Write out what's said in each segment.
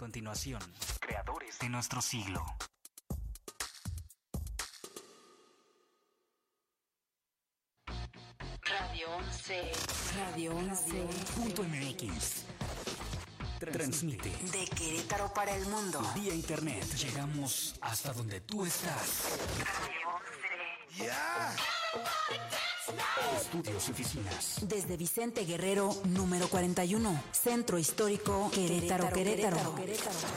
continuación, creadores de nuestro siglo. Radio 11. Radio 11. Punto MX. Transmite De Querétaro para el mundo. vía internet. Llegamos hasta donde tú estás. Radio 11. Estudios y oficinas. Desde Vicente Guerrero, número 41. Centro Histórico, Querétaro, Querétaro.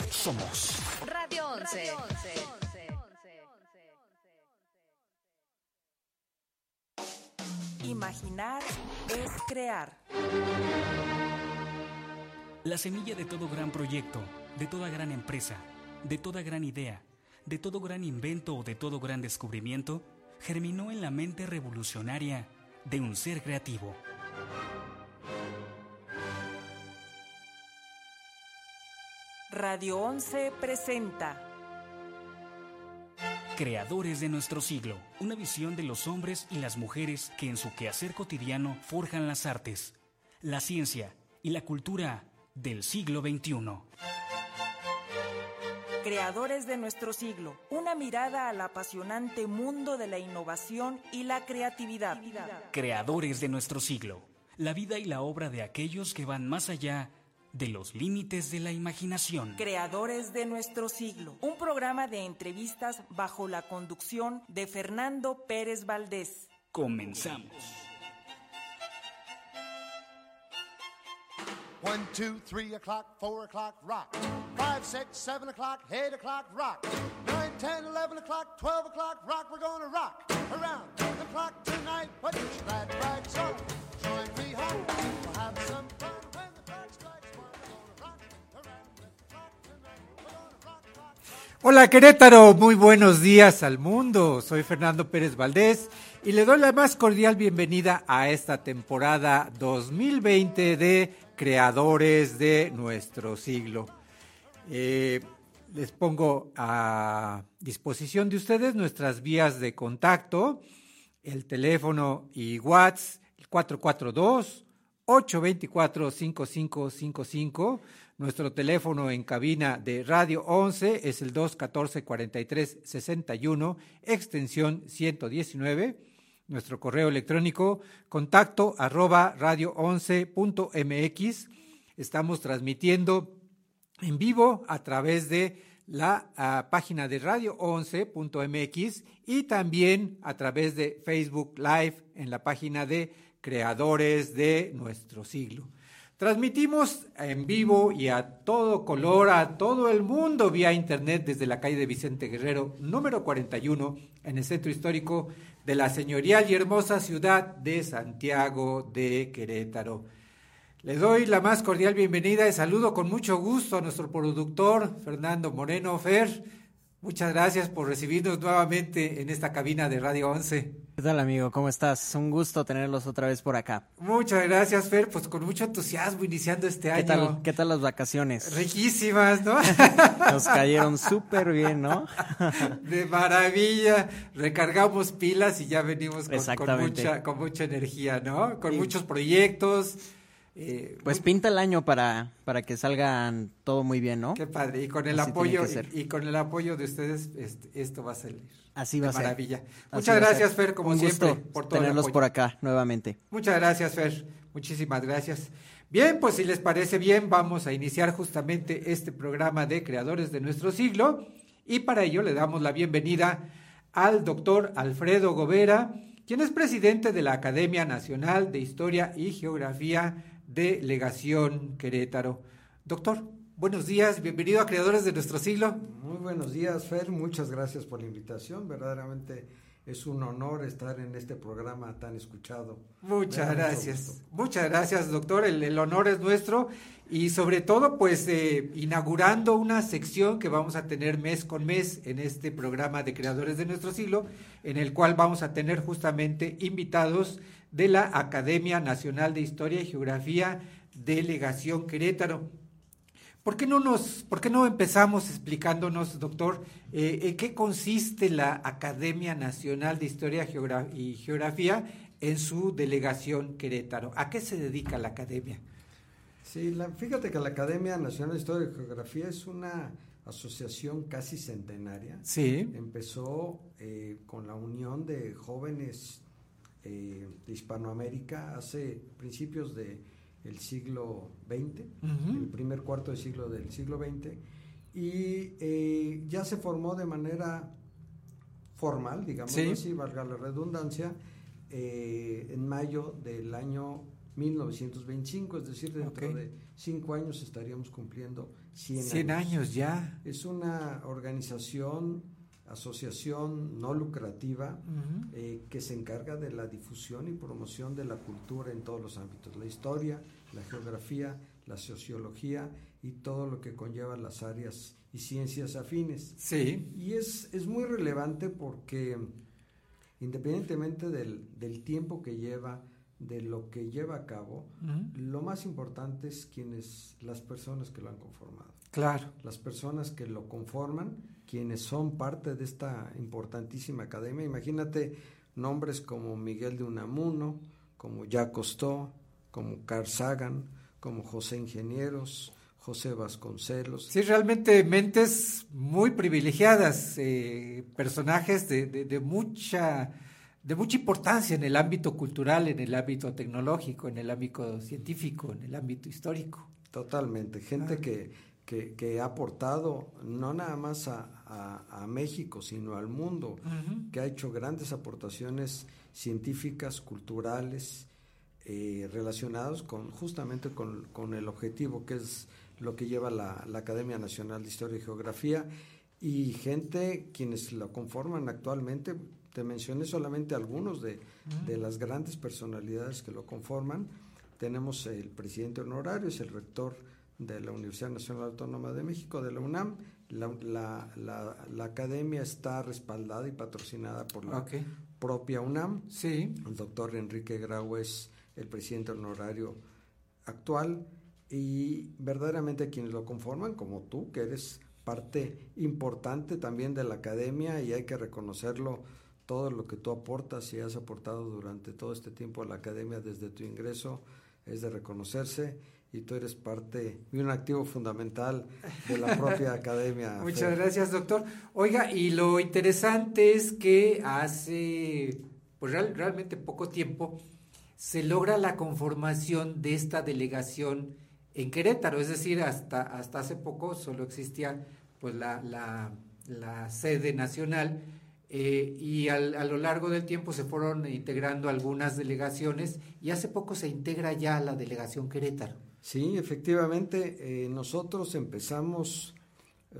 Somos Radio 11. Imaginar es crear. la semilla de todo gran proyecto, de toda gran empresa, de toda gran idea, de todo gran invento o de todo gran descubrimiento, germinó en la mente revolucionaria de un ser creativo. Radio 11 presenta Creadores de nuestro siglo, una visión de los hombres y las mujeres que en su quehacer cotidiano forjan las artes, la ciencia y la cultura del siglo XXI. Creadores de nuestro siglo. Una mirada al apasionante mundo de la innovación y la creatividad. Creadores de nuestro siglo, la vida y la obra de aquellos que van más allá de los límites de la imaginación. Creadores de nuestro siglo. Un programa de entrevistas bajo la conducción de Fernando Pérez Valdés. Comenzamos. One, two, three o'clock, four o'clock, rock. Five, six, seven o'clock, eight o'clock, rock. Nine, ten, eleven o'clock, twelve o'clock, rock. We're gonna rock around the clock tonight. Put your glad rags on. Join me home. We'll have some fun. Hola Querétaro, muy buenos días al mundo. Soy Fernando Pérez Valdés y le doy la más cordial bienvenida a esta temporada 2020 de Creadores de nuestro siglo. Eh, les pongo a disposición de ustedes nuestras vías de contacto, el teléfono y WhatsApp, el 442 824 5555 nuestro teléfono en cabina de Radio 11 es el 214-4361, extensión 119. Nuestro correo electrónico, contacto arroba radio11.mx. Estamos transmitiendo en vivo a través de la ah, página de radio11.mx y también a través de Facebook Live en la página de Creadores de nuestro siglo. Transmitimos en vivo y a todo color, a todo el mundo vía internet desde la calle de Vicente Guerrero, número 41, en el centro histórico de la señorial y hermosa ciudad de Santiago de Querétaro. Le doy la más cordial bienvenida y saludo con mucho gusto a nuestro productor Fernando Moreno Fer. Muchas gracias por recibirnos nuevamente en esta cabina de Radio 11. ¿Qué tal amigo? ¿Cómo estás? Un gusto tenerlos otra vez por acá. Muchas gracias, Fer, pues con mucho entusiasmo iniciando este ¿Qué año. tal, ¿Qué tal las vacaciones? Riquísimas, ¿no? Nos cayeron súper bien, ¿no? De maravilla. Recargamos pilas y ya venimos con, mucha, con mucha energía, ¿no? Con muchos proyectos. Eh, Pues muy- pinta el año para, para que salgan todo muy bien, ¿no? Qué padre. Y con el Así apoyo, y, y con el apoyo de ustedes, este, esto va a salir. Así va a ser. maravilla. Así Muchas gracias. Fer, como Un siempre, gusto por todo el tenerlos apoyo. por acá nuevamente. Muchas gracias, Fer. Muchísimas gracias. Bien, pues si les parece bien, vamos a iniciar justamente este programa de Creadores de nuestro siglo. Y para ello le damos la bienvenida al doctor Alfredo Govera, quien es presidente de la Academia Nacional de Historia y Geografía de Legación Querétaro. Doctor, buenos días, bienvenido a Creadores de nuestro siglo. Muy buenos días, Fer. Muchas gracias por la invitación. Verdaderamente es un honor estar en este programa tan escuchado. Muchas da gracias. Muchas gracias, doctor. El, el honor es nuestro. Y sobre todo, pues, eh, inaugurando una sección que vamos a tener mes con mes en este programa de Creadores de Nuestro Siglo, en el cual vamos a tener justamente invitados de la Academia Nacional de Historia y Geografía Delegación Querétaro. ¿Por qué no nos, por qué no empezamos explicándonos, doctor, eh, en qué consiste la Academia Nacional de Historia y Geografía en su delegación Querétaro? ¿A qué se dedica la academia? Sí, la, fíjate que la Academia Nacional de Historia y Geografía es una asociación casi centenaria. Sí. Empezó eh, con la unión de jóvenes eh, de Hispanoamérica hace principios del el siglo XX, el primer cuarto del siglo del siglo XX, y eh, ya se formó de manera formal, digamos Sí. así, valga la redundancia, eh, en mayo del año 1925, es decir, dentro de cinco años estaríamos cumpliendo 100, 100 años ya. Es una organización, asociación no lucrativa eh, que se encarga de la difusión y promoción de la cultura en todos los ámbitos, la historia, la geografía, la sociología y todo lo que conlleva las áreas y ciencias afines. Sí. Y es, es muy relevante porque independientemente del, del tiempo que lleva, de lo que lleva a cabo, lo más importante es quienes, las personas que lo han conformado Claro. las personas que lo conforman, quienes son parte de esta importantísima academia. Imagínate nombres como Miguel de Unamuno, como Jacques Cousteau, como Carl Sagan, como José Ingenieros, José Vasconcelos. Sí, realmente mentes muy privilegiadas, eh, personajes de, de- de mucha de mucha importancia en el ámbito cultural, en el ámbito tecnológico, en el ámbito científico, en el ámbito histórico. Totalmente, gente Ah. que, que, que ha aportado no nada más a, a- a México, sino al mundo, que ha hecho grandes aportaciones científicas, culturales, eh, relacionados con justamente con, con el objetivo que es lo que lleva la, la Academia Nacional de Historia y Geografía. Y gente quienes lo conforman actualmente, te mencioné solamente algunos de, de las grandes personalidades que lo conforman. Tenemos el presidente honorario, es el rector de la Universidad Nacional Autónoma de México, de la UNAM. La, la- la- la academia está respaldada y patrocinada por la Ok. propia UNAM. Sí. El doctor Enrique Grau es el presidente honorario actual y verdaderamente quienes lo conforman, como tú, que eres parte importante también de la academia y hay que reconocerlo todo lo que tú aportas y has aportado durante todo este tiempo a la academia desde tu ingreso es de reconocerse y tú eres parte y un activo fundamental de la propia academia. Muchas Fer. gracias, doctor. Oiga, y lo interesante es que hace pues real- realmente poco tiempo se logra la conformación de esta delegación en Querétaro, es decir, hasta, hasta hace poco solo existía pues la, la, la sede nacional eh, y al- a lo largo del tiempo se fueron integrando algunas delegaciones y hace poco se integra ya la delegación Querétaro. Sí, efectivamente, eh, nosotros empezamos,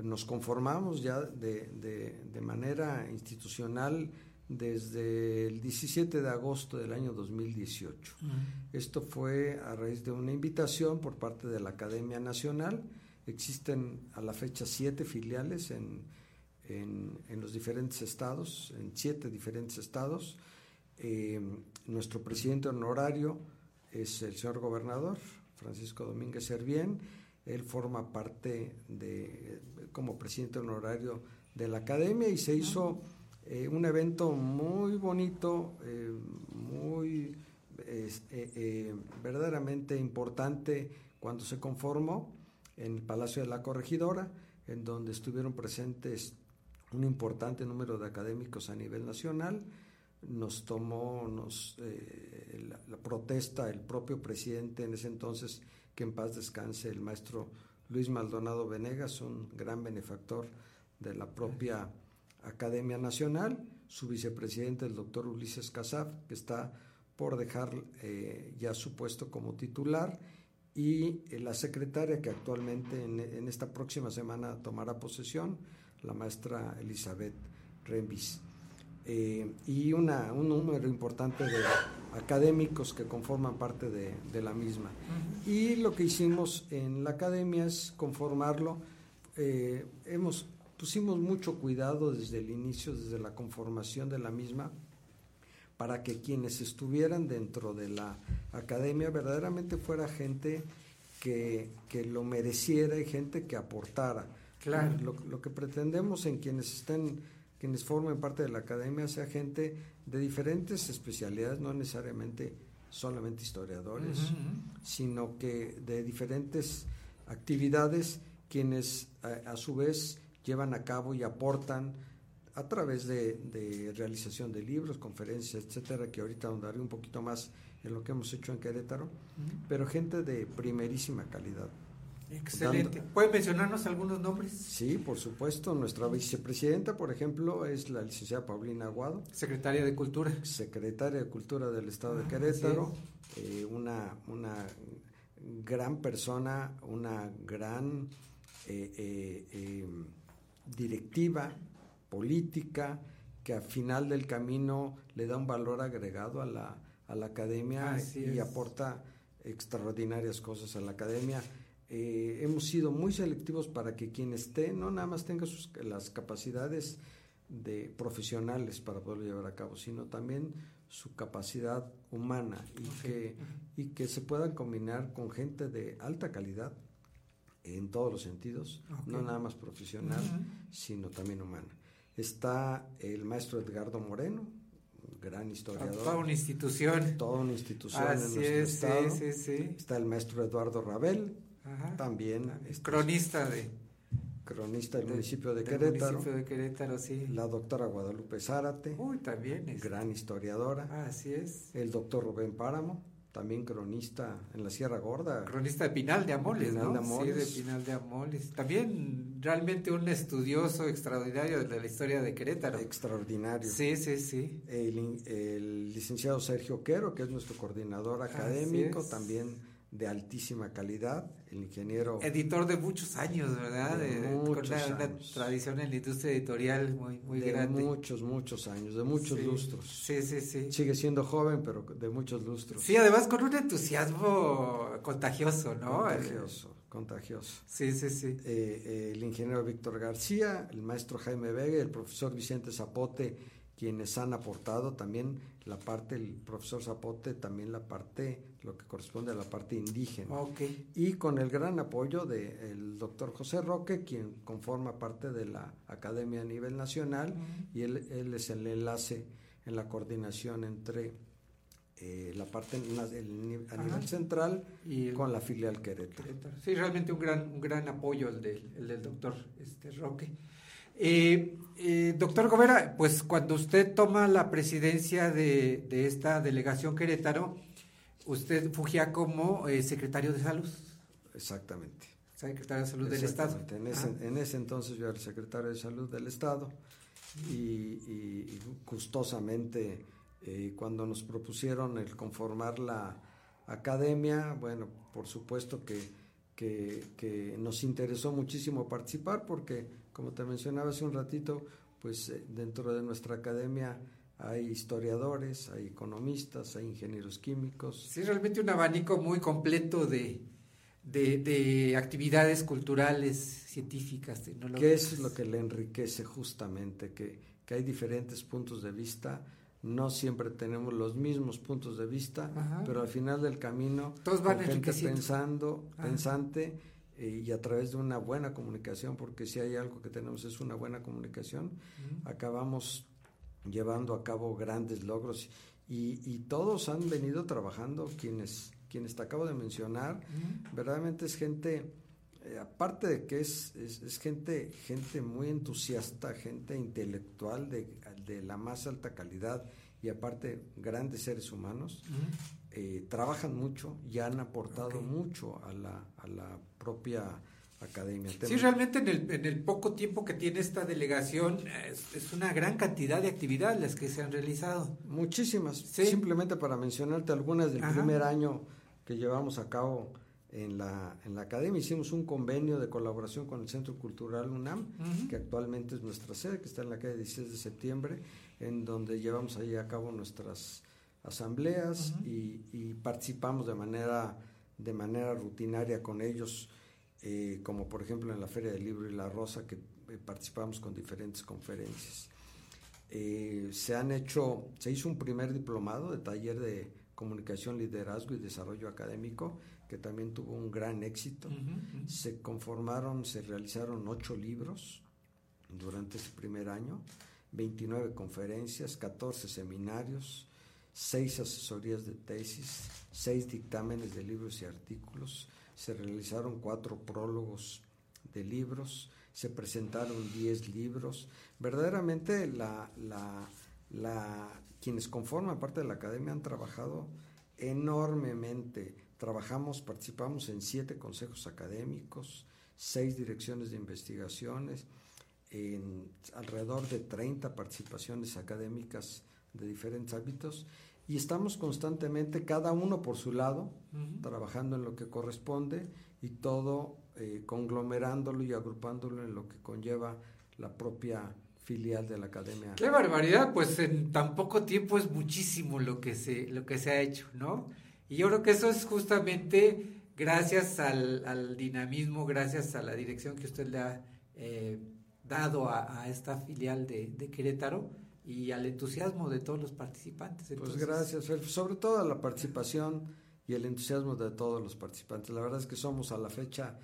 nos conformamos ya de, de- de manera institucional desde el 17 de agosto del año 2018. Esto fue a raíz de una invitación por parte de la Academia Nacional. Existen a la fecha siete filiales en, en- en los diferentes estados, en siete diferentes estados. Eh, nuestro presidente honorario es el señor gobernador, Francisco Domínguez Servién. Él forma parte de, como presidente honorario de la academia y se hizo eh, un evento muy bonito, eh, muy eh, eh, verdaderamente importante cuando se conformó en el Palacio de la Corregidora, en donde estuvieron presentes un importante número de académicos a nivel nacional. Nos tomó nos, eh, la, protesta el propio presidente en ese entonces, que en paz descanse, el maestro Luis Maldonado Venegas, un gran benefactor de la propia Academia Nacional, su vicepresidente, el doctor Ulises Casab, que está por dejar eh, ya su puesto como titular, y eh, la secretaria que actualmente en, en esta próxima semana tomará posesión, la maestra Elizabeth Rembis. Eh, y una, un número importante de académicos que conforman parte de, de la misma. Y lo que hicimos en la academia es conformarlo. eh, hemos, pusimos mucho cuidado desde el inicio, desde la conformación de la misma, para que quienes estuvieran dentro de la academia verdaderamente fuera gente que, que lo mereciera y gente que aportara. Claro. Lo, lo que pretendemos en quienes estén, quienes formen parte de la academia, sea gente de diferentes especialidades, no necesariamente solamente historiadores, sino que de diferentes actividades quienes a, a, su vez llevan a cabo y aportan a través de, de, realización de libros, conferencias, etcétera, que ahorita ahondaré un poquito más en lo que hemos hecho en Querétaro, pero gente de primerísima calidad. Excelente. ¿Puede mencionarnos algunos nombres? Sí, por supuesto. Nuestra vicepresidenta, por ejemplo, es la licenciada Paulina Aguado. Secretaria de Cultura. Secretaria de Cultura del Estado de Querétaro. Eh, una, una gran persona, una gran eh, eh, eh, directiva política que al final del camino le da un valor agregado a la, a la academia Así y es. aporta extraordinarias cosas a la academia. Eh, hemos sido muy selectivos para que quien esté no nada más tenga sus, las capacidades de profesionales para poderlo llevar a cabo, sino también su capacidad humana y, que, y que se puedan combinar con gente de alta calidad en todos los sentidos, Ok. no nada más profesional, sino también humana. Está el maestro Edgardo Moreno, gran historiador, Toda una institución. toda una institución en Así nuestro es, estado. sí, sí, sí. Está el maestro Eduardo Rabel, Ajá. también este, Cronista de, cronista del de- municipio de del Querétaro. municipio de Querétaro, sí. La doctora Guadalupe Zárate, Uy, también es. gran historiadora. Así es. El doctor Rubén Páramo, también cronista en la Sierra Gorda. Cronista de Pinal de Amoles, Pinal ¿no? de Amoles. Sí, de Pinal de Amoles. También realmente un estudioso extraordinario de la historia de Querétaro. Extraordinario. Sí, sí, sí. El, licenciado Sergio Quero, que es nuestro coordinador académico, también de altísima calidad. El ingeniero Editor de muchos años, ¿verdad? De De- con muchos una, una años. tradición en la industria editorial muy, muy de grande. muchos, muchos años, de muchos Sí. lustros. Sí, sí, sí. Sigue siendo joven, pero de muchos lustros. Sí, además con un entusiasmo contagioso, ¿no? Contagioso, contagioso. Sí, sí, sí. Eh, eh, el ingeniero Víctor García, el maestro Jaime Vega, el profesor Vicente Zapote, quienes han aportado también la parte, el profesor Zapote, también la parte, lo que corresponde a la parte indígena. Ok. Y con el gran apoyo del doctor José Roque, quien conforma parte de la academia a nivel nacional, y él, él es el enlace en la coordinación entre eh, la parte el a Ajá. nivel central Y el- con la filial Querétaro. Querétaro. Sí, realmente un gran, un gran apoyo el del, el del doctor este, Roque. Eh, eh, doctor Gobera, pues cuando usted toma la presidencia de, de esta delegación Querétaro, usted fungía como eh, secretario de salud, Exactamente. secretario de salud del Estado. En ese, Ah, en ese entonces yo era el secretario de salud del Estado y, y- y gustosamente eh, cuando nos propusieron el conformar la academia, bueno, por supuesto que, que, que nos interesó muchísimo participar porque, como te mencionaba hace un ratito, pues eh, dentro de nuestra academia hay historiadores, hay economistas, hay ingenieros químicos, Sí, realmente un abanico muy completo de, de, de actividades culturales, científicas, tecnológicas. que es lo que le enriquece justamente, que, que hay diferentes puntos de vista, no siempre tenemos los mismos puntos de vista, Ajá. pero al final del camino, Todos van gente pensando, Ah. pensante, y a través de una buena comunicación, porque si hay algo que tenemos es una buena comunicación, acabamos llevando a cabo grandes logros. Y, y todos han venido trabajando, quienes, quienes te acabo de mencionar, verdaderamente es gente, eh, aparte de que es, es, es gente, gente muy entusiasta, gente intelectual de, de la más alta calidad y aparte grandes seres humanos, eh, trabajan mucho y han aportado mucho a la, a la propia academia. Sí, realmente en el, en el poco tiempo que tiene esta delegación es, es una gran cantidad de actividades las que se han realizado. Muchísimas. Sí. Simplemente para mencionarte algunas del Ajá. primer año que llevamos a cabo en la, en la academia, hicimos un convenio de colaboración con el Centro Cultural UNAM, que actualmente es nuestra sede, que está en la calle 16 de septiembre, en donde llevamos ahí a cabo nuestras asambleas Ujú. y, y participamos de manera, de manera rutinaria con ellos, eh, como por ejemplo en la Feria del Libro y la Rosa, que eh, participamos con diferentes conferencias. Eh, se han hecho, se hizo un primer diplomado de taller de comunicación, liderazgo y desarrollo académico, que también tuvo un gran éxito. Ujú, ujú. Se conformaron, se realizaron ocho libros durante ese primer año, 29 conferencias, 14 seminarios, seis asesorías de tesis, seis dictámenes de libros y artículos, se realizaron cuatro prólogos de libros, se presentaron diez libros. Verdaderamente quienes conforman parte de la academia han trabajado enormemente. Trabajamos, participamos en siete consejos académicos, seis direcciones de investigaciones, en alrededor de 30 participaciones académicas de diferentes ámbitos y estamos constantemente, cada uno por su lado, trabajando en lo que corresponde y todo eh, conglomerándolo y agrupándolo en lo que conlleva la propia filial de la academia. Qué barbaridad, pues en tan poco tiempo es muchísimo lo que se, lo que se ha hecho, ¿no? Y yo creo que eso es justamente gracias al, dinamismo, gracias a la dirección que usted le ha eh, dado a, esta filial de, Querétaro y al entusiasmo de todos los participantes. Pues gracias, sobre todo a la participación y el entusiasmo de todos los participantes. La verdad es que somos a la fecha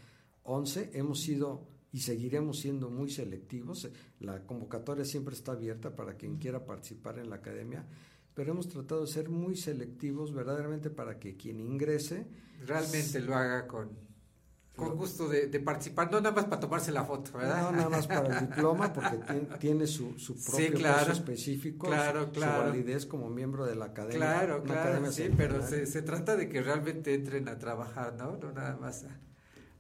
11, hemos sido y seguiremos siendo muy selectivos. La convocatoria siempre está abierta para quien quiera participar en la academia, pero hemos tratado de ser muy selectivos verdaderamente para que quien ingrese realmente lo haga con con gusto de, participar, no nada más para tomarse la foto, ¿verdad? No nada más para el diploma, porque tiene, su, su propio sí, específico, claro, su, claro. validez como miembro de la academia. Claro, claro, sí, pero se, se, trata de que realmente entren a trabajar, ¿no? No nada más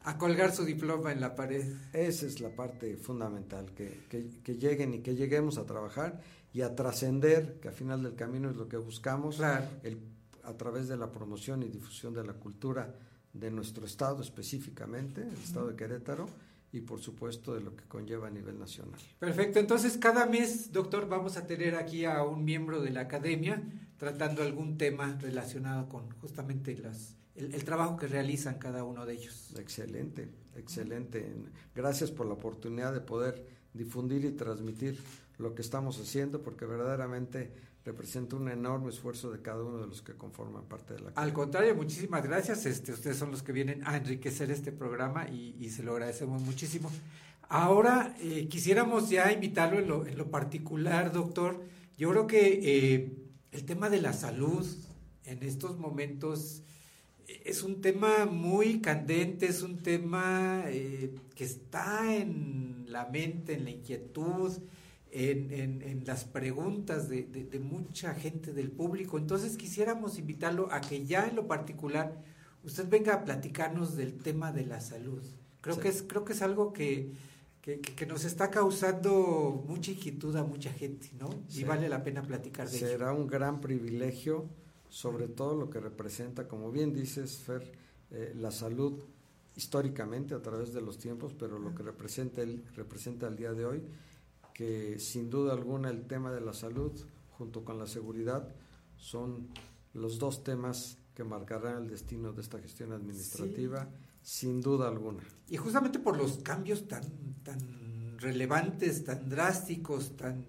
a, colgar su diploma en la pared. Esa es la parte fundamental, que, que, que lleguen y que lleguemos a trabajar y a trascender, que al final del camino es lo que buscamos, el, a través de la promoción y difusión de la cultura de nuestro estado específicamente, el estado de Querétaro, y por supuesto de lo que conlleva a nivel nacional. Perfecto, entonces cada mes, doctor, vamos a tener aquí a un miembro de la academia tratando algún tema relacionado con justamente las, el, el trabajo que realizan cada uno de ellos. Excelente, excelente. Gracias por la oportunidad de poder difundir y transmitir lo que estamos haciendo, porque verdaderamente representa un enorme esfuerzo de cada uno de los que conforman parte de la Al contrario, muchísimas gracias. Este, ustedes son los que vienen a enriquecer este programa y, se lo agradecemos muchísimo. Ahora eh, quisiéramos ya invitarlo en lo, en lo, particular, doctor. Yo creo que eh, el tema de la salud en estos momentos eh, es un tema muy candente, es un tema que está en la mente, en la inquietud en, en, las preguntas de, de, mucha gente del público. Entonces quisiéramos invitarlo a que ya en lo particular usted venga a platicarnos del tema de la salud. Creo, que, es, creo que es algo que, que, que, nos está causando mucha inquietud a mucha gente, ¿no? Y vale la pena platicar de Será ello. Será un gran privilegio, sobre todo lo que representa, como bien dices, Fer, eh, la salud históricamente a través de los tiempos, pero lo que representa, el, representa el día de hoy que sin duda alguna el tema de la salud junto con la seguridad son los dos temas que marcarán el destino de esta gestión administrativa, sin duda alguna. Y justamente por los cambios tan, tan relevantes, tan drásticos, tan...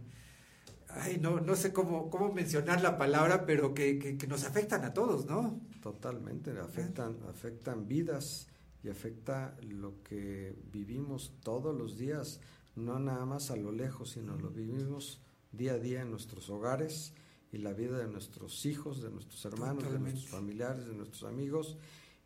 Ay, no, no sé cómo, cómo mencionar la palabra, pero que, que, nos afectan a todos, ¿no? Totalmente, afectan, afectan vidas y afecta lo que vivimos todos los días no nada más a lo lejos, sino lo vivimos día a día en nuestros hogares y la vida de nuestros hijos, de nuestros hermanos, de nuestros familiares, de nuestros amigos.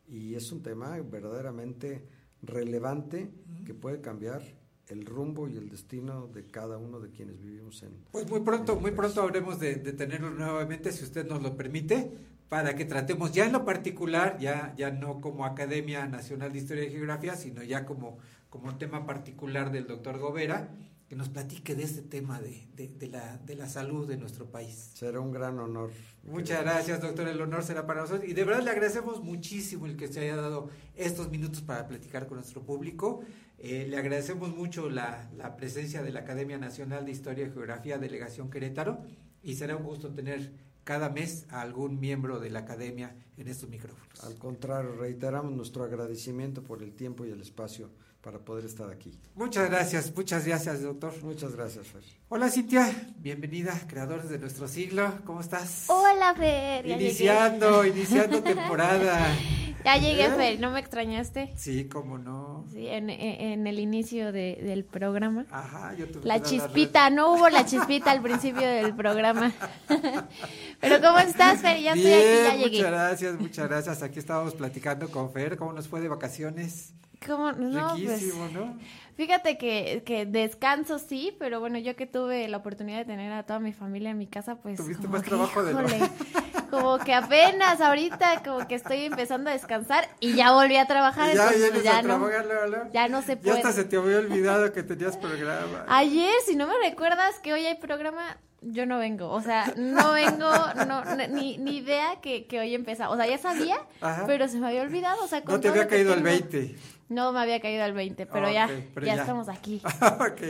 Y es un tema verdaderamente relevante que puede cambiar el rumbo y el destino de cada uno de quienes vivimos en. Pues muy pronto, muy pronto habremos de, de, tenerlo nuevamente, si usted nos lo permite, para que tratemos ya en lo particular, ya, ya no como Academia Nacional de Historia y Geografía, sino ya como como tema particular del doctor Gobera, que nos platique de este tema de, de, la, de la salud de nuestro país. Será un gran honor. Muchas gracias, doctor. El honor será para nosotros. Y de verdad le agradecemos muchísimo el que se haya dado estos minutos para platicar con nuestro público. Eh, le agradecemos mucho la, la, presencia de la Academia Nacional de Historia y Geografía, Delegación Querétaro, y será un gusto tener cada mes a algún miembro de la Academia en estos micrófonos. Al contrario, reiteramos nuestro agradecimiento por el tiempo y el espacio para poder estar aquí. Muchas gracias, muchas gracias, doctor. Muchas gracias, Fer. Hola, Cintia, bienvenida, creadores de nuestro siglo, ¿cómo estás? Hola, Fer. Iniciando, iniciando temporada. Ya llegué, ¿Eh? Fer, ¿no me extrañaste? Sí, cómo no. Sí, en, el inicio de- del programa. Ajá, yo tuve La chispita, no hubo la chispita al principio del programa. Pero ¿cómo estás, Fer? Ya estoy aquí, ya muchas llegué. gracias, muchas gracias. Aquí estábamos platicando con Fer, ¿cómo nos fue de vacaciones? ¿Cómo? No, pues, ¿no? Fíjate que, que descanso sí, pero bueno, yo que tuve la oportunidad de tener a toda mi familia en mi casa, pues Tuviste como más que, trabajo de lo- como que apenas ahorita como que estoy empezando a descansar y ya volví a trabajar, ya entonces ya no, trabajar, ya no se Ya puede. hasta se te había olvidado que tenías programa. Ayer, si no me recuerdas que hoy hay programa, yo no vengo. O sea, no vengo, no, ni, ni idea que, que hoy empezaba. O sea, ya sabía, Ajá. pero se me había olvidado. O sea, con No te había caído el tengo. 20. No me había caído el 20, pero ya, pero ya, ya. estamos aquí. ok,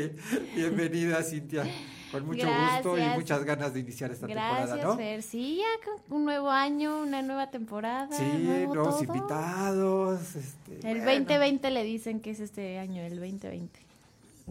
bienvenida Cintia. Con mucho gusto y muchas ganas de iniciar esta Gracias, temporada, ¿no? Fer. Sí, ya un nuevo año, una nueva temporada. Sí, nuevo nuevos todo. invitados. este, El bueno, 2020 le dicen que es este año, el 2020.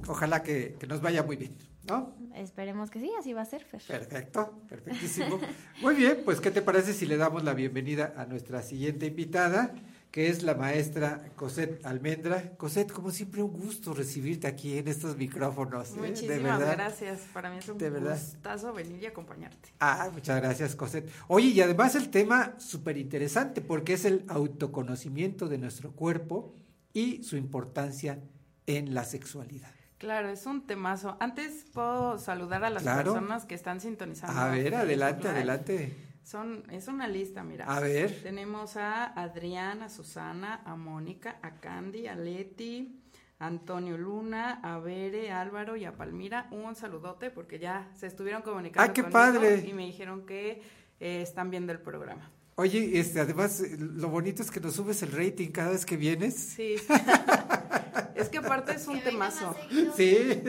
Ojalá que, que nos vaya muy bien, ¿no? Esperemos que sí, así va a ser, Fer. Perfecto, perfectísimo. Muy bien, pues ¿qué te parece si le damos la bienvenida a nuestra siguiente invitada, que es la maestra Cosette Almendra? Cosette, como siempre, un gusto recibirte aquí en estos micrófonos. ¿eh? De Muchísimas verdad. gracias. Para mí es un De verdad. gustazo venir y acompañarte. Ah, muchas gracias, Cosette. Oye, y además el tema súper interesante porque es el autoconocimiento de nuestro cuerpo y su importancia en la sexualidad. Claro, es un temazo. Antes puedo saludar a las Claro. personas que están sintonizando. A ver, adelante, adelante. Son, es una lista, mira. A ver. Tenemos a Adrián, a Susana, a Mónica, a Candy, a Leti, a Antonio Luna, a Bere, a Álvaro y a Palmira. Un saludote porque ya se estuvieron comunicando ¡Ah, qué conmigo padre! Y me dijeron que eh, están viendo el programa. Oye, este, además, eh, lo bonito es que nos subes el rating cada vez que vienes. Sí. es que aparte es un temazo. Sí.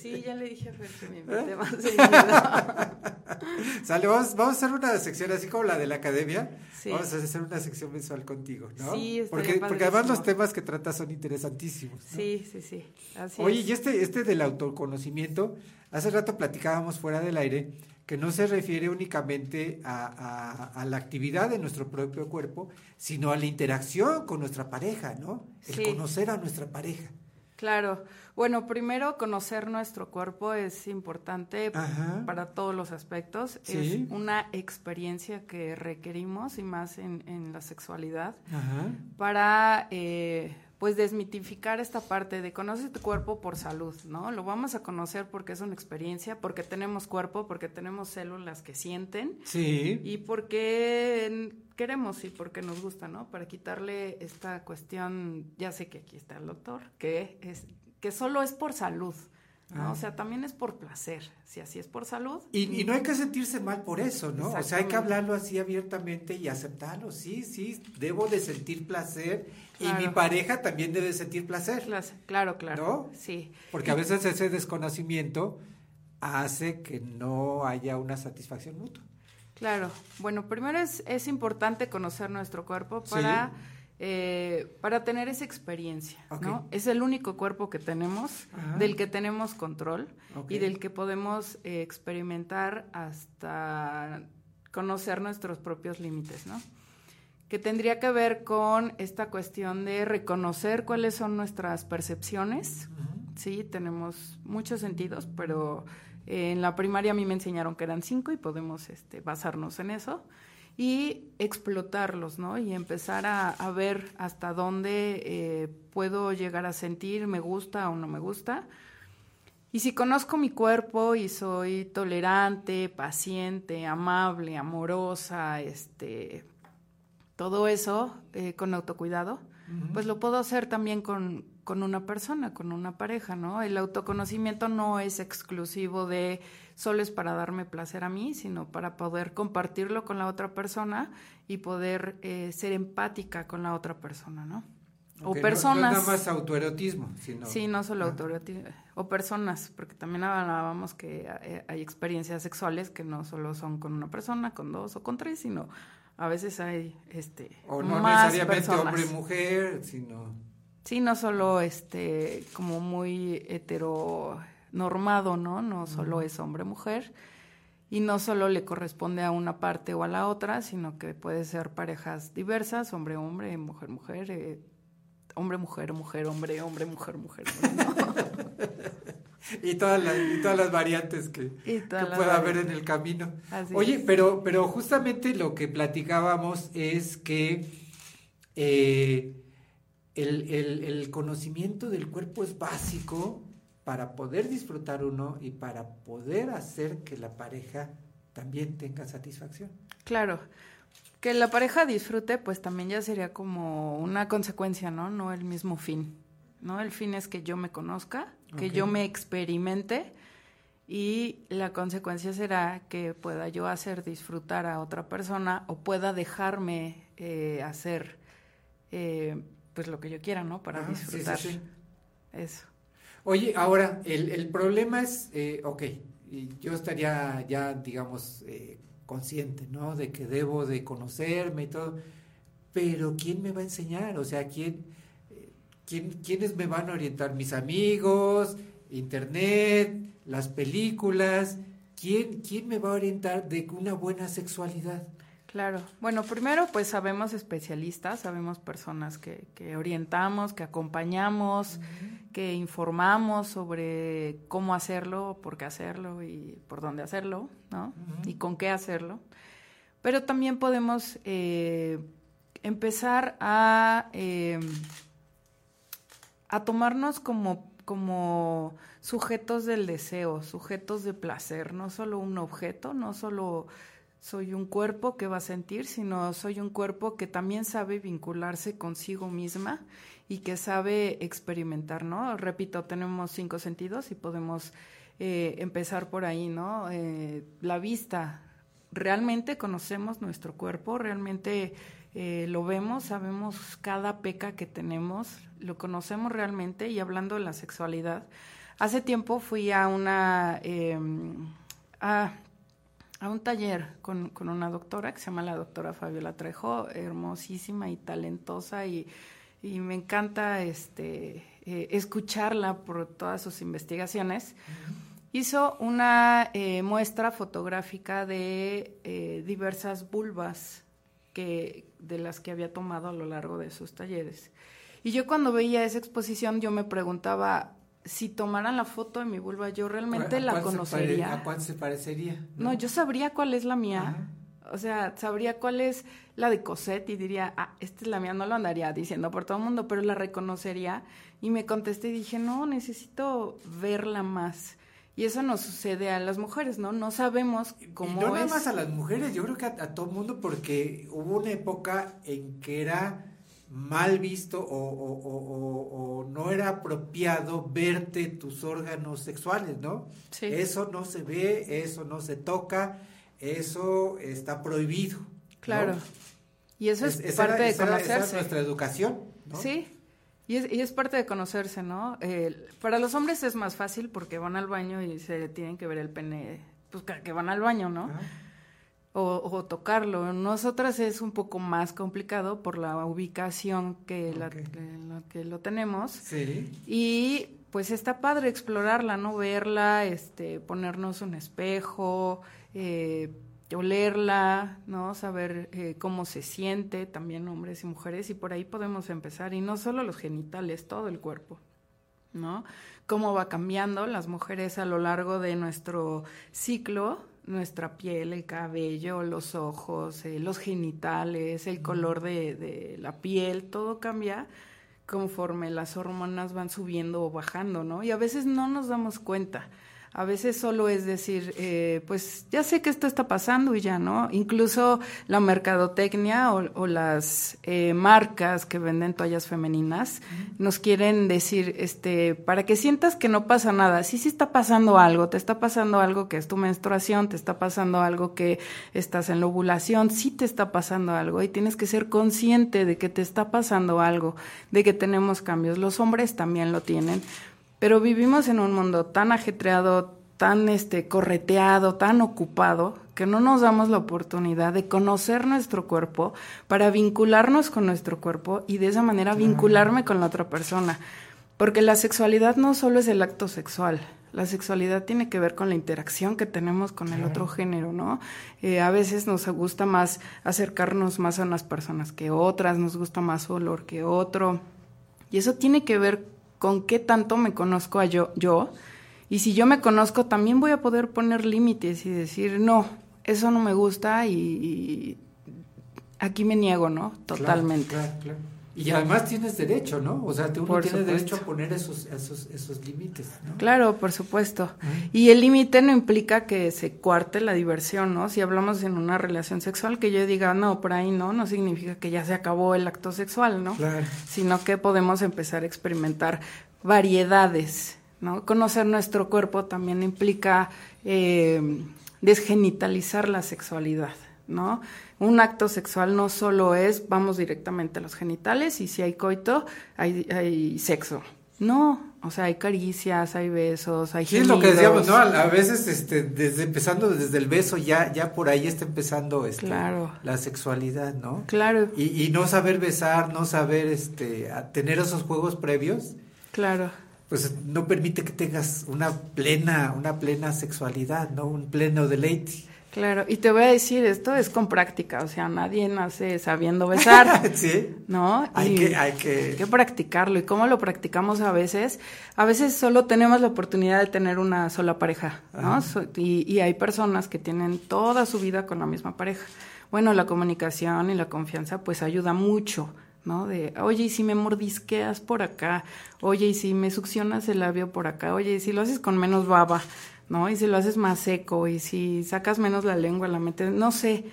Sí, ya le dije a Fer que me ¿Eh? invite más seguido. Sale, vamos, vamos a hacer una sección así como la de la academia. Sí. Vamos a hacer una sección mensual contigo, ¿no? Sí, porque, porque además los temas que tratas son interesantísimos. ¿no? Sí, sí, sí. Así Oye, es. y este, este del autoconocimiento, hace rato platicábamos fuera del aire que no se refiere únicamente a, a- a la actividad de nuestro propio cuerpo, sino a la interacción con nuestra pareja, ¿no? El Sí. conocer a nuestra pareja. Claro. Bueno, primero conocer nuestro cuerpo es importante Ajá. para todos los aspectos. Sí. Es una experiencia que requerimos y más en, en la sexualidad Ajá. para eh, pues desmitificar esta parte de conoce tu cuerpo por salud, ¿no? Lo vamos a conocer porque es una experiencia, porque tenemos cuerpo, porque tenemos células que sienten Sí. y porque queremos y porque nos gusta, ¿no? Para quitarle esta cuestión, ya sé que aquí está el doctor, que es que solo es por salud, ¿no? Ah. O sea, también es por placer. Si así es por salud. Y, y no hay que sentirse mal por eso, ¿no? O sea, hay que hablarlo así abiertamente y aceptarlo. Sí, sí, debo de sentir placer y mi pareja también debe sentir placer. Claro, claro. ¿No? Sí. Porque a veces ese desconocimiento hace que no haya una satisfacción mutua. Claro. Bueno, primero es, es importante conocer nuestro cuerpo Sí. Para, eh, para tener esa experiencia, Ok. ¿no? Es el único cuerpo que tenemos, Ajá. del que tenemos control Ok. y del que podemos eh, experimentar hasta conocer nuestros propios límites, ¿no? Que tendría que ver con esta cuestión de reconocer cuáles son nuestras percepciones. Sí, tenemos muchos sentidos, pero eh, en la primaria a mí me enseñaron que eran cinco y podemos este, basarnos en eso y explotarlos, ¿no? Y empezar a, a ver hasta dónde eh, puedo llegar a sentir, me gusta o no me gusta. Y si conozco mi cuerpo y soy tolerante, paciente, amable, amorosa, este, todo eso eh, con autocuidado, pues lo puedo hacer también con, con una persona, con una pareja, ¿no? El autoconocimiento no es exclusivo de solo es para darme placer a mí, sino para poder compartirlo con la otra persona y poder eh, ser empática con la otra persona, ¿no? No- o No, personas. es nada más autoerotismo, sino... Sí, no solo Ah. autoerotismo. O personas, porque también hablábamos que eh, hay experiencias sexuales que no solo son con una persona, con dos o con tres, sino a veces hay este O no más necesariamente personas. hombre-mujer, sino... Sí, no solo este como muy heteronormado, ¿no? No solo es hombre-mujer. y no solo le corresponde a una parte o a la otra, sino que puede ser parejas diversas, hombre, hombre, mujer, mujer, eh, hombre, mujer, mujer, hombre, hombre, mujer, mujer. y, todas las, y todas las variantes que, pueda haber en el camino. Oye, pero, pero justamente lo que platicábamos es que eh, el, el conocimiento del cuerpo es básico para poder disfrutar uno y para poder hacer que la pareja también tenga satisfacción. Claro. Que la pareja disfrute, pues también ya sería como una consecuencia, ¿no? No el mismo fin, ¿no? El fin es que yo me conozca, que yo me experimente y la consecuencia será que pueda yo hacer disfrutar a otra persona o pueda dejarme eh, hacer eh, pues lo que yo quiera, ¿no? Para disfrutar. Eso. Oye, ahora, el, el problema es, eh, ok, yo estaría ya, digamos, eh, consciente, ¿no? De que debo de conocerme y todo, pero ¿quién me va a enseñar? O sea, ¿quién, eh, quién, ¿quiénes me van a orientar? ¿Mis amigos? ¿Internet? ¿Las películas? ¿Quién, ¿Quién me va a orientar de una buena sexualidad? Claro. Bueno, primero pues sabemos especialistas, sabemos personas que, que orientamos, que acompañamos, que informamos sobre cómo hacerlo, por qué hacerlo y por dónde hacerlo, ¿no? Y con qué hacerlo. Pero también podemos eh, empezar a, eh, a tomarnos como, como sujetos del deseo, sujetos de placer, no solo un objeto, no solo soy un cuerpo que va a sentir, sino soy un cuerpo que también sabe vincularse consigo misma y que sabe experimentar, ¿no? Repito, tenemos cinco sentidos y podemos eh, empezar por ahí, ¿no? Eh, la vista, realmente conocemos nuestro cuerpo, realmente eh, lo vemos, sabemos cada peca que tenemos, lo conocemos realmente y hablando de la sexualidad, hace tiempo fui a una... Em, a, a un taller con, con, una doctora que se llama la doctora Fabiola Trejo, hermosísima y talentosa y, y me encanta este, eh, escucharla por todas sus investigaciones. Hizo una eh, muestra fotográfica de eh, diversas vulvas que, de las que había tomado a lo largo de sus talleres. Y yo cuando veía esa exposición yo me preguntaba, si tomaran la foto de mi vulva, yo realmente la conocería. ¿A cuál se parecería? ¿no? yo sabría cuál es la mía. O sea, sabría cuál es la de Cosette y diría, ah, esta es la mía, no lo andaría diciendo por todo el mundo, pero la reconocería. Y me contesté y dije, no, necesito verla más. Y eso nos sucede a las mujeres, ¿no? No sabemos cómo y no nada más a las mujeres, yo creo que a, a todo el mundo, porque hubo una época en que era mal visto o, no era apropiado verte tus órganos sexuales, ¿no? Sí. Eso no se ve, eso no se toca, eso está prohibido. Claro. Y eso es, parte de conocerse. Esa es nuestra educación, ¿no? Sí. Y es, y es parte de conocerse, ¿no? para los hombres es más fácil porque van al baño y se tienen que ver el pene, pues que van al baño, ¿no? O, tocarlo. Nosotras es un poco más complicado por la ubicación que, la, que lo tenemos. Sí. Y pues está padre explorarla, ¿no? Verla, este, ponernos un espejo, eh, olerla, ¿no? Saber eh, cómo se siente, también hombres y mujeres, y por ahí podemos empezar. Y no solo los genitales, todo el cuerpo, ¿no? Cómo va cambiando las mujeres a lo largo de nuestro ciclo, nuestra piel, el cabello, los ojos, eh, los genitales, el color de, de, la piel, todo cambia conforme las hormonas van subiendo o bajando, ¿no? Y a veces no nos damos cuenta. A veces solo es decir, eh, pues ya sé que esto está pasando y ya, ¿no? Incluso la mercadotecnia o, las eh, marcas que venden toallas femeninas nos quieren decir, este, para que sientas que no pasa nada. Sí, sí está pasando algo, te está pasando algo que es tu menstruación, te está pasando algo que estás en la ovulación, sí te está pasando algo y tienes que ser consciente de que te está pasando algo, de que tenemos cambios. Los hombres también lo tienen pero vivimos en un mundo tan ajetreado, tan este correteado, tan ocupado, que no nos damos la oportunidad de conocer nuestro cuerpo para vincularnos con nuestro cuerpo y de esa manera vincularme con la otra persona. Porque la sexualidad no solo es el acto sexual, La sexualidad tiene que ver con la interacción que tenemos con el otro género, ¿no? Eh, a veces nos gusta más acercarnos más a unas personas que otras, nos gusta más olor que otro. Y eso tiene que ver con qué tanto me conozco a yo, yo. Y si yo me conozco, también voy a poder poner límites y decir, no, eso no me gusta y, y aquí me niego, ¿no? Totalmente. Claro, claro, Y además tienes derecho, ¿no? O sea, uno Por tiene supuesto. derecho a poner esos, esos, esos límites, ¿no? Claro, por supuesto. Y el límite no implica que se cuarte la diversión, ¿no? Si hablamos en una relación sexual, que yo diga, no, por ahí no, no significa que ya se acabó el acto sexual, ¿no? Claro. Sino que podemos empezar a experimentar variedades, ¿no? Conocer nuestro cuerpo también implica eh, desgenitalizar la sexualidad, ¿no? Un acto sexual no solo es vamos directamente a los genitales y si hay coito, hay, hay sexo. No, o sea, hay caricias, hay besos, hay Sí, es lo que decíamos, ¿no? A, veces, este, desde empezando desde el beso, ya, ya por ahí está empezando, este, Claro. la sexualidad, ¿no? Claro, Y, y no saber besar, no saber, este, tener esos juegos previos, claro. pues no permite que tengas una plena, una plena sexualidad, ¿no? Un pleno deleite. Claro, y te voy a decir, esto es con práctica, o sea, nadie nace sabiendo besar, sí. ¿no? Hay que, hay que, hay que practicarlo. ¿Y cómo lo practicamos a veces? A veces solo tenemos la oportunidad de tener una sola pareja, ¿no? So- y, y hay personas que tienen toda su vida con la misma pareja. Bueno, la comunicación y la confianza pues ayuda mucho, ¿no? De, oye, y si me mordisqueas por acá, oye, y si me succionas el labio por acá, oye, y si lo haces con menos baba, ¿no? Y si lo haces más seco, y si sacas menos la lengua, la metes, no sé.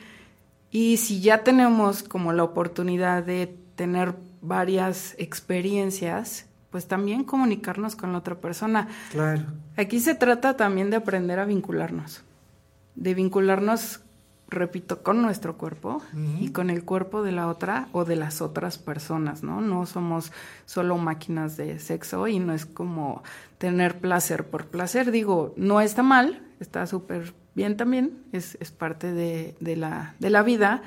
Y si ya tenemos como la oportunidad de tener varias experiencias, pues también comunicarnos con la otra persona. claro. Aquí se trata también de aprender a vincularnos, de vincularnos, repito, con nuestro cuerpo y con el cuerpo de la otra o de las otras personas, ¿no? No somos solo máquinas de sexo y no es como tener placer por placer. Digo, no está mal, está súper bien también, es, es parte de, de la, de la vida,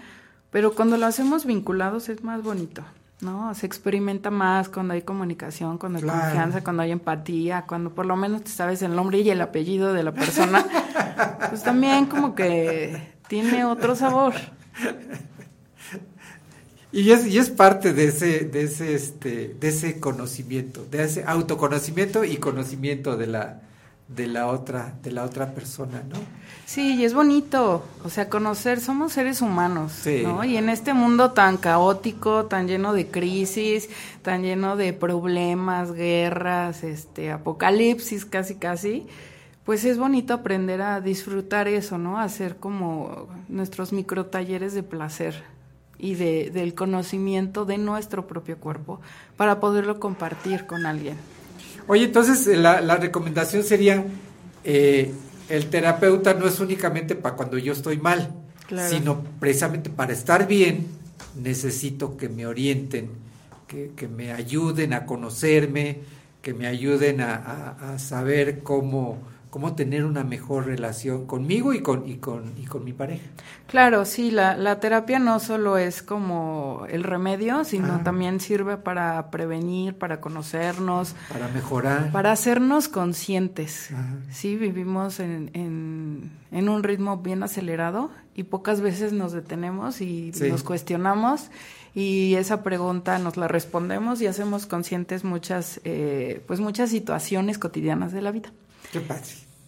pero cuando lo hacemos vinculados es más bonito. ¿no? Se experimenta más cuando hay comunicación, cuando hay Claro. confianza, cuando hay empatía, cuando por lo menos te sabes el nombre y el apellido de la persona, pues también como que tiene otro sabor. Y es, y es parte de ese, de ese, este, de ese conocimiento, de ese autoconocimiento y conocimiento de la, de la otra, de la otra persona, ¿no? Sí, y es bonito, o sea, conocer, somos seres humanos, Sí. ¿no? Y en este mundo tan caótico, tan lleno de crisis, tan lleno de problemas, guerras, este, apocalipsis casi casi, pues es bonito aprender a disfrutar eso, ¿no? Hacer como nuestros micro talleres de placer y de, del conocimiento de nuestro propio cuerpo para poderlo compartir con alguien. Oye, entonces eh, la, la recomendación sería, eh, el terapeuta no es únicamente para cuando yo estoy mal, Claro. sino precisamente para estar bien, necesito que me orienten, que, que me ayuden a conocerme, que me ayuden a, a- a saber cómo, cómo tener una mejor relación conmigo y con, y con, y con mi pareja. Claro, sí, la, la terapia no solo es como el remedio, sino Ah. también sirve para prevenir, para conocernos, Para mejorar. para hacernos conscientes. Ajá. Sí, vivimos en, en, en un ritmo bien acelerado y pocas veces nos detenemos y Sí. nos cuestionamos y esa pregunta nos la respondemos y hacemos conscientes muchas, eh, pues muchas situaciones cotidianas de la vida. Qué padre.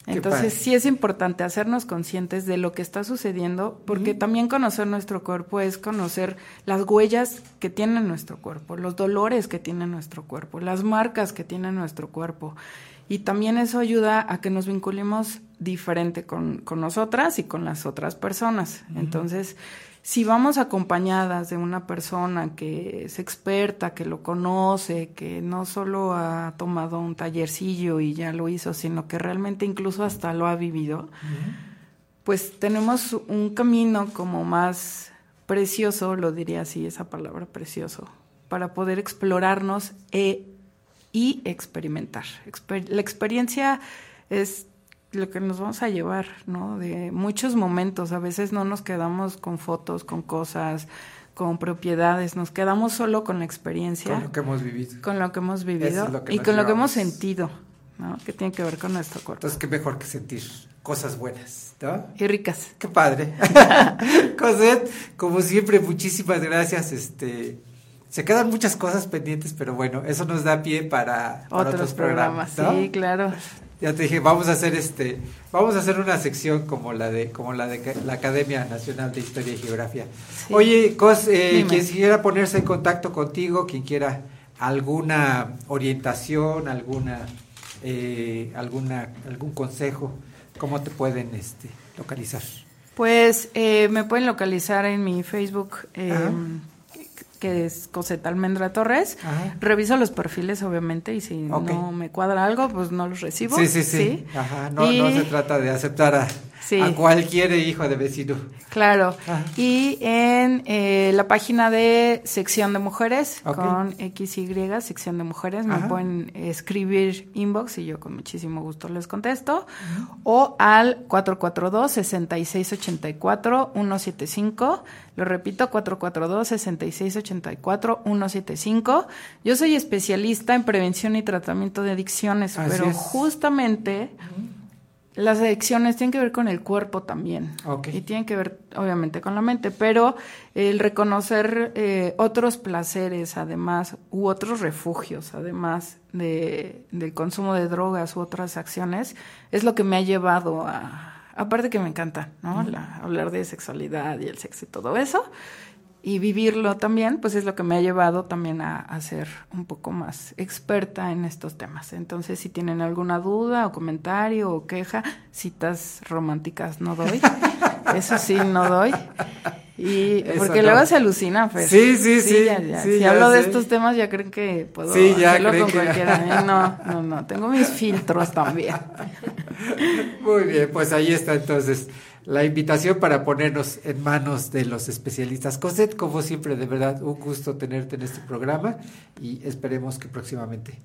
qué Entonces padre. sí es importante hacernos conscientes de lo que está sucediendo, porque también conocer nuestro cuerpo es conocer las huellas que tiene nuestro cuerpo, los dolores que tiene nuestro cuerpo, las marcas que tiene nuestro cuerpo. Y también eso ayuda a que nos vinculemos diferente con, con nosotras y con las otras personas. Entonces, si vamos acompañadas de una persona que es experta, que lo conoce, que no solo ha tomado un tallercillo y ya lo hizo, sino que realmente incluso hasta lo ha vivido, pues tenemos un camino como más precioso, lo diría así, esa palabra precioso, para poder explorarnos e- y experimentar. Exper- la experiencia es lo que nos vamos a llevar, ¿no? De muchos momentos. A veces no nos quedamos con fotos, con cosas, con propiedades, nos quedamos solo con la experiencia, Con lo que hemos vivido. con lo que hemos vivido es lo que y con lo que hemos sentido, ¿no? Que tiene que ver con nuestro cuerpo. Entonces, qué mejor que sentir cosas buenas, ¿no? Y ricas. Qué padre. Cosette, como siempre, muchísimas gracias. Este, se quedan muchas cosas pendientes, pero bueno, eso nos da pie para, para Otros, programas. ¿no? Sí, claro. Ya te dije, vamos a hacer este, vamos a hacer una sección como la de, como la de la Academia Nacional de Historia y Geografía. Sí. Oye, Cos, eh, quien quiera ponerse en contacto contigo, quien quiera alguna orientación, alguna, eh, alguna, algún consejo, ¿cómo te pueden este, localizar? Pues eh, me pueden localizar en mi Facebook, eh. Que es Coseta Almendra Torres. Ajá. Reviso los perfiles, obviamente, y si no me cuadra algo, pues no los recibo. Sí, sí, sí. Ajá, no, Y- no se trata de aceptar a, Sí. a cualquier hijo de vecino. Claro. Ajá. Y en eh, la página de sección de mujeres, Ok. con XY, sección de mujeres, me Ajá. pueden escribir inbox y yo con muchísimo gusto les contesto. O al 442-6684-175. Lo repito, 442-6684-175. Yo soy especialista en prevención y tratamiento de adicciones, Así pero es. justamente... Las adicciones tienen que ver con el cuerpo también. Ok. Y tienen que ver, obviamente, con la mente. Pero el reconocer eh, otros placeres, además, u otros refugios, además de, del consumo de drogas u otras acciones, es lo que me ha llevado a. Aparte que me encanta, ¿no? La- hablar de sexualidad y el sexo y todo eso. Y vivirlo también, pues es lo que me ha llevado también a, a ser un poco más experta en estos temas. Entonces, si tienen alguna duda o comentario o queja, citas románticas no doy. Eso sí, no doy. Y Eso porque no. luego se alucina, pues. Sí, sí, sí, ya, ya. sí, si ya hablo de sé. estos temas, ya creen que puedo Sí, hacerlo con cualquiera. ¿eh? No, no, no. Tengo mis filtros también. Muy bien, pues ahí está entonces la invitación para ponernos en manos de los especialistas. Cosette, como siempre, de verdad, un gusto tenerte en este programa y esperemos que próximamente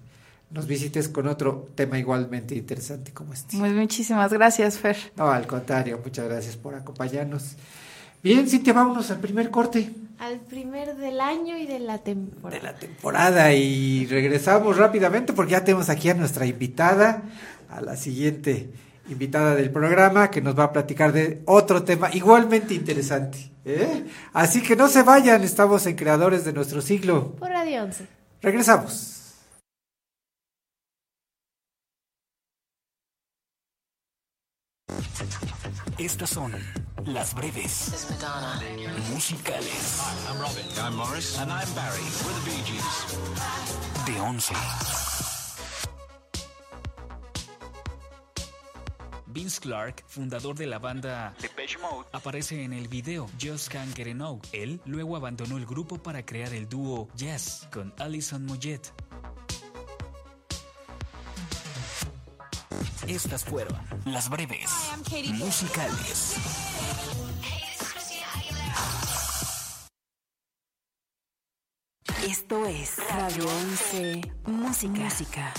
nos visites con otro tema igualmente interesante como este. Pues muchísimas gracias, Fer. No, al contrario, muchas gracias por acompañarnos. Bien, Cintia, vámonos al primer corte Al primer del año y de la temporada. de la temporada y regresamos rápidamente porque ya tenemos aquí a nuestra invitada, a la siguiente invitada del programa que nos va a platicar de otro tema igualmente interesante. ¿eh? Así que no se vayan, estamos en Creadores de nuestro siglo. Por Radio 11. Regresamos. Estas son las breves musicales I'm Robin. I'm Morris. And I'm Barry. We're the Bee Gees. de 11. Vince Clark, fundador de la banda Depeche Mode. aparece en el video Just Can't Get Enough. Él luego abandonó el grupo para crear el dúo Jazz con Alison Moyet. Estas fueron las breves musicales. Esto es Radio 11 Música. Música.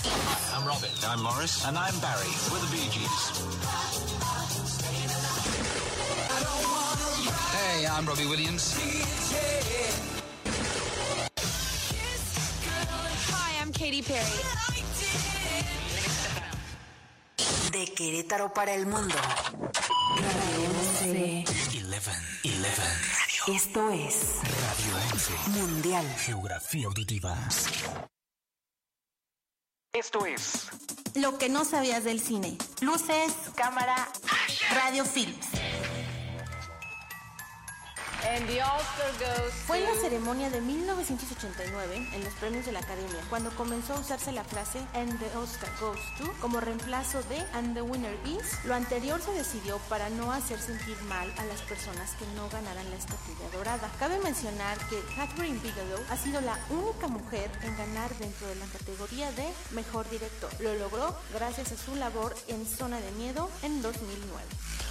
I'm Robin. I'm Morris. And I'm Barry. We're the Bee Gees. Hey, I'm Robbie Williams. Hi, I'm Katy Perry. De Querétaro para el mundo. Radio 11. 11, 11. Esto es Radio 11. Mundial. Geografía auditiva. Esto es Lo que no sabías del cine. Luces, cámara, radio films. Fue en la ceremonia de 1989, en los premios de la Academia, cuando comenzó a usarse la frase And the Oscar goes to como reemplazo de And the winner is. Lo anterior se decidió para no hacer sentir mal a las personas que no ganaran la estatuilla dorada. Cabe mencionar que Catherine Bigelow ha sido la única mujer en ganar dentro de la categoría de Mejor Director. Lo logró gracias a su labor en Zona de Miedo en 2009.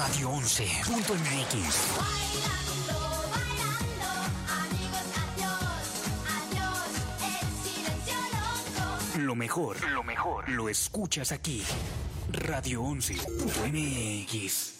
Radio 11.mx. Lo mejor, lo mejor, lo escuchas aquí. Radio 11.mx.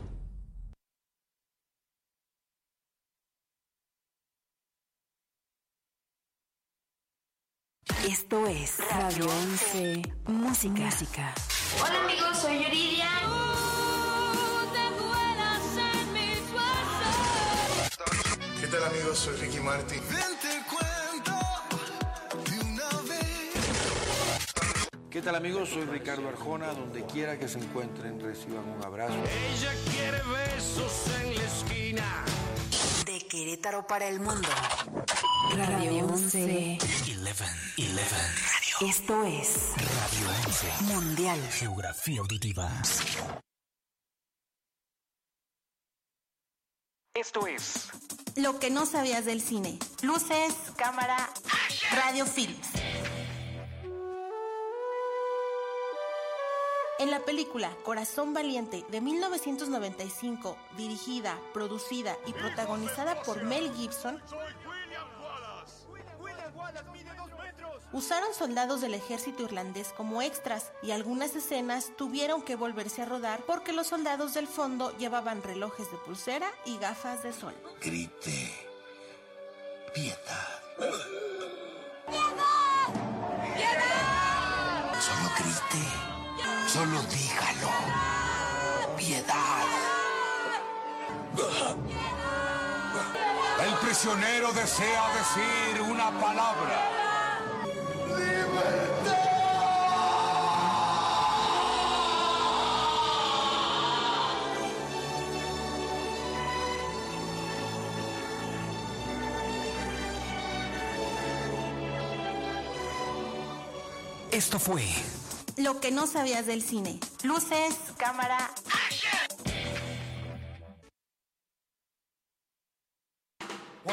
Esto es Radio 11 Música. Música. Hola amigos, soy Yuridia. ¿Qué tal amigos? Soy Ricky Martin. ¿Qué tal amigos? Soy Ricardo Arjona. Donde quiera que se encuentren, reciban un abrazo. Ella quiere besos en la esquina. De Querétaro para el mundo. Radio 11. 11. 11. Esto es Radio 11. Mundial. Geografía auditiva. Esto es Lo que no sabías del cine. Luces, cámara, radio films. En la película Corazón Valiente de 1995, dirigida, producida y protagonizada por Mel Gibson, usaron soldados del ejército irlandés como extras y algunas escenas tuvieron que volverse a rodar porque los soldados del fondo llevaban relojes de pulsera y gafas de sol. Grite. Piedad. Solo grite. Solo dígalo. Piedad. El prisionero desea decir una palabra. Esto fue Lo que no sabías del cine. Luces, cámara.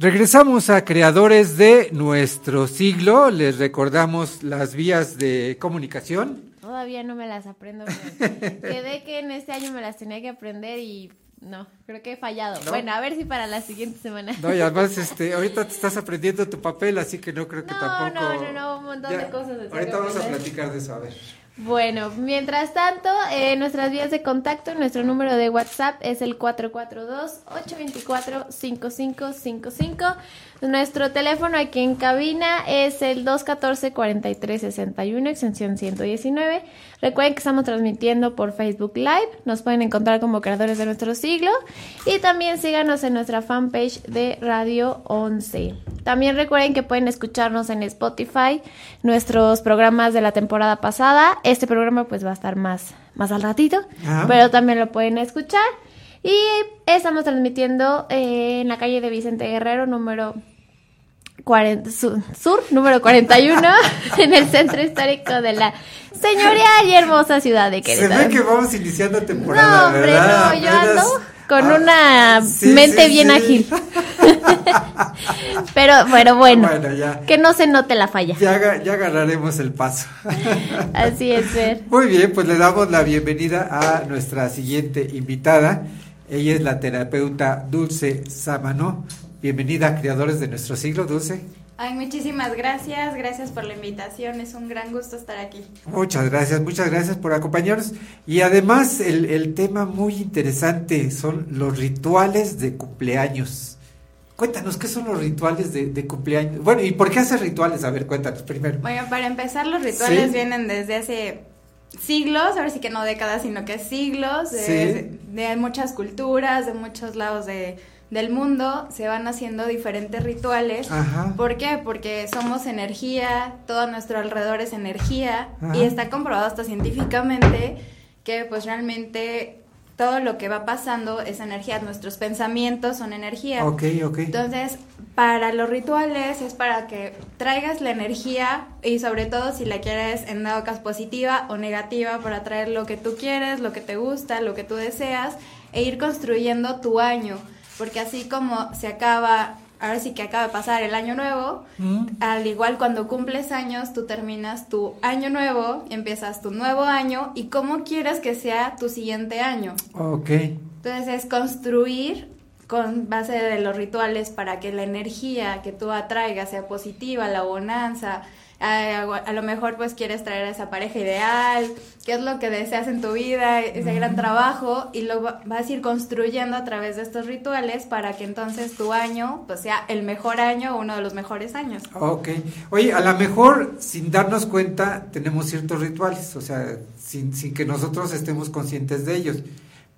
Regresamos a creadores de nuestro siglo. Les recordamos las vías de comunicación. Todavía no me las aprendo. Quedé que en este año me las tenía que aprender y no, creo que he fallado. ¿No? Bueno, a ver si para la siguiente semana. No, y además, este, ahorita te estás aprendiendo tu papel, así que no creo que No, tampoco. no, no, no, un montón Ya, de cosas. tengo Ahorita vamos a platicar de eso, a ver. Bueno, mientras tanto, eh, nuestras vías de contacto, nuestro número de WhatsApp es el 442-824-5555. Nuestro teléfono aquí en cabina es el 214-4361, extensión 119. Recuerden que estamos transmitiendo por Facebook Live, nos pueden encontrar como creadores de nuestro siglo y también síganos en nuestra fanpage de Radio 11. También recuerden que pueden escucharnos en Spotify, nuestros programas de la temporada pasada. Este programa pues va a estar más, más al ratito, Ah. pero también lo pueden escuchar. Y estamos transmitiendo eh, en la calle de Vicente Guerrero, número 40, su- sur, número 41, en el centro histórico de la señorial y hermosa ciudad de Se Querétaro. ve que vamos iniciando temporada, No, hombre, ¿verdad? no, yo Apenas- ando con una sí, mente sí, bien sí. ágil. pero, pero bueno, Bueno, ya. que no se note la falla. Ya, ya agarraremos el paso. Así es, Fer. Muy bien, pues le damos la bienvenida a nuestra siguiente invitada. Ella es la terapeuta Dulce Sámano. Bienvenida a Creadores de nuestro siglo, Dulce. Ay, muchísimas gracias, gracias por la invitación, es un gran gusto estar aquí. Muchas gracias, muchas gracias por acompañarnos. Y además el, el tema muy interesante son los rituales de cumpleaños. Cuéntanos, ¿qué son los rituales de, de cumpleaños? Bueno, ¿y por qué haces rituales? A ver, cuéntanos primero. Bueno, para empezar, los rituales Sí. vienen desde hace siglos, ahora sí que no décadas, sino que siglos, de, Sí. de muchas culturas, de muchos lados de, del mundo, se van haciendo diferentes rituales. Ajá. ¿Por qué? Porque somos energía, todo nuestro alrededor es energía, Ajá. y está comprobado hasta científicamente que pues realmente todo lo que va pasando es energía, nuestros pensamientos son energía. Ok, ok. Entonces, para los rituales es para que traigas la energía y sobre todo si la quieres en dado caso positiva o negativa para traer lo que tú quieres, lo que te gusta, lo que tú deseas e ir construyendo tu año, porque así como se acaba, ahora sí que acaba de pasar el año nuevo, al igual cuando cumples años, tú terminas tu año nuevo, empiezas tu nuevo año y cómo quieres que sea tu siguiente año. Ok. Entonces es construir con base de los rituales para que la energía que tú atraigas sea positiva, la bonanza. A, a lo mejor pues quieres traer a esa pareja ideal, qué es lo que deseas en tu vida, ese gran trabajo y lo va- vas a ir construyendo a través de estos rituales para que entonces tu año pues sea el mejor año o uno de los mejores años. Ok. Oye, a lo mejor sin darnos cuenta tenemos ciertos rituales, o sea, sin, sin que nosotros estemos conscientes de ellos.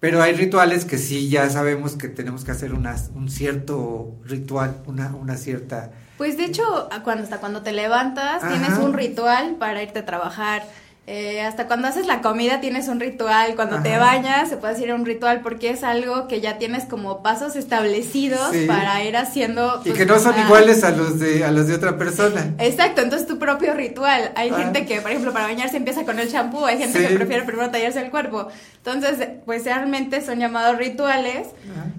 Pero hay rituales que sí ya sabemos que tenemos que hacer una, un cierto ritual, una, una cierta... Pues de hecho, cuando, hasta cuando te levantas tienes un ritual para irte a trabajar. Eh, hasta cuando haces la comida tienes un ritual. Cuando te bañas se puede hacer un ritual porque es algo que ya tienes como pasos establecidos Sí. para ir haciendo. Y pues, que no son una- iguales a los de, a los de otra persona. Exacto, entonces tu propio ritual. Hay Ah. gente que, por ejemplo, para bañarse empieza con el shampoo, hay gente Sí. que prefiere primero tallarse el cuerpo. Entonces, pues realmente son llamados rituales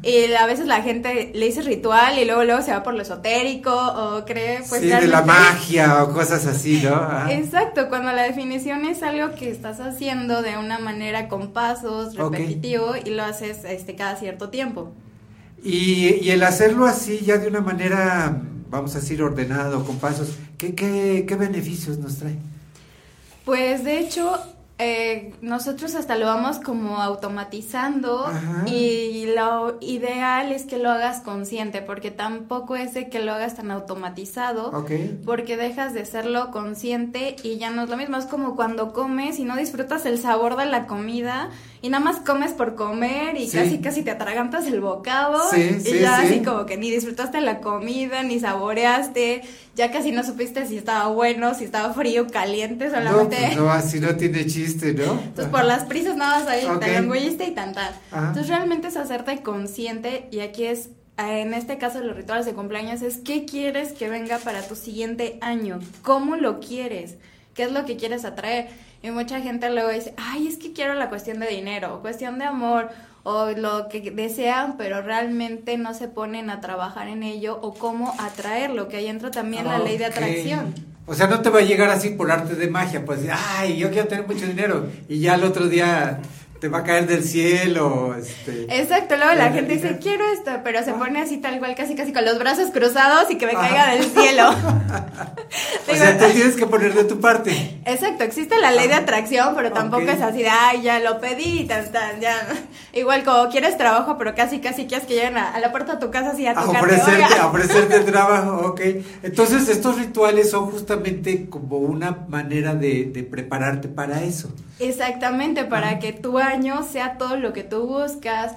y a veces la gente le dice ritual y luego luego se va por lo esotérico o cree pues sí, de la magia o cosas así, ¿no? Ah. Exacto, cuando la definición es algo que estás haciendo de una manera con pasos, repetitivo y lo haces este cada cierto tiempo. Y, y el hacerlo así ya de una manera, vamos a decir, ordenado, con pasos, ¿qué, qué, qué beneficios nos trae? Pues de hecho, eh, nosotros hasta lo vamos como automatizando Ajá. y lo ideal es que lo hagas consciente porque tampoco es de que lo hagas tan automatizado porque dejas de serlo consciente y ya no es lo mismo, es como cuando comes y no disfrutas el sabor de la comida y nada más comes por comer y Sí. casi casi te atragantas el bocado Sí, y sí, ya sí. así como que ni disfrutaste la comida, ni saboreaste, ya casi no supiste si estaba bueno, si estaba frío, caliente, No, solamente... pues no, así no tiene chiste, ¿no? Entonces por las prisas nada más ahí Ok. te lo engulliste y tan tan. Ajá. Entonces realmente es hacerte consciente y aquí es, eh, en este caso los rituales de cumpleaños es qué quieres que venga para tu siguiente año, cómo lo quieres, qué es lo que quieres atraer. Y mucha gente luego dice, ay, es que quiero la cuestión de dinero, o cuestión de amor, o lo que desean, pero realmente no se ponen a trabajar en ello, o cómo atraerlo, que ahí entra también la ley de atracción. O sea, no te va a llegar así por arte de magia, pues, ay, yo quiero tener mucho dinero, y ya el otro día te va a caer del cielo, este... Exacto, luego la Eh, gente dice, diga- quiero esto, pero se pone así tal cual, casi casi con los brazos cruzados y que me Ajá. caiga del cielo. O sea, tú tienes que poner de tu parte. Exacto, existe la ley de atracción, pero tampoco es así de, ay, ya lo pedí tan, tan, ya. Igual como quieres trabajo, pero casi casi quieres que lleguen a, a la puerta de tu casa así a A tocarte, ofrecerte, a ofrecerte el trabajo, ok. Entonces, estos rituales son justamente como una manera de, de prepararte para eso. Exactamente, para que tu sea todo lo que tú buscas.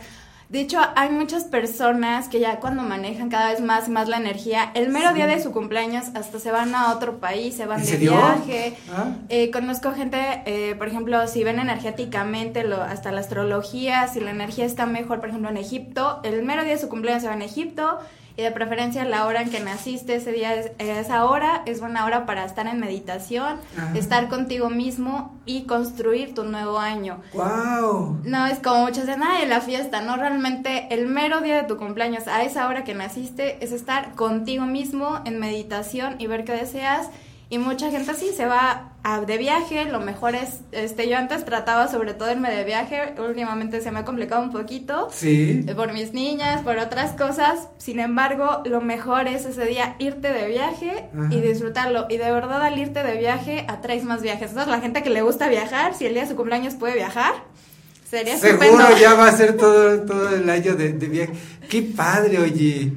De hecho, hay muchas personas que ya cuando manejan cada vez más y más la energía, el mero Sí. día de su cumpleaños hasta se van a otro país, se van ¿En de serio? viaje. Ah. Eh, conozco gente, eh, por ejemplo, si ven energéticamente, lo, hasta la astrología, si la energía está mejor, por ejemplo, en Egipto, el mero día de su cumpleaños se van a Egipto y de preferencia la hora en que naciste, ese día, es, esa hora es buena hora para estar en meditación, Ajá. estar contigo mismo y construir tu nuevo año. ¡Wow! No, es como muchos dicen, ay, la fiesta, no, realmente el mero día de tu cumpleaños, a esa hora que naciste, es estar contigo mismo en meditación y ver qué deseas Y mucha gente así se va a- de viaje, lo mejor es, este, yo antes trataba sobre todo irme de viaje, últimamente se me ha complicado un poquito. Sí. eh, Por mis niñas, por otras cosas. Sin embargo, lo mejor es ese día irte de viaje Ajá. y disfrutarlo. Y de verdad al irte de viaje atraes más viajes. Entonces la gente que le gusta viajar, si el día de su cumpleaños puede viajar, sería Seguro estupendo. ya va a ser todo, todo el año de, de viaje. Qué padre, oye.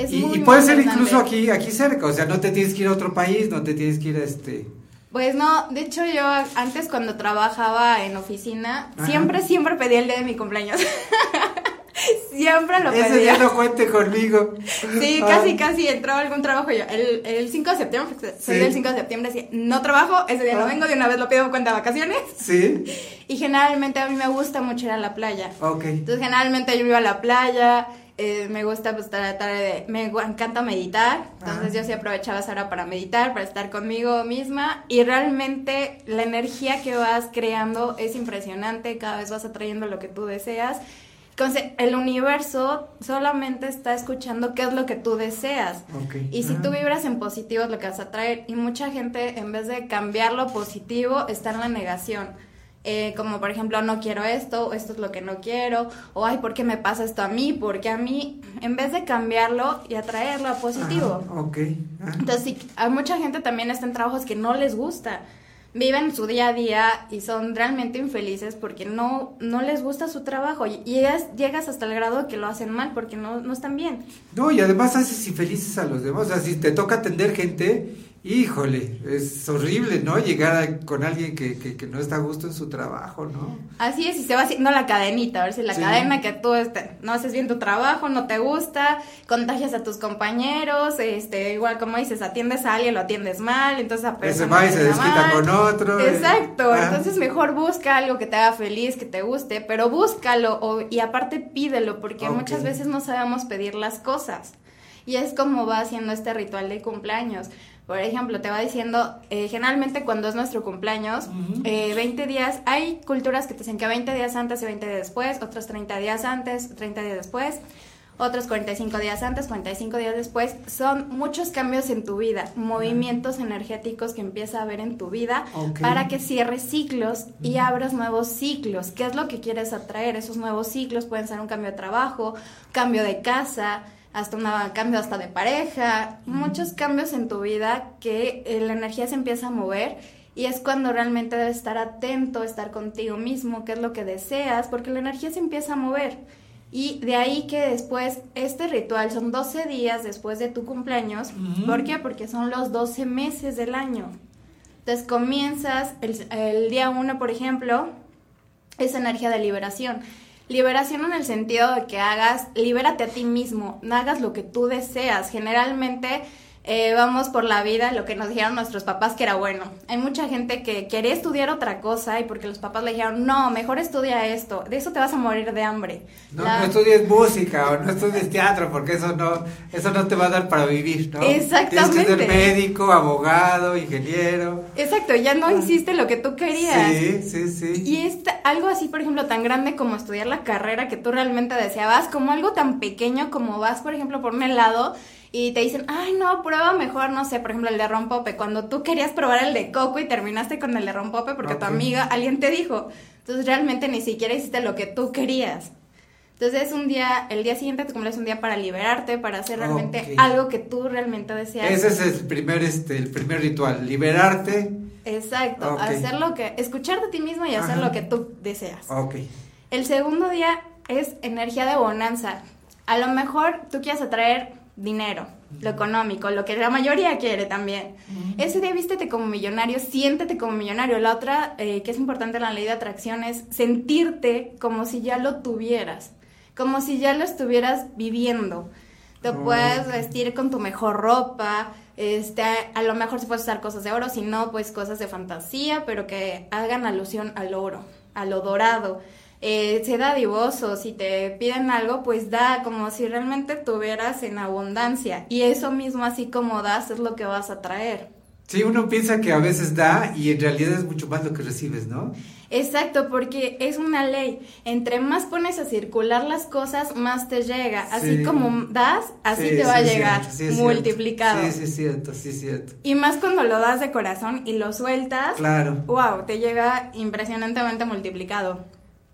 Es y, muy, y muy puede ser incluso aquí, aquí cerca, o sea, no te tienes que ir a otro país, no te tienes que ir a este... Pues no, de hecho yo antes cuando trabajaba en oficina, Ajá. siempre, siempre pedía el día de mi cumpleaños. siempre lo Ese pedía. día no cuente conmigo. Sí, Ah. casi, casi entró algún trabajo yo. El, el 5 de septiembre, soy Sí. del 5 de septiembre, decía, no trabajo, ese día no Ah. vengo, de una vez lo pido en cuenta de vacaciones. Sí, Y generalmente a mí me gusta mucho ir a la playa. ok. Entonces generalmente yo iba a la playa, eh, me gusta pues tratar de, me encanta meditar, entonces Ajá. yo sí aprovechaba esa hora para meditar, para estar conmigo misma y realmente la energía que vas creando es impresionante, cada vez vas atrayendo lo que tú deseas. Entonces, el universo solamente está escuchando qué es lo que tú deseas. Ok. Y si Ajá. tú vibras en positivo es lo que vas a traer. Y mucha gente, en vez de cambiar lo positivo, está en la negación. Eh, como por ejemplo, no quiero esto, esto es lo que no quiero, o ay, ¿por qué me pasa esto a mí? Porque a mí, en vez de cambiarlo y atraerlo a positivo. Ok. Ajá. Entonces, sí, a mucha gente también está en trabajos que no les gusta. Viven su día a día y son realmente infelices porque no, no les gusta su trabajo. Y llegas, llegas hasta el grado que lo hacen mal porque no, no están bien. No, y además haces infelices a los demás. O sea, si te toca atender gente, híjole, es horrible, ¿no? Llegar a- con alguien que, que, que no está a gusto en su trabajo, ¿no? Así es, y se va haciendo la cadenita, a ver si la Sí. cadena que tú este, no haces bien tu trabajo, no te gusta, contagias a tus compañeros, este, igual como dices, atiendes a alguien, lo atiendes mal, entonces a Ese persona va y se desquita mal. con otro. eh. Exacto, Ah. entonces mejor busca algo que te haga feliz, que te guste, pero búscalo o- y aparte pídelo, porque muchas veces no sabemos pedir las cosas. Y es como va haciendo este ritual de cumpleaños. Por ejemplo, te va diciendo, eh, generalmente cuando es nuestro cumpleaños, eh, 20 días, hay culturas que te dicen que 20 días antes y 20 días después, otros 30 días antes, 30 días después, otros 45 días antes, 45 días después. Son muchos cambios en tu vida, movimientos energéticos que empieza a haber en tu vida para que cierres ciclos y abras nuevos ciclos. ¿Qué es lo que quieres atraer? Esos nuevos ciclos pueden ser un cambio de trabajo, cambio de casa, hasta un cambio hasta de pareja, muchos cambios en tu vida que eh, la energía se empieza a mover y es cuando realmente debes estar atento, estar contigo mismo, qué es lo que deseas, porque la energía se empieza a mover. Y de ahí que después, este ritual son 12 días después de tu cumpleaños. ¿Por qué? Porque son los 12 meses del año. Entonces comienzas el, el día 1, por ejemplo, es energía de liberación. Liberación en el sentido de que hagas, libérate a ti mismo, no hagas lo que tú deseas. Generalmente eh, vamos por la vida, lo que nos dijeron nuestros papás que era bueno. Hay mucha gente que quería estudiar otra cosa y porque los papás le dijeron, no, mejor estudia esto, de eso te vas a morir de hambre. No, La- no estudies música o no estudies teatro porque eso no eso no te va a dar para vivir, ¿no? Tienes que Exactamente. ser médico, abogado, ingeniero. Exacto, ya no hiciste lo que tú querías. Ah. Sí, sí, sí. Y es algo así, por ejemplo, tan grande como estudiar la carrera que tú realmente deseabas, como algo tan pequeño como vas, por ejemplo, por un helado y te dicen, ay, no, prueba mejor, no sé, por ejemplo, el de rompope, cuando tú querías probar el de coco y terminaste con el de rompope porque tu amiga, alguien te dijo. Entonces realmente ni siquiera hiciste lo que tú querías. Entonces es un día, el día siguiente te cumples un día para liberarte, para hacer realmente algo que tú realmente deseas. Ese es el primer este el primer ritual, liberarte. Exacto, Ok. hacer lo que, escuchar de ti mismo y hacer Ajá. lo que tú deseas. Ok. El segundo día es energía de bonanza. A lo mejor tú quieres atraer dinero, lo económico, lo que la mayoría quiere también. Ese día vístete como millonario, siéntete como millonario. La otra eh, que es importante en la ley de atracción es sentirte como si ya lo tuvieras, como si ya lo estuvieras viviendo. Te Oh. puedes vestir con tu mejor ropa, este, a lo mejor se puedes usar cosas de oro, si no, pues cosas de fantasía, pero que hagan alusión al oro, a lo dorado. Eh, sé dadivoso, si te piden algo, pues da como si realmente tuvieras en abundancia. Y eso mismo, así como das, es lo que vas a traer. Sí, uno piensa que a veces da y en realidad es mucho más lo que recibes, ¿no? Exacto, porque es una ley. Entre más pones a circular las cosas, más te llega. Así Sí. como das, así Sí, te va a llegar, cierto, multiplicado. Sí, sí, cierto, sí, cierto. Y más cuando lo das de corazón y lo sueltas, Claro. wow, te llega impresionantemente multiplicado.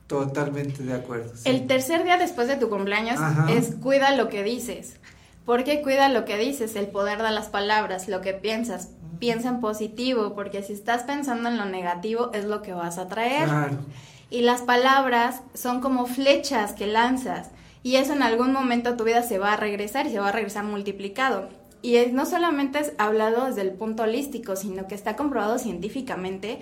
Totalmente de acuerdo. sí. El tercer día después de tu cumpleaños Ajá. es cuida lo que dices. ¿Por qué cuida lo que dices? El poder de las palabras, lo que piensas. Piensa en positivo, porque si estás pensando en lo negativo es lo que vas a traer. Claro. Y las palabras son como flechas que lanzas. Y eso en algún momento de tu vida se va a regresar y se va a regresar multiplicado. Y es- no solamente es hablado desde el punto holístico, sino que está comprobado científicamente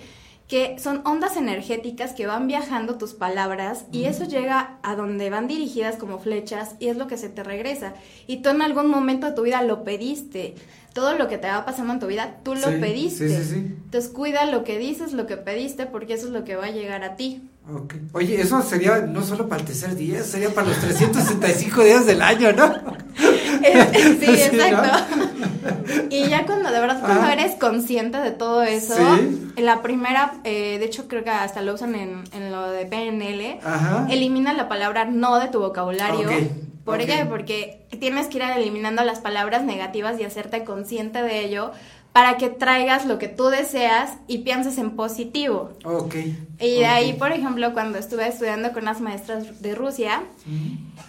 que son ondas energéticas que van viajando tus palabras y eso llega a donde van dirigidas como flechas y es lo que se te regresa. Y tú en algún momento de tu vida lo pediste. Todo lo que te va pasando en tu vida, tú lo Sí, pediste. sí, sí, sí. Entonces cuida lo que dices, lo que pediste, porque eso es lo que va a llegar a ti. Ok. Oye, eso sería no solo para el tercer día, sería para los 365 días del año, ¿no? sí, Sí, exacto. Y ya cuando de verdad cuando Ah. eres consciente de todo eso, Sí. la primera, eh, de hecho creo que hasta lo usan en, en lo de PNL, Ajá. elimina la palabra no de tu vocabulario. ¿Por ok. qué? Porque tienes que ir eliminando las palabras negativas y hacerte consciente de ello para que traigas lo que tú deseas y pienses en positivo. Ok. Y de ahí, por ejemplo, cuando estuve estudiando con unas maestras de Rusia,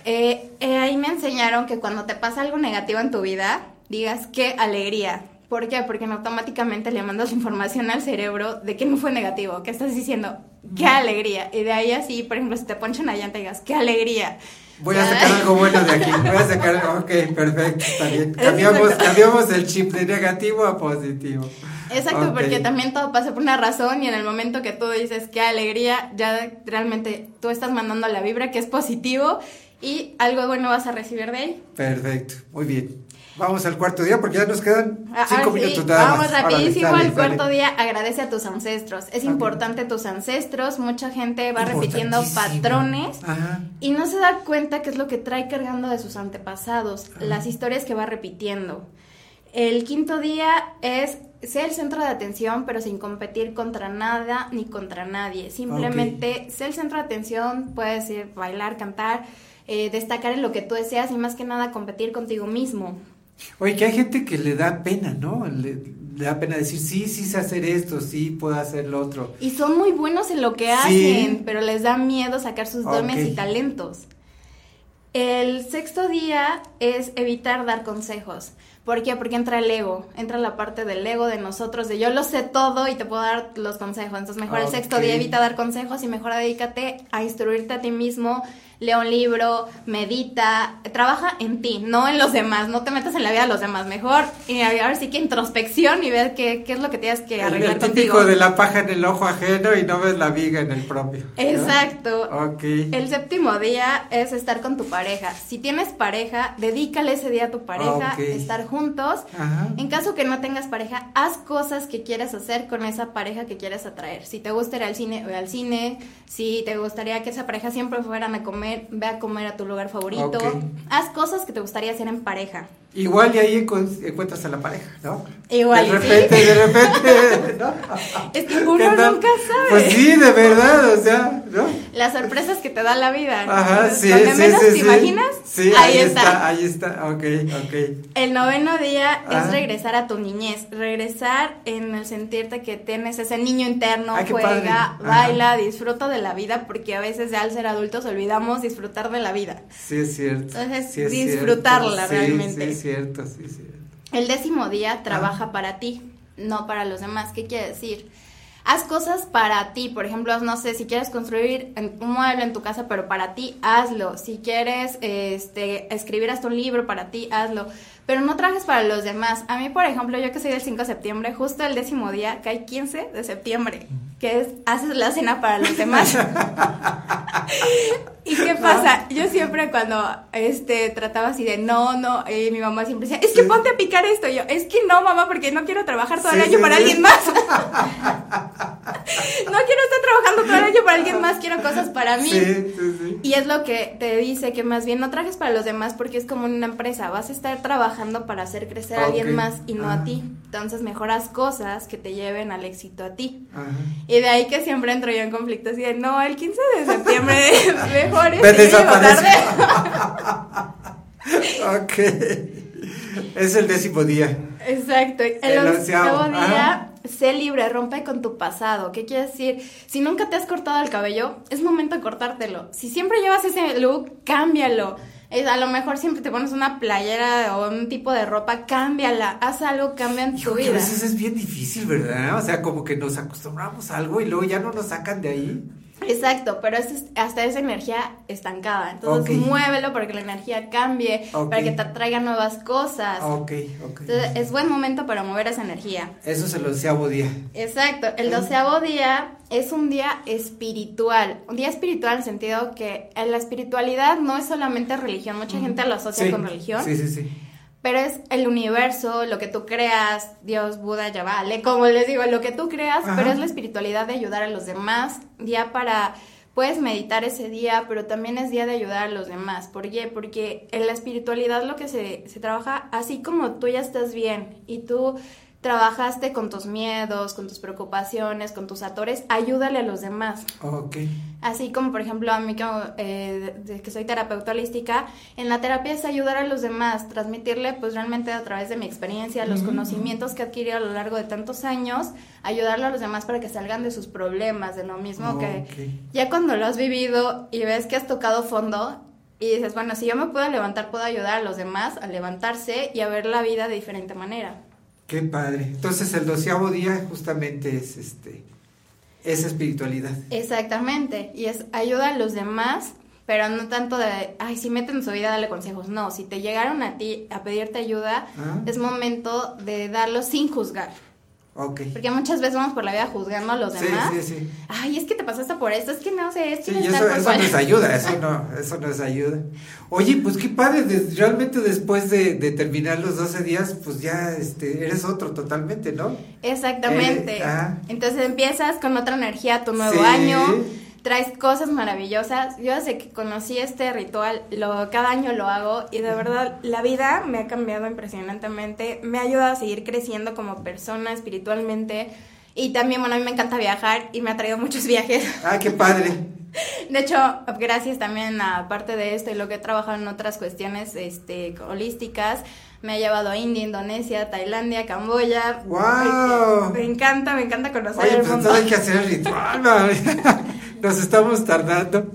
eh, eh, ahí me enseñaron que cuando te pasa algo negativo en tu vida, digas qué alegría. ¿Por qué? Porque automáticamente le mandas información al cerebro de que no fue negativo, que estás diciendo qué alegría. Y de ahí así, por ejemplo, si te ponchan una llanta, digas qué alegría. Voy a sacar algo bueno de aquí. Voy a sacar, ok, perfecto, está bien. Cambiamos, cambiamos el chip de negativo a positivo. Exacto, porque también todo pasa por una razón y en el momento que tú dices qué alegría, ya realmente tú estás mandando la vibra que es positivo y algo bueno vas a recibir de él. Perfecto, muy bien. Vamos al cuarto día porque ya nos quedan Ah, cinco ahora sí, minutos nada Vamos más. Rapidísimo al cuarto dale. día. Agradece a tus ancestros. Es importante tus ancestros. Mucha gente va repitiendo patrones Ajá. y no se da cuenta qué es lo que trae cargando de sus antepasados, las historias que va repitiendo. El quinto día es ser el centro de atención, pero sin competir contra nada ni contra nadie. Simplemente ser el centro de atención, puede ser bailar, cantar, eh, destacar en lo que tú deseas y más que nada competir contigo mismo. Oye, que hay gente que le da pena, ¿no? Le, le da pena decir, sí, sí sé hacer esto, sí puedo hacer lo otro. Y son muy buenos en lo que Sí. hacen, pero les da miedo sacar sus dones y talentos. El sexto día es evitar dar consejos. ¿Por qué? Porque entra el ego, entra la parte del ego de nosotros, de yo lo sé todo y te puedo dar los consejos. Entonces mejor el sexto día evita dar consejos y mejor dedícate a instruirte a ti mismo, lee un libro, medita, trabaja en ti, no en los demás, no te metas en la vida de los demás, mejor y a ver sí que introspección y ver qué, qué es lo que tienes que arreglar el contigo. típico de la paja en el ojo ajeno y no ves la viga en el propio. ¿no? Exacto. Ok. El séptimo día es estar con tu pareja. Si tienes pareja, dedícale ese día a tu pareja, estar juntos. Ajá. En caso que no tengas pareja, haz cosas que quieras hacer con esa pareja que quieres atraer. Si te gusta ir al cine, ve al cine. Si te gustaría que esa pareja siempre fueran a comer, ve a comer a tu lugar favorito. Haz cosas que te gustaría hacer en pareja. Igual y ahí encu- encuentras a la pareja, ¿no? Igual, De ¿sí? repente, de repente, ¿no? Es que uno nunca sabe. Pues sí, de verdad, o sea, ¿no? Las sorpresas que te da la vida. Ajá, sí, donde sí, menos sí, te sí. imaginas, Sí, ahí, está. ahí está, ok, ok. El noveno día Ah. es regresar a tu niñez, regresar en el sentirte que tienes ese niño interno, Ay, juega, baila, disfruta de la vida, porque a veces ya al ser adultos olvidamos disfrutar de la vida. Sí, es cierto. Entonces, sí es disfrutarla cierto. Sí, realmente. Sí, es cierto, sí, es cierto. El décimo día Ah. trabaja para ti, no para los demás. ¿Qué quiere decir? Haz cosas para ti, por ejemplo, no sé, si quieres construir un mueble en tu casa, pero para ti, hazlo. Si quieres este, escribir hasta un libro para ti, hazlo. Pero no trabajes para los demás. A mí, por ejemplo, yo que soy del 5 de septiembre, justo el décimo día cae 15 de septiembre, que es haces la cena para los demás. ¿Y qué pasa? Yo siempre cuando este trataba así de no, no, eh, mi mamá siempre decía, es que ponte a picar esto. Y yo, es que no, mamá, porque no quiero trabajar todo el año sí, para alguien más. no quiero estar trabajando todo el año para alguien más, quiero cosas para mí. Sí, sí, sí. Y es lo que te dice que más bien no trajes para los demás porque es como una empresa, vas a estar trabajando para hacer crecer a alguien más y no a ti. Entonces mejoras cosas que te lleven al éxito a ti. Ajá. Y de ahí que siempre entro yo en conflictos y de, no, el 15 de septiembre mejor es tarde. ok. Es el décimo día. Exacto. El, El onceavo día, sé libre, rompe con tu pasado. ¿Qué quiere decir? Si nunca te has cortado el cabello, es momento de cortártelo. Si siempre llevas ese look, cámbialo. Es, a lo mejor siempre te pones una playera o un tipo de ropa, cámbiala. Haz algo, cambia en tu Que a vida. veces es bien difícil, ¿verdad? O sea, como que nos acostumbramos a algo y luego ya no nos sacan de ahí. Exacto, pero es hasta esa energía estancada. Entonces muévelo para que la energía cambie, para que te traiga nuevas cosas. Ok, ok. Entonces es buen momento para mover esa energía. Eso es el onceavo día. Exacto, el doceavo día es un día espiritual, un día espiritual en el sentido que la espiritualidad no es solamente religión, mucha gente lo asocia Sí, con religión, Sí, sí, sí. Pero es el universo, lo que tú creas, Dios, Buda, ya vale, como les digo, lo que tú creas, Ajá. pero es la espiritualidad de ayudar a los demás, día para, puedes meditar ese día, pero también es día de ayudar a los demás. ¿Por qué? Porque en la espiritualidad lo que se, se trabaja, así como tú ya estás bien y tú trabajaste con tus miedos, con tus preocupaciones, con tus atores, ayúdale a los demás. Ok. Así como, por ejemplo, a mí como, eh, que soy terapeuta holística, en la terapia es ayudar a los demás, transmitirle pues realmente a través de mi experiencia, los Ujú. conocimientos que he adquirido a lo largo de tantos años, ayudarle a los demás para que salgan de sus problemas, de lo mismo que ya cuando lo has vivido y ves que has tocado fondo y dices, bueno, si yo me puedo levantar, puedo ayudar a los demás a levantarse y a ver la vida de diferente manera. Qué padre. Entonces el doceavo día justamente es este esa espiritualidad. Exactamente, y es ayuda a los demás, pero no tanto de, ay, si meten en su vida, dale consejos. No, si te llegaron a ti a pedirte ayuda, Ah. es momento de darlo sin juzgar. Ok. Porque muchas veces vamos por la vida juzgando a los Sí, demás. sí, sí. Ay, es que te pasaste por esto, es que no sé, es que Sí, eso, eso nos ayuda, eso no, eso nos ayuda. Oye, pues qué padre, realmente después de, de terminar los 12 días, pues ya este, eres otro totalmente, ¿no? Exactamente. Eh, ah. Entonces empiezas con otra energía tu nuevo Sí. año, traes cosas maravillosas. Yo desde que conocí este ritual, lo, cada año lo hago y de verdad la vida me ha cambiado impresionantemente, me ha ayudado a seguir creciendo como persona espiritualmente y también, bueno, a mí me encanta viajar y me ha traído muchos viajes. Ah, qué padre. De hecho, gracias también a parte de esto y lo que he trabajado en otras cuestiones este, holísticas, me ha llevado a India, Indonesia, Tailandia, Camboya. ¡Guau! Me encanta, me encanta conocer Oye, el pues mundo. hay que hacer el ritual. nos estamos tardando.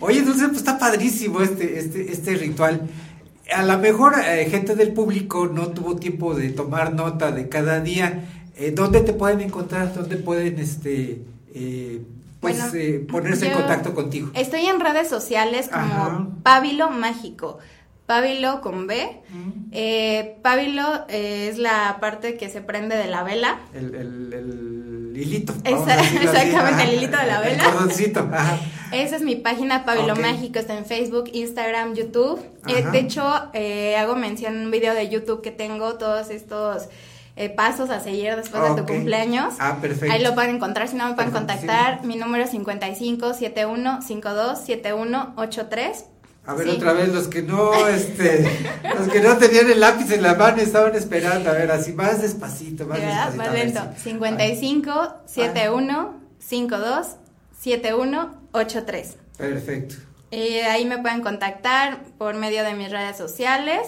Oye, Dulce, pues está padrísimo este, este, este ritual. A lo mejor eh, gente del público no tuvo tiempo de tomar nota de cada día. Eh, ¿Dónde te pueden encontrar? ¿Dónde pueden este eh, pues Bueno, eh, ponerse en contacto contigo? Estoy en redes sociales como Ajá. Pábilo Mágico. Pábilo con B. Eh, pábilo eh, es la parte que se prende de la vela. El, el, el a Esa- exactamente, el Ajá. hilito de la vela. El cordoncito. Esa es mi página Pablo. Mágico, está en Facebook, Instagram, YouTube. Eh, de hecho, eh, hago mención en un video de YouTube que tengo todos estos eh, pasos a seguir después de tu cumpleaños. Ah, perfecto. Ahí lo pueden encontrar, si no me pueden Perfecto, contactar. Mi número es 55 71 52 71 83. A ver, Sí. otra vez, los que no, este, los que no tenían el lápiz en la mano estaban esperando, a ver, así más despacito, más verdad, despacito. más a ver, lento. sí. 55 71 52 71 83. Perfecto. Eh, ahí me pueden contactar por medio de mis redes sociales.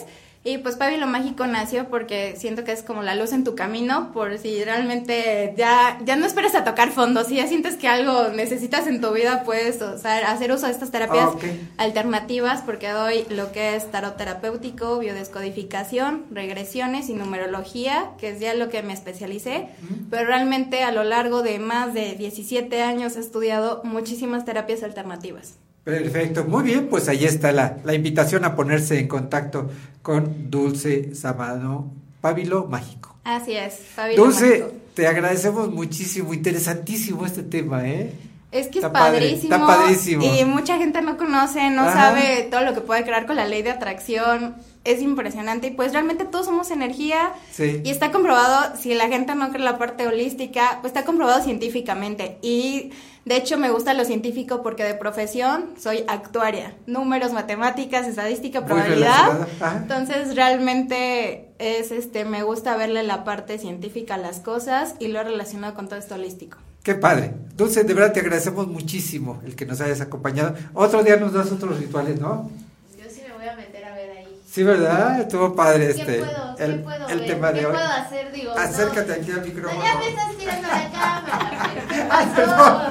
Y pues Pablo Mágico nació porque siento que es como la luz en tu camino, por si realmente ya, ya no esperes a tocar fondo, si ya sientes que algo necesitas en tu vida, puedes o sea, hacer uso de estas terapias Ah, alternativas, porque doy lo que es tarot terapéutico, biodescodificación, regresiones y numerología, que es ya lo que me especialicé, pero realmente a lo largo de más de 17 años he estudiado muchísimas terapias alternativas. Perfecto, muy bien, pues ahí está la, la invitación a ponerse en contacto con Dulce Sabano, Pábilo Mágico. Así es, Fabio. Dulce, te agradecemos muchísimo, interesantísimo este tema, ¿eh? Es que Está es padre, padrísimo. está padrísimo. Y mucha gente no conoce, no Ajá. sabe todo lo que puede crear con la ley de atracción. Es impresionante. Y pues realmente todos somos energía. Sí. Y está comprobado, si la gente no cree la parte holística, pues está comprobado científicamente. Y de hecho me gusta lo científico porque de profesión soy actuaria. Números, matemáticas, estadística, probabilidad. Entonces realmente es este, me gusta verle la parte científica a las cosas y lo relacionado con todo esto holístico. Qué padre. Dulce, de verdad te agradecemos muchísimo el que nos hayas acompañado. Otro día nos das otros rituales, ¿no? Yo sí me voy a meter a ver ahí. Sí, ¿verdad? Estuvo padre ¿Qué este. puedo, el, ¿qué puedo el ver? tema de ¿Qué hoy. puedo hacer? Digo, no. Acércate aquí al No, micrófono. ya me estás tirando la cámara. ¿Qué pasó?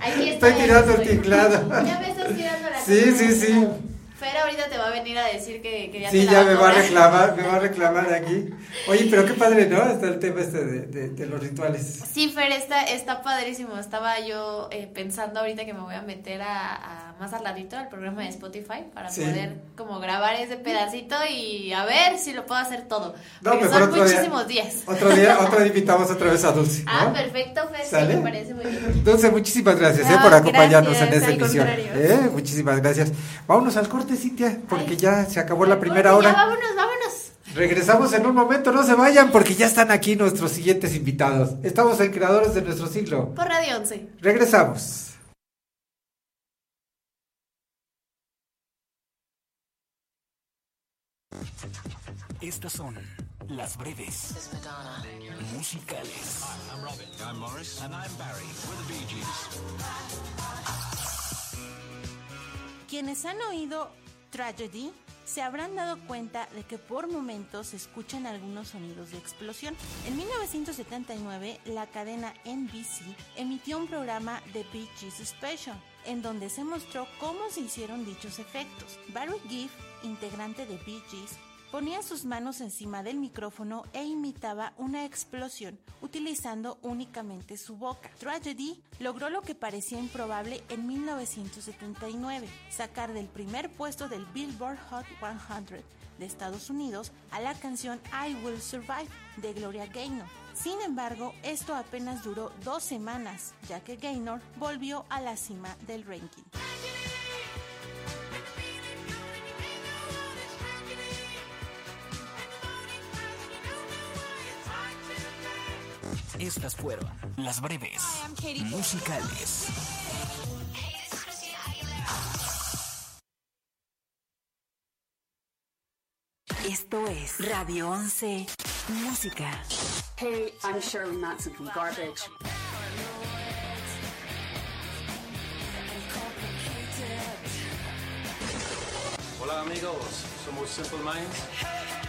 Aquí Estoy estoy, tirando el teclado. Ya me estás tirando la Sí, cámara. sí, sí. Fer ahorita te va a venir a decir que, que ya Sí, te la ya me va a reclamar, me va a reclamar aquí. Oye, pero qué padre, ¿no? Está el tema este de, de- de los rituales. Sí, Fer, está, está padrísimo. Estaba yo eh, pensando ahorita que me voy a meter a, a más al ladito al programa de Spotify para Sí. poder como grabar ese pedacito y a ver si lo puedo hacer todo. No, Porque son otro día. muchísimos días. Otro día, otro día invitamos otra vez a Dulce. ¿no? Ah, perfecto, Fer, me parece muy bien. Dulce, muchísimas gracias ¿eh? Por acompañarnos gracias, en esta emisión. ¿eh? Muchísimas gracias. Vámonos al corte, Cintia, porque ya se acabó la primera hora. vámonos, vámonos. Regresamos en un momento, no se vayan porque ya están aquí nuestros siguientes invitados. Estamos en Creadores de nuestro siglo. Por Radio 11. Regresamos. Estas son las breves musicales. I'm Robin. I'm Morris. And I'm Barry. We're the Bee Gees. Quienes han oído Tragedy se habrán dado cuenta de que por momentos se escuchan algunos sonidos de explosión. En 1979, la cadena NBC emitió un programa de Bee Gees Special, en donde se mostró cómo se hicieron dichos efectos. Barry Gibb, integrante de Bee Gees, ponía sus manos encima del micrófono e imitaba una explosión utilizando únicamente su boca. Tragedy logró lo que parecía improbable en 1979, sacar del primer puesto del Billboard Hot 100 de Estados Unidos a la canción I Will Survive de Gloria Gaynor. Sin embargo, esto apenas duró dos semanas, ya que Gaynor volvió a la cima del ranking. Estas fueron las breves musicales. Esto es Radio 11 Música. Hey, I'm Shirley Manson from Garbage. Hola amigos, somos Simple Minds.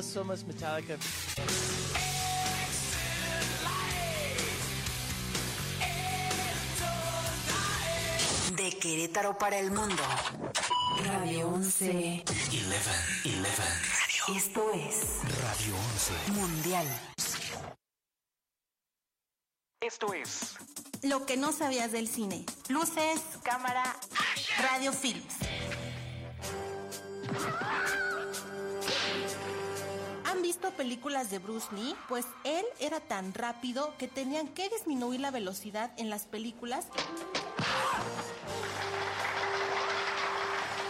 Hola, somos Metallica. De Querétaro para el mundo. Radio 11. 11, 11. Esto es Radio 11. Mundial. Esto es Lo que no sabías del cine. Luces, cámara, radio films. ¿Han visto películas de Bruce Lee? Pues él era tan rápido que tenían que disminuir la velocidad en las películas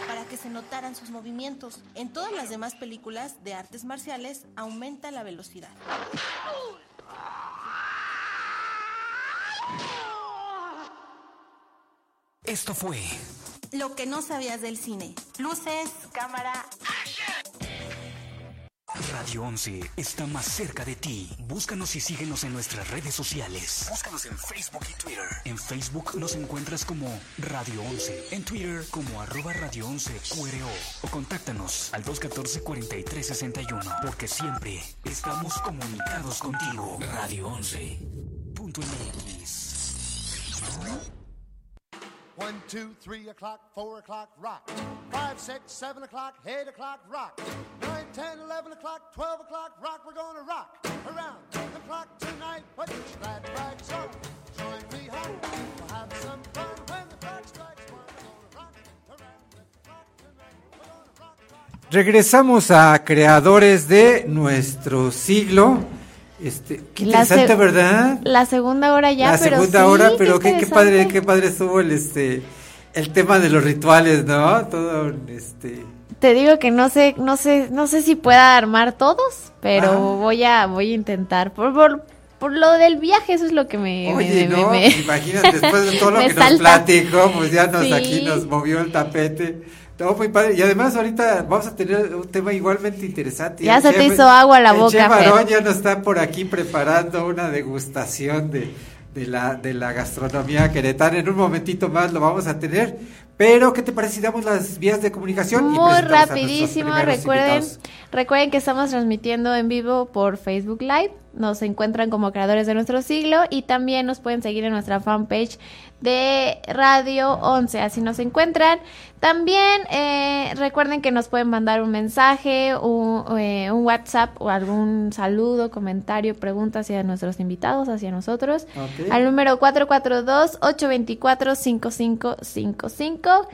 para que se notaran sus movimientos. En todas las demás películas de artes marciales aumenta la velocidad. Esto fue Lo que no sabías del cine. Luces, cámara, Radio 11 está más cerca de ti. Búscanos y síguenos en nuestras redes sociales. Búscanos en Facebook y Twitter. En Facebook nos encuentras como Radio 11. En Twitter como arroba Radio 11 QRO. O contáctanos al 214-4361. Porque siempre estamos comunicados contigo. Radio 11. Punto MX. One, two, three o'clock, four o'clock, rock. Five, six, seven o'clock, eight o'clock, rock. Nine, ten, eleven o'clock, twelve o'clock, rock. We're gonna rock around the clock tonight. Put your glad rags on. Join me, hon. We'll have some fun when the clock strikes one. We're gonna rock around the clock tonight. We're gonna rock, rock, rock. Regresamos a creadores de nuestro siglo. Este, qué interesante, ¿verdad? La segunda hora ya, la pero segunda sí, hora, pero qué, qué padre, qué padre estuvo el este el tema de los rituales, ¿no? Todo este Te digo que no sé, no sé, no sé si pueda armar todos, pero Ah. voy a, voy a intentar. Por, por, por lo del viaje, eso es lo que me, Oye, me- no, me- me- imagínate, después de todo lo que nos platicó, pues ya nos Sí. aquí nos movió el tapete. No, muy padre. Y además ahorita vamos a tener un tema igualmente interesante. Ya El se te hizo agua la el boca, chef Fer. Aarón ya nos está por aquí preparando una degustación de, de la, de la gastronomía queretana. En un momentito más lo vamos a tener. Pero, ¿qué te parece si damos las vías de comunicación? y Muy rapidísimo, recuerden, invitados? recuerden que estamos transmitiendo en vivo por Facebook Live. Nos encuentran como creadores de nuestro siglo y también nos pueden seguir en nuestra fanpage de Radio 11, así nos encuentran. También eh, recuerden que nos pueden mandar un mensaje, un, eh, un WhatsApp o algún saludo, comentario, pregunta hacia nuestros invitados, hacia nosotros, al número 442-824-5555.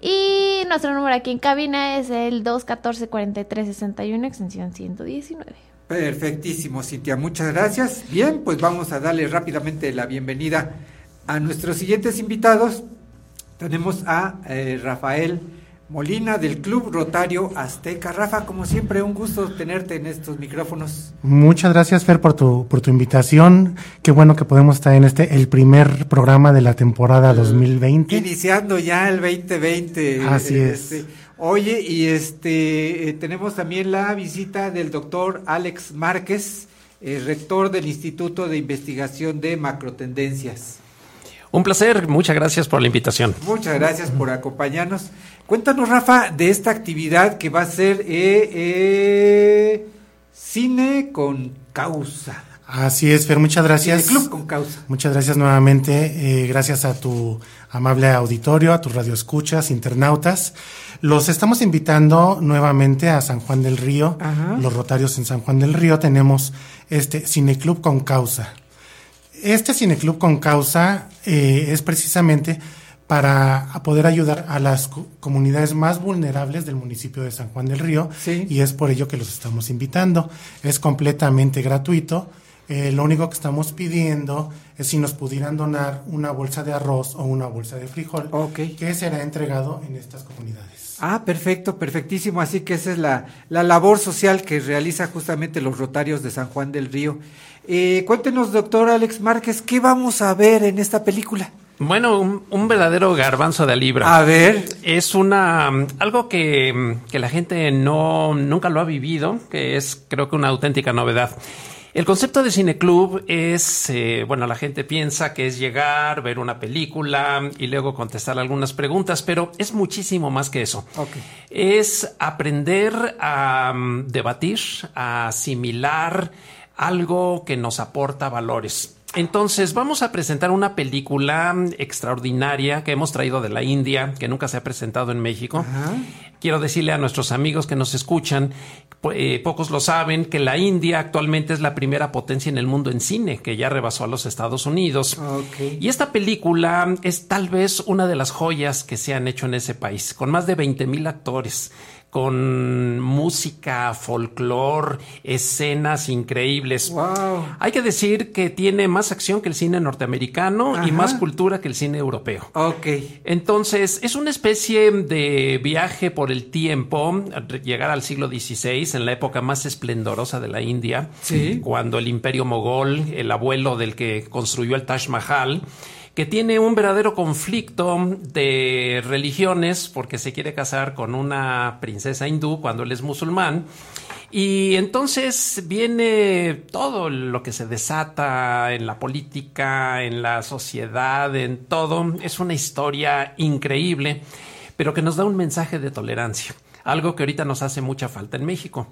Y nuestro número aquí en cabina es el 214-4361, extensión 119. Perfectísimo, Cintia, muchas gracias. Bien, pues vamos a darle rápidamente la bienvenida a nuestros siguientes invitados. Tenemos a eh, Rafael Molina del Club Rotario Azteca. Rafa, como siempre, un gusto tenerte en estos micrófonos. Muchas gracias, Fer, por tu, por tu invitación. Qué bueno que podemos estar en este, el primer programa de la temporada 2020. Iniciando ya el 2020. Así eh, es. este, oye, y este eh, tenemos también la visita del doctor Alex Márquez, eh, rector del Instituto de Investigación de Macrotendencias. Un placer, muchas gracias por la invitación. Muchas gracias por acompañarnos. Cuéntanos, Rafa, de esta actividad que va a ser eh, eh, cine con causa. Así es, Fer, muchas gracias. Cineclub con causa. Muchas gracias nuevamente. eh, gracias a tu amable auditorio, a tus radioescuchas, internautas. Los estamos invitando nuevamente a San Juan del Río. Ajá. Los Rotarios en San Juan del Río tenemos este Cineclub con causa. Este Cineclub con causa eh, es precisamente para poder ayudar a las co- comunidades más vulnerables del municipio de San Juan del Río y es por ello que los estamos invitando. Es completamente gratuito. Eh, lo único que estamos pidiendo es si nos pudieran donar una bolsa de arroz o una bolsa de frijol que será entregado en estas comunidades. Ah, perfecto, perfectísimo. Así que esa es la, la labor social que realiza justamente los Rotarios de San Juan del Río. Eh, cuéntenos, doctor Alex Márquez, ¿qué vamos a ver en esta película? Bueno, un, un verdadero garbanzo de libra. A ver. Es una algo que, que la gente no nunca lo ha vivido, que es creo que una auténtica novedad. El concepto de cineclub es, eh, bueno, la gente piensa que es llegar, ver una película y luego contestar algunas preguntas, pero es muchísimo más que eso. Es aprender a mm, debatir, a asimilar algo que nos aporta valores. Entonces, vamos a presentar una película extraordinaria que hemos traído de la India, que nunca se ha presentado en México. Quiero decirle a nuestros amigos que nos escuchan, eh, pocos lo saben, que la India actualmente es la primera potencia en el mundo en cine, que ya rebasó a los Estados Unidos. Y esta película es tal vez una de las joyas que se han hecho en ese país, con más de 20 mil actores con música, folclore, escenas increíbles. Hay que decir que tiene más acción que el cine norteamericano y más cultura que el cine europeo. Ok. Entonces, es una especie de viaje por el tiempo, llegar al siglo XVI, en la época más esplendorosa de la India, Sí. cuando el imperio mogol, el abuelo del que construyó el Taj Mahal, que tiene un verdadero conflicto de religiones porque se quiere casar con una princesa hindú cuando él es musulmán. Y entonces viene todo lo que se desata en la política, en la sociedad, en todo. Es una historia increíble, pero que nos da un mensaje de tolerancia. Algo que ahorita nos hace mucha falta en México.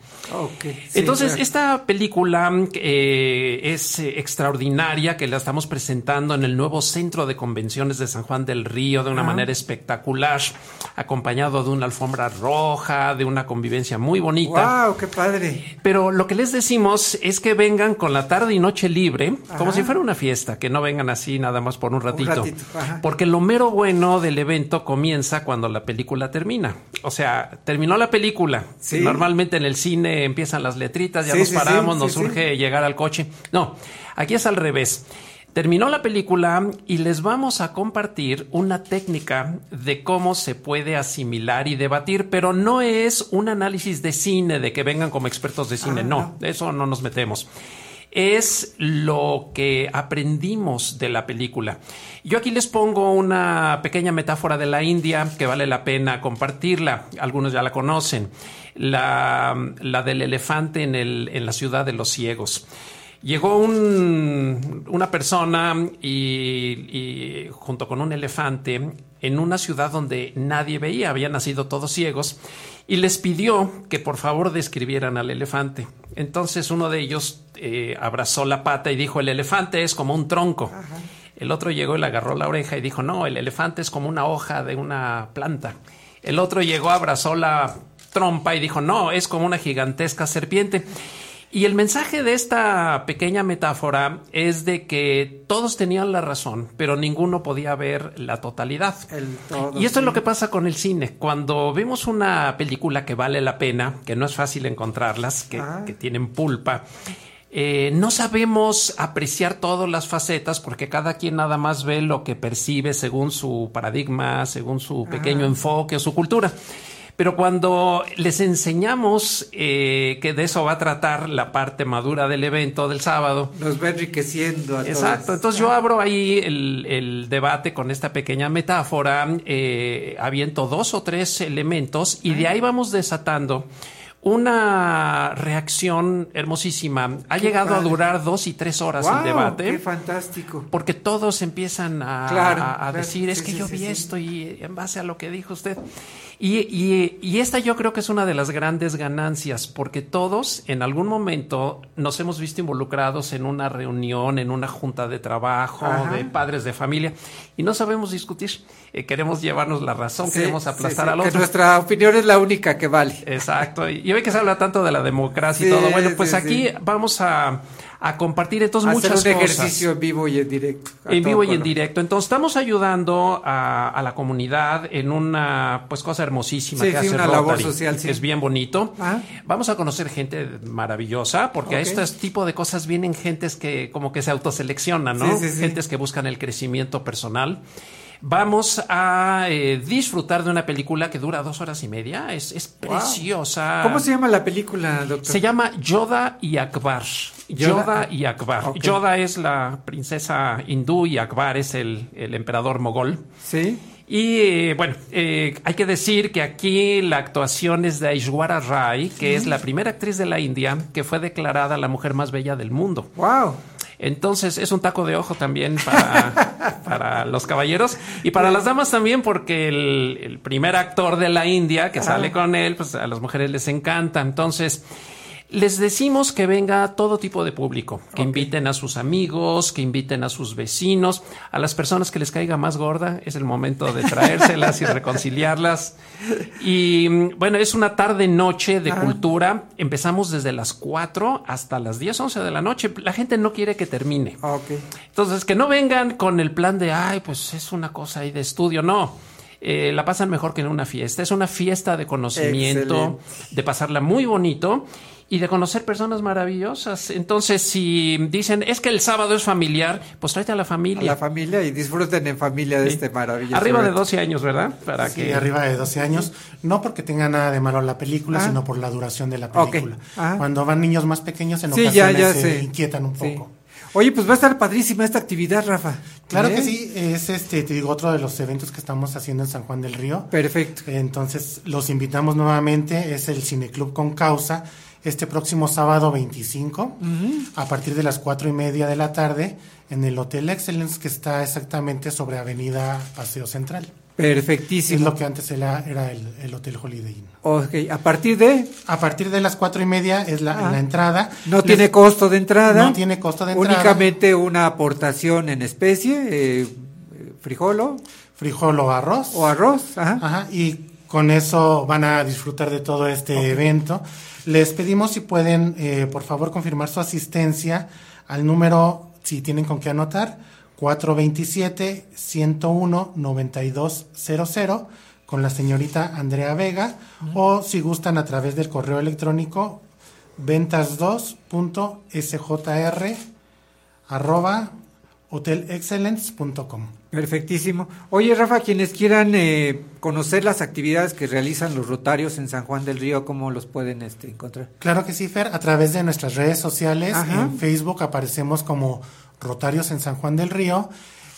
Entonces, esta película eh, es eh, extraordinaria, que la estamos presentando en el nuevo Centro de Convenciones de San Juan del Río de una Ah. manera espectacular, acompañado de una alfombra roja, de una convivencia muy bonita. ¡Wow! ¡Qué padre! Pero lo que les decimos es que vengan con la tarde y noche libre, como si fuera una fiesta, que no vengan así nada más por un ratito. ratito, ajá. Porque lo mero bueno del evento comienza cuando la película termina. O sea, termina terminó la película. Sí. Normalmente en el cine empiezan las letritas, ya Sí, nos paramos, nos sí, sí. urge llegar al coche. No, aquí es al revés. Terminó la película y les vamos a compartir una técnica de cómo se puede asimilar y debatir, pero no es un análisis de cine, de que vengan como expertos de cine, Ah, no, eso no nos metemos. Es lo que aprendimos de la película. Yo aquí les pongo una pequeña metáfora de la India que vale la pena compartirla. Algunos ya la conocen. La, la del elefante en, el, en la ciudad de los ciegos. Llegó un- una persona y, y junto con un elefante en una ciudad donde nadie veía, habían nacido todos ciegos, y les pidió que por favor describieran al elefante. Entonces uno de ellos eh, abrazó la pata y dijo, el elefante es como un tronco. El otro llegó y le agarró la oreja y dijo, no, el elefante es como una hoja de una planta. El otro llegó, abrazó la trompa y dijo, no, es como una gigantesca serpiente. Y el mensaje de esta pequeña metáfora es de que todos tenían la razón, pero ninguno podía ver la totalidad. todo, y esto es lo que pasa con el cine. Cuando vemos una película que vale la pena, que no es fácil encontrarlas, que, Ah. que tienen pulpa, eh, no sabemos apreciar todas las facetas porque cada quien nada más ve lo que percibe según su paradigma, según su pequeño Ah. enfoque o su cultura. Pero cuando les enseñamos eh, que de eso va a tratar la parte madura del evento del sábado, Nos va enriqueciendo a Exacto, todos. entonces yo abro ahí el, el debate con esta pequeña metáfora, eh, aviento dos o tres elementos y de ahí vamos desatando una reacción hermosísima. Ha Qué llegado a durar dos y tres horas el debate. Qué fantástico. Porque todos empiezan a, Claro, a- a claro, decir, es sí, que sí, yo sí, vi esto y en base a lo que dijo usted. Y, y- y esta yo creo que es una de las grandes ganancias, porque todos en algún momento nos hemos visto involucrados en una reunión, en una junta de trabajo, Ajá. de padres de familia, y no sabemos discutir. Eh, queremos llevarnos la razón, Sí, queremos sí, aplastar sí, al que otro. nuestra opinión es la única que vale. Exacto. Y, hoy que se habla tanto de la democracia Sí, y todo, bueno, pues sí, aquí sí. vamos a, a compartir entonces Hacer muchas un cosas. ejercicio en vivo y en directo. En vivo y en directo. Entonces estamos ayudando a, a la comunidad en una pues cosa hermosísima Sí, que sí, hace una labor social, sí. Es bien bonito. Ah. Vamos a conocer gente maravillosa, porque a este tipo de cosas vienen gentes que como que se autoseleccionan, ¿no? Gentes que buscan el crecimiento personal. Vamos a eh, disfrutar de una película que dura dos horas y media. Es, es Wow. preciosa. ¿Cómo se llama la película, doctor? Se llama Yoda y Akbar. Yoda- Yoda, y Akbar. Ok. Yoda es la princesa hindú y Akbar es el, el emperador mogol. Sí. Y eh, bueno, eh, hay que decir que aquí la actuación es de Aishwarya Rai, que es la primera actriz de la India que fue declarada la mujer más bella del mundo. ¡Wow! Entonces es un taco de ojo también para, para los caballeros y para las damas también, porque el, el primer actor de la India que sale con él, pues a las mujeres les encanta. Entonces, les decimos que venga todo tipo de público, que inviten a sus amigos, que inviten a sus vecinos, a las personas que les caiga más gorda, es el momento de traérselas y reconciliarlas. Y mm, bueno, es una tarde-noche de cultura. Empezamos desde las 4 hasta las 10, 11 de la noche. La gente no quiere que termine. Entonces, que no vengan con el plan de, ay, pues es una cosa ahí de estudio. No. Eh, la pasan mejor que en una fiesta. Es una fiesta de conocimiento, Excelente. de pasarla muy bonito y de conocer personas maravillosas. Entonces, si dicen, es que el sábado es familiar, pues tráete a la A familia. la familia y disfruten en familia de este maravilloso. Arriba de evento. 12 años, ¿verdad? Para Sí, que arriba de 12 años, no porque tenga nada de malo la película, Ah. sino por la duración de la película. Ah. Cuando van niños más pequeños, en Sí, ya, ocasiones ya se sé. inquietan un Sí. poco. Oye, pues va a estar padrísima esta actividad, Rafa. Claro ¿Eh? que sí, es este, te digo, otro de los eventos que estamos haciendo en San Juan del Río. Perfecto. Entonces, los invitamos nuevamente, es el Cineclub con Causa, este próximo sábado 25, a partir de las cuatro y media de la tarde, en el Hotel Excellence, que está exactamente sobre Avenida Paseo Central. Es Perfectísimo. lo que antes era, era el, el Hotel Holiday Inn. Ok, a partir de. A partir de las cuatro y media es la, Ah. la entrada. No Les- tiene costo de entrada. No tiene costo de entrada. Únicamente una aportación en especie, eh, frijolo Frijol o arroz. o arroz. Ajá. Ajá, y con eso van a disfrutar de todo este evento. Les pedimos si pueden, eh, por favor, confirmar su asistencia al número, si tienen con qué anotar, 427-101-9200, con la señorita Andrea Vega o si gustan a través del correo electrónico ventas2.sjr arroba hotelexcellence.com. Perfectísimo. Oye, Rafa, quienes quieran eh, conocer las actividades que realizan los Rotarios en San Juan del Río, ¿cómo los pueden este, encontrar? Claro que sí, Fer. A través de nuestras redes sociales, Ajá. en Facebook aparecemos como Rotarios en San Juan del Río.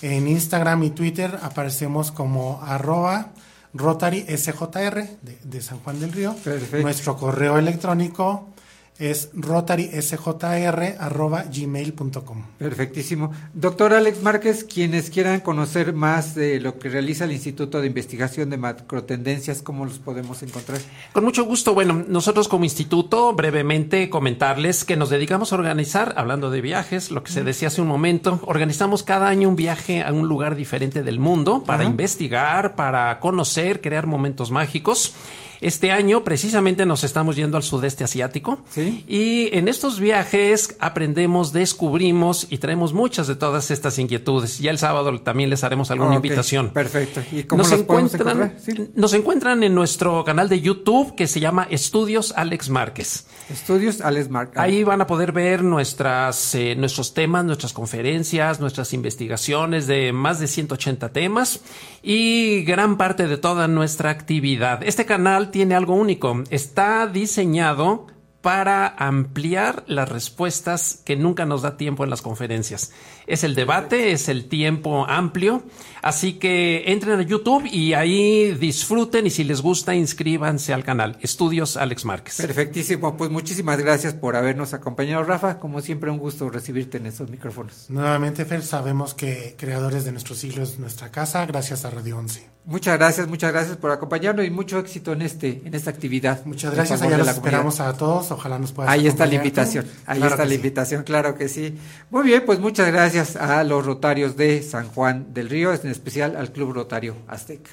En Instagram y Twitter aparecemos como arroba Rotary SJR de, de San Juan del Río. Perfecto. Nuestro correo electrónico es rotarysjr.gmail.com. Perfectísimo. Doctor Alex Márquez, quienes quieran conocer más de lo que realiza el Instituto de Investigación de Macrotendencias, ¿cómo los podemos encontrar? Con mucho gusto. Bueno, nosotros como instituto, brevemente comentarles que nos dedicamos a organizar, hablando de viajes, lo que se decía hace un momento, organizamos cada año un viaje a un lugar diferente del mundo para Ajá. investigar, para conocer, crear momentos mágicos. Este año precisamente nos estamos yendo al sudeste asiático y en estos viajes aprendemos, descubrimos y traemos muchas de todas estas inquietudes. Ya el sábado también les haremos alguna Ah, invitación. Perfecto. ¿Y cómo Nos encuentran, nos encuentran en nuestro canal de YouTube que se llama Estudios Alex Márquez. Estudios Alex Márquez. Ahí van a poder ver nuestras, eh, nuestros temas, nuestras conferencias, nuestras investigaciones de más de 180 temas y gran parte de toda nuestra actividad. Este canal tiene algo único. Está diseñado para ampliar las respuestas que nunca nos da tiempo en las conferencias. Es el debate, es el tiempo amplio. Así que entren a YouTube y ahí disfruten y si les gusta inscríbanse al canal Estudios Alex Márquez. Perfectísimo. Pues muchísimas gracias por habernos acompañado, Rafa. Como siempre, un gusto recibirte en estos micrófonos. Nuevamente, Fer, sabemos que Creadores de Nuestro Siglo es nuestra casa, gracias a Radio 11. Muchas gracias, muchas gracias por acompañarnos y mucho éxito en este en esta actividad. Muchas gracias, allá los esperamos a todos, ojalá nos puedas Ahí está la invitación, ahí Claro está la sí. invitación, claro que sí. Muy bien, pues muchas gracias a los Rotarios de San Juan del Río, en especial al Club Rotario Azteca.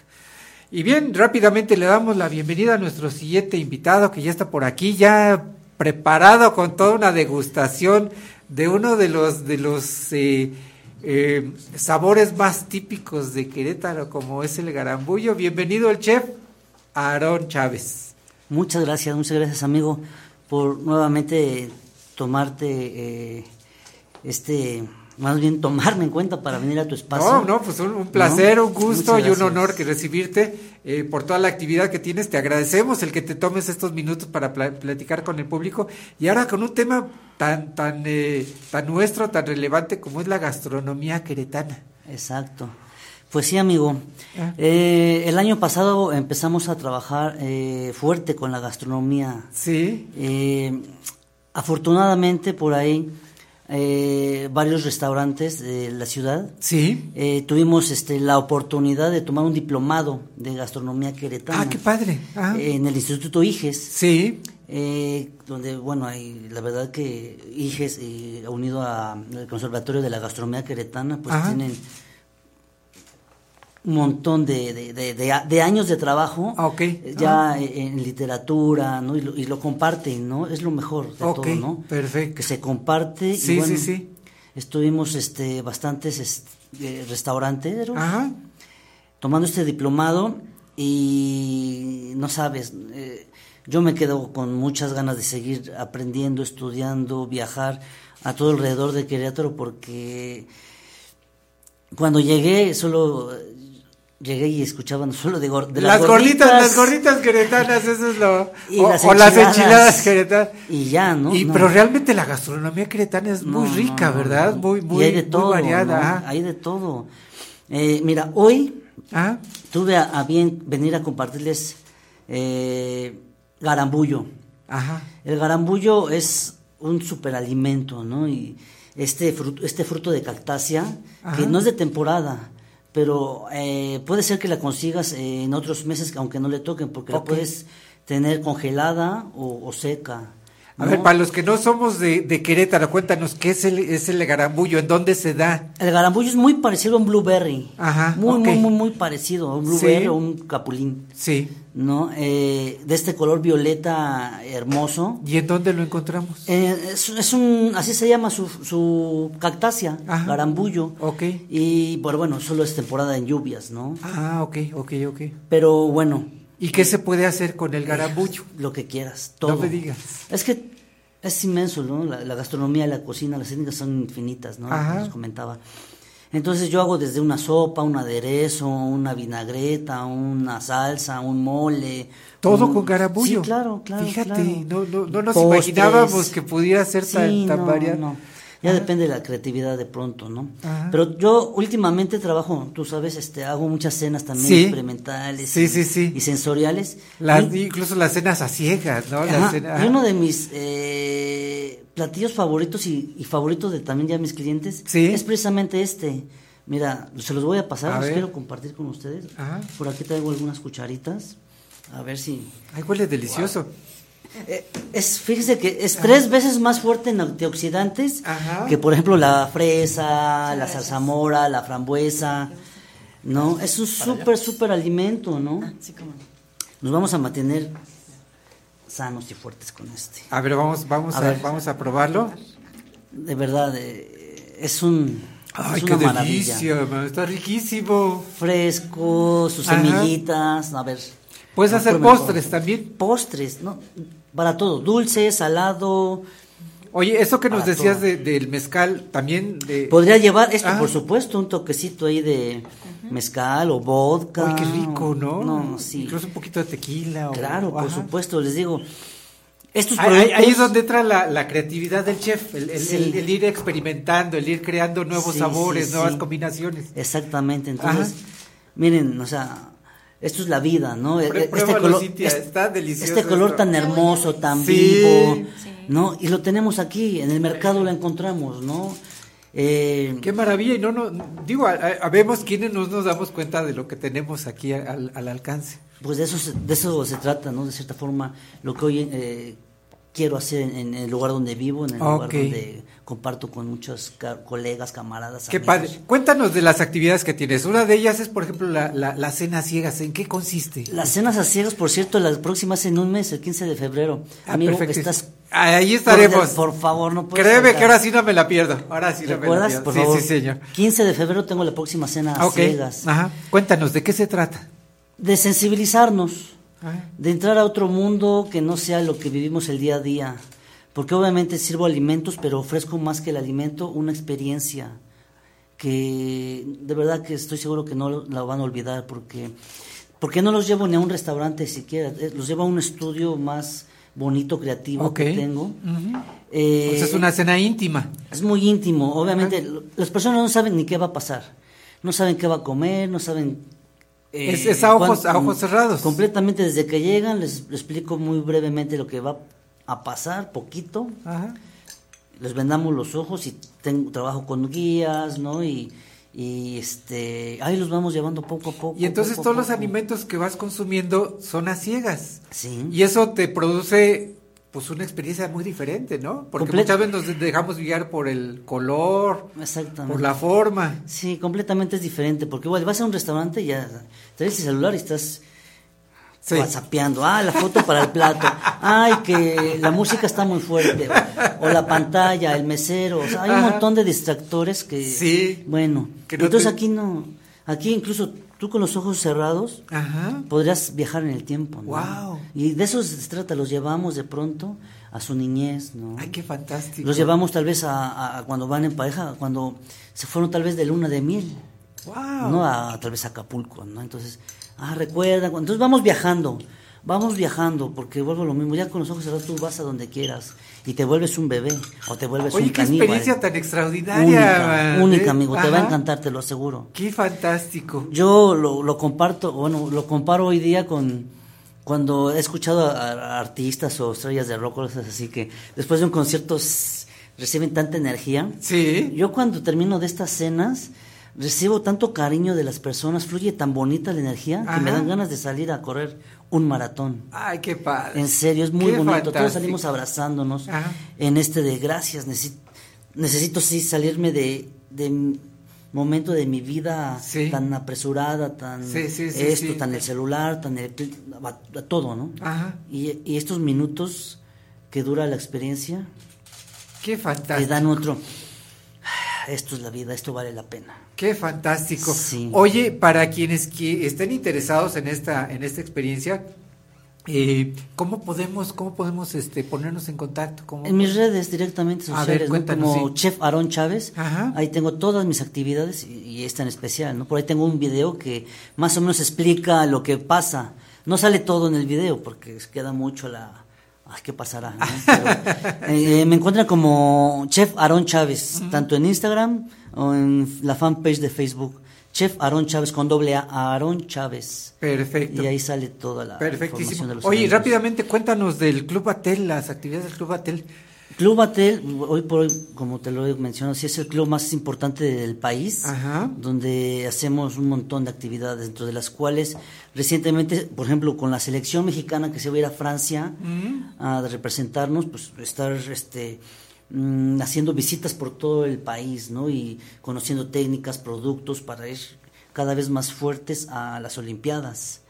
Y bien, rápidamente le damos la bienvenida a nuestro siguiente invitado que ya está por aquí, ya preparado con toda una degustación de uno de los de los eh, eh, sabores más típicos de Querétaro, como es el garambullo. Bienvenido el chef Aarón Chávez. Muchas gracias, muchas gracias amigo por nuevamente tomarte eh, este, más bien tomarme en cuenta para venir a tu espacio. No, no, pues un, un placer, ¿No? un gusto y un honor que recibirte eh, por toda la actividad que tienes. Te agradecemos el que te tomes estos minutos para pla- platicar con el público y ahora con un tema tan tan eh, tan nuestro, tan relevante como es la gastronomía queretana. Exacto. Pues sí, amigo. Ah. Eh, el año pasado empezamos a trabajar eh, fuerte con la gastronomía. Sí. Afortunadamente por ahí eh, varios restaurantes de la ciudad. Sí. Eh, tuvimos este, la oportunidad de tomar un diplomado de gastronomía queretana. Ah, qué padre. Ah. En el Instituto IGES. Sí. Eh, donde, bueno, hay, la verdad que IGES, eh, unido al Conservatorio de la Gastronomía Queretana, pues Ajá. tienen un montón de, de, de- años de trabajo Ah, eh, ya Ah. eh, en literatura, ¿no? Y lo, y lo comparten, ¿no? Es lo mejor de todo, ¿no? perfecto. Que se comparte. Sí, y bueno, sí, sí. Estuvimos este, bastantes este, restauranteros Ajá. tomando este diplomado y no sabes, eh, yo me quedo con muchas ganas de seguir aprendiendo, estudiando, viajar a todo alrededor de Querétaro porque cuando llegué solo llegué y escuchaban solo de, gor- de las, gorditas, las gorditas queretanas, eso es lo Y o, las o las enchiladas. queretanas. y ya, ¿no? Y No. pero realmente la gastronomía queretana es muy No, rica, no, ¿verdad? Muy muy y hay de muy todo, variada. ¿no? ajá. Hay de todo. Eh, mira, hoy Ah. tuve a, a bien venir a compartirles eh, garambullo. Ajá. El garambullo es un superalimento, ¿no? Y este fruto, este fruto de cactácea, que no es de temporada, pero eh, puede ser que la consigas eh, en otros meses, aunque no le toquen, porque la puedes tener congelada o, o seca. A ¿no? ver, para los que no somos de, de Querétaro, cuéntanos, ¿qué es el, es el garambullo? ¿En dónde se da? El garambullo es muy parecido a un blueberry. Ajá, Muy, muy, muy, muy parecido a un blueberry Sí. o un capulín. Sí. ¿No? Eh, de este color violeta hermoso. ¿Y en dónde lo encontramos? Eh, es, es un, así se llama su, su cactácea, garambullo. Ok. Y bueno, bueno, solo es temporada en lluvias, ¿no? Ah, ok, ok, ok. Pero bueno. ¿Y qué se puede hacer con el garambullo? Lo que quieras, todo. No me digas. Es que es inmenso, ¿no? La, la gastronomía, la cocina, las técnicas son infinitas, ¿no? Ajá. Les comentaba. Entonces yo hago desde una sopa, un aderezo, una vinagreta, una salsa, un mole. Todo un- con garambullo. Sí, claro, claro. Fíjate, claro. no, no, no nos Postres. imaginábamos que pudiera ser tan, tan no, variado. no. Ya depende de la creatividad de pronto, ¿no? Ajá. Pero yo últimamente trabajo, tú sabes, este, hago muchas cenas también Sí. experimentales Sí, y, sí, sí. y sensoriales. Las- Y- incluso las cenas a ciegas, ¿no? Las cenas- y uno de mis eh, platillos favoritos y, y favoritos de también ya mis clientes es precisamente este. Mira, se los voy a pasar, A los ver. quiero compartir con ustedes. Ajá. Por aquí traigo algunas cucharitas. A ver si. Ay, huele delicioso. Es, fíjese que es tres veces más fuerte en antioxidantes que, por ejemplo, la fresa, la zarzamora, la frambuesa. ¿No? Es un súper, súper alimento, ¿no? Nos vamos a mantener sanos y fuertes con este. A ver, vamos, vamos A a, ver. vamos a probarlo. De verdad, eh, es un. Ay, es qué maravilla. delicia, está riquísimo. Fresco, sus Ajá. semillitas, a ver. Puedes hacer postres también. Postres, ¿no? Para todo, dulce, salado. Oye, eso que nos decías todo. de- del mezcal, también de... Podría llevar esto, Ah. por supuesto, un toquecito ahí de mezcal o vodka. Ay, qué rico, ¿no? No, sí. Incluso un poquito de tequila. o- Claro, por Ajá. supuesto, les digo. Estos Ahí, ahí- es donde entra la, la creatividad del chef, el, el- Sí. el- el ir experimentando, el ir creando nuevos Sí, sabores, sí, nuevas sí. combinaciones. Exactamente, entonces, Ajá. miren, o sea, esto es la vida, ¿no? E- está delicioso Este color esto. tan hermoso, tan Sí. vivo, ¿no? Y lo tenemos aquí, en el mercado lo encontramos, ¿no? Eh, Qué maravilla, y no, no, digo, a- a- habemos quienes no nos damos cuenta de lo que tenemos aquí al, al alcance. Pues de eso, se, de eso se trata, ¿no? De cierta forma, lo que hoy eh, quiero hacer en, en el lugar donde vivo, en el lugar Ok. donde comparto con muchos ca- colegas, camaradas, Qué amigos. padre. Cuéntanos de las actividades que tienes. Una de ellas es, por ejemplo, la, la, la cena ciegas. ¿En qué consiste? Las cenas a ciegas, por cierto, las próximas en un mes, el 15 de febrero. Ah, Amigo, perfecto. estás... Ahí estaremos. Por, por favor, no puedes Créeme que ahora sí no me la pierdo. Ahora sí no me la pierdo. Por sí, favor. sí, señor. 15 de febrero tengo la próxima cena a ciegas. Ajá. Cuéntanos, ¿de qué se trata? De sensibilizarnos, Ah. de entrar a otro mundo que no sea lo que vivimos el día a día. Porque obviamente sirvo alimentos, pero ofrezco más que el alimento una experiencia que de verdad que estoy seguro que no la van a olvidar porque porque no los llevo ni a un restaurante siquiera, eh, los llevo a un estudio más bonito, creativo que tengo. Eh, Pues es una cena íntima. es muy íntimo, obviamente las personas no saben ni qué va a pasar, no saben qué va a comer, no saben... eh, Es- es a ojos- a ojos cerrados. Completamente desde que llegan les, les explico muy brevemente lo que va a pasar, poquito. Ajá. Les vendamos los ojos y tengo trabajo con guías, ¿no? Y, y este, ahí los vamos llevando poco a poco. Y entonces poco todos los alimentos que vas consumiendo son a ciegas. Sí. Y eso te produce pues una experiencia muy diferente, ¿no? Porque Completa- muchas veces nos dejamos guiar por el color, Exactamente. por la forma. Sí, completamente es diferente, porque igual vas a un restaurante y ya traes el celular y estás Sí. whatsappeando, ah, la foto para el plato, ay, que la música está muy fuerte, o, la pantalla, el mesero, o sea, hay un montón de distractores que, Sí. bueno, Que no entonces te- aquí no, aquí incluso tú con los ojos cerrados Ajá. podrías viajar en el tiempo, ¿no? Guau. Y de eso se trata, los llevamos de pronto a su niñez, ¿no? Ay, qué fantástico. Los llevamos tal vez a, a- a cuando van en pareja, cuando se fueron tal vez de luna de miel, Wow. ¿no? A, tal vez a Acapulco, ¿no? Entonces, ah, recuerda, entonces vamos viajando, vamos viajando, porque vuelvo a lo mismo, ya con los ojos cerrados tú vas a donde quieras y te vuelves un bebé o te vuelves Oye, un qué caníbal. experiencia tan extraordinaria. Única, man, única, ¿eh? amigo, te va a encantar, te lo aseguro. Qué fantástico. Yo lo, lo comparto, bueno, lo comparo hoy día con cuando he escuchado a, artistas o estrellas de rock, cosas así que después de un concierto reciben tanta energía. Sí. Yo cuando termino de estas cenas, recibo tanto cariño de las personas, fluye tan bonita la energía que me dan ganas de salir a correr un maratón. Ay, qué padre. En serio, es muy Qué bonito. Todos salimos abrazándonos Ajá. en este de gracias. Necesito, necesito sí salirme de, momento de mi vida Sí. tan apresurada, tan Sí, sí, sí, esto, tan el celular, tan el todo, ¿no? Ajá. Y, y estos minutos que dura la experiencia Qué te fantástico. dan otro. Esto es la vida, esto vale la pena. Qué fantástico. Sí. Oye, para quienes que estén interesados en esta, en esta experiencia, eh, ¿cómo podemos, cómo podemos este, ponernos en contacto? ¿Cómo- En mis redes directamente A ver, sociales, ¿no? como sí. Chef Aaron Chávez, ahí tengo todas mis actividades y, y esta en especial, ¿no? Por ahí tengo un video que más o menos explica lo que pasa. No sale todo en el video porque queda mucho la... Ay, ¿qué pasará? no? Pero, eh, me encuentran como Chef Aaron Chávez, tanto en Instagram o en la fanpage de Facebook. Chef Aaron Chávez con doble A, Aaron Chávez. Perfecto. Y ahí sale toda la información de los Oye, rápidamente cuéntanos del Club Atel, las actividades del Club Atel. Club Atel, hoy por hoy, como te lo he mencionado, sí es el club más importante del país, donde hacemos un montón de actividades, dentro de las cuales recientemente, por ejemplo, con la selección mexicana que se va a ir a Francia a representarnos, pues estar este mm, haciendo visitas por todo el país, ¿no? Y conociendo técnicas, productos para ir cada vez más fuertes a las Olimpiadas.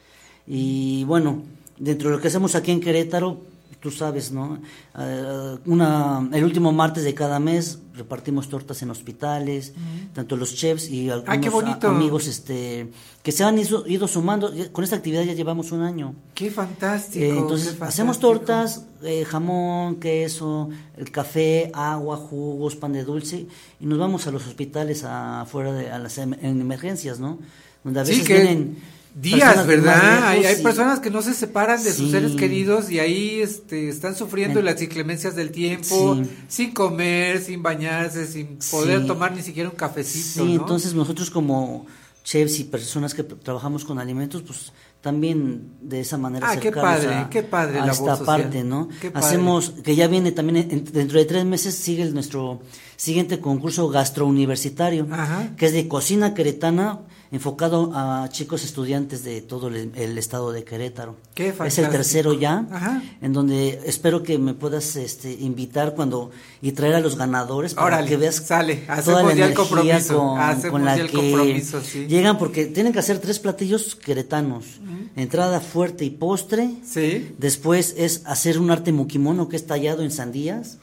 Y bueno, dentro de lo que hacemos aquí en Querétaro, tú sabes, ¿no? Eh, una, el último martes de cada mes repartimos tortas en hospitales, tanto los chefs y algunos Ay, qué bonito. a- amigos este, que se han ido, ido sumando. Con esta actividad ya llevamos un año. Qué fantástico. Eh, qué entonces fantástico. hacemos tortas, eh, jamón, queso, el café, agua, jugos, pan de dulce y nos vamos a los hospitales afuera de a las em- en emergencias, ¿no? Donde a Sí, veces que vienen días, ¿verdad? Hay, hay personas que no se separan de sus seres queridos y ahí este, están sufriendo En- las inclemencias del tiempo, Sí. sin comer, sin bañarse, sin poder tomar ni siquiera un cafecito. Sí, ¿no? entonces nosotros como chefs y personas que trabajamos con alimentos, pues también de esa manera Ah, qué padre, a, qué padre a labor esta parte, ¿no? Qué padre. Hacemos, que ya viene también, en- dentro de tres meses sigue el- nuestro siguiente concurso gastrouniversitario, que es de cocina queretana, enfocado a chicos estudiantes de todo el, el estado de Querétaro. Qué Es el tercero ya, Ajá. en donde espero que me puedas este, invitar cuando y traer a los ganadores para Órale, que veas sale, toda la energía compromiso, con, la que sí. llegan porque tienen que hacer tres platillos queretanos. Entrada fuerte y postre. Después es hacer un arte mukimono que es tallado en sandías.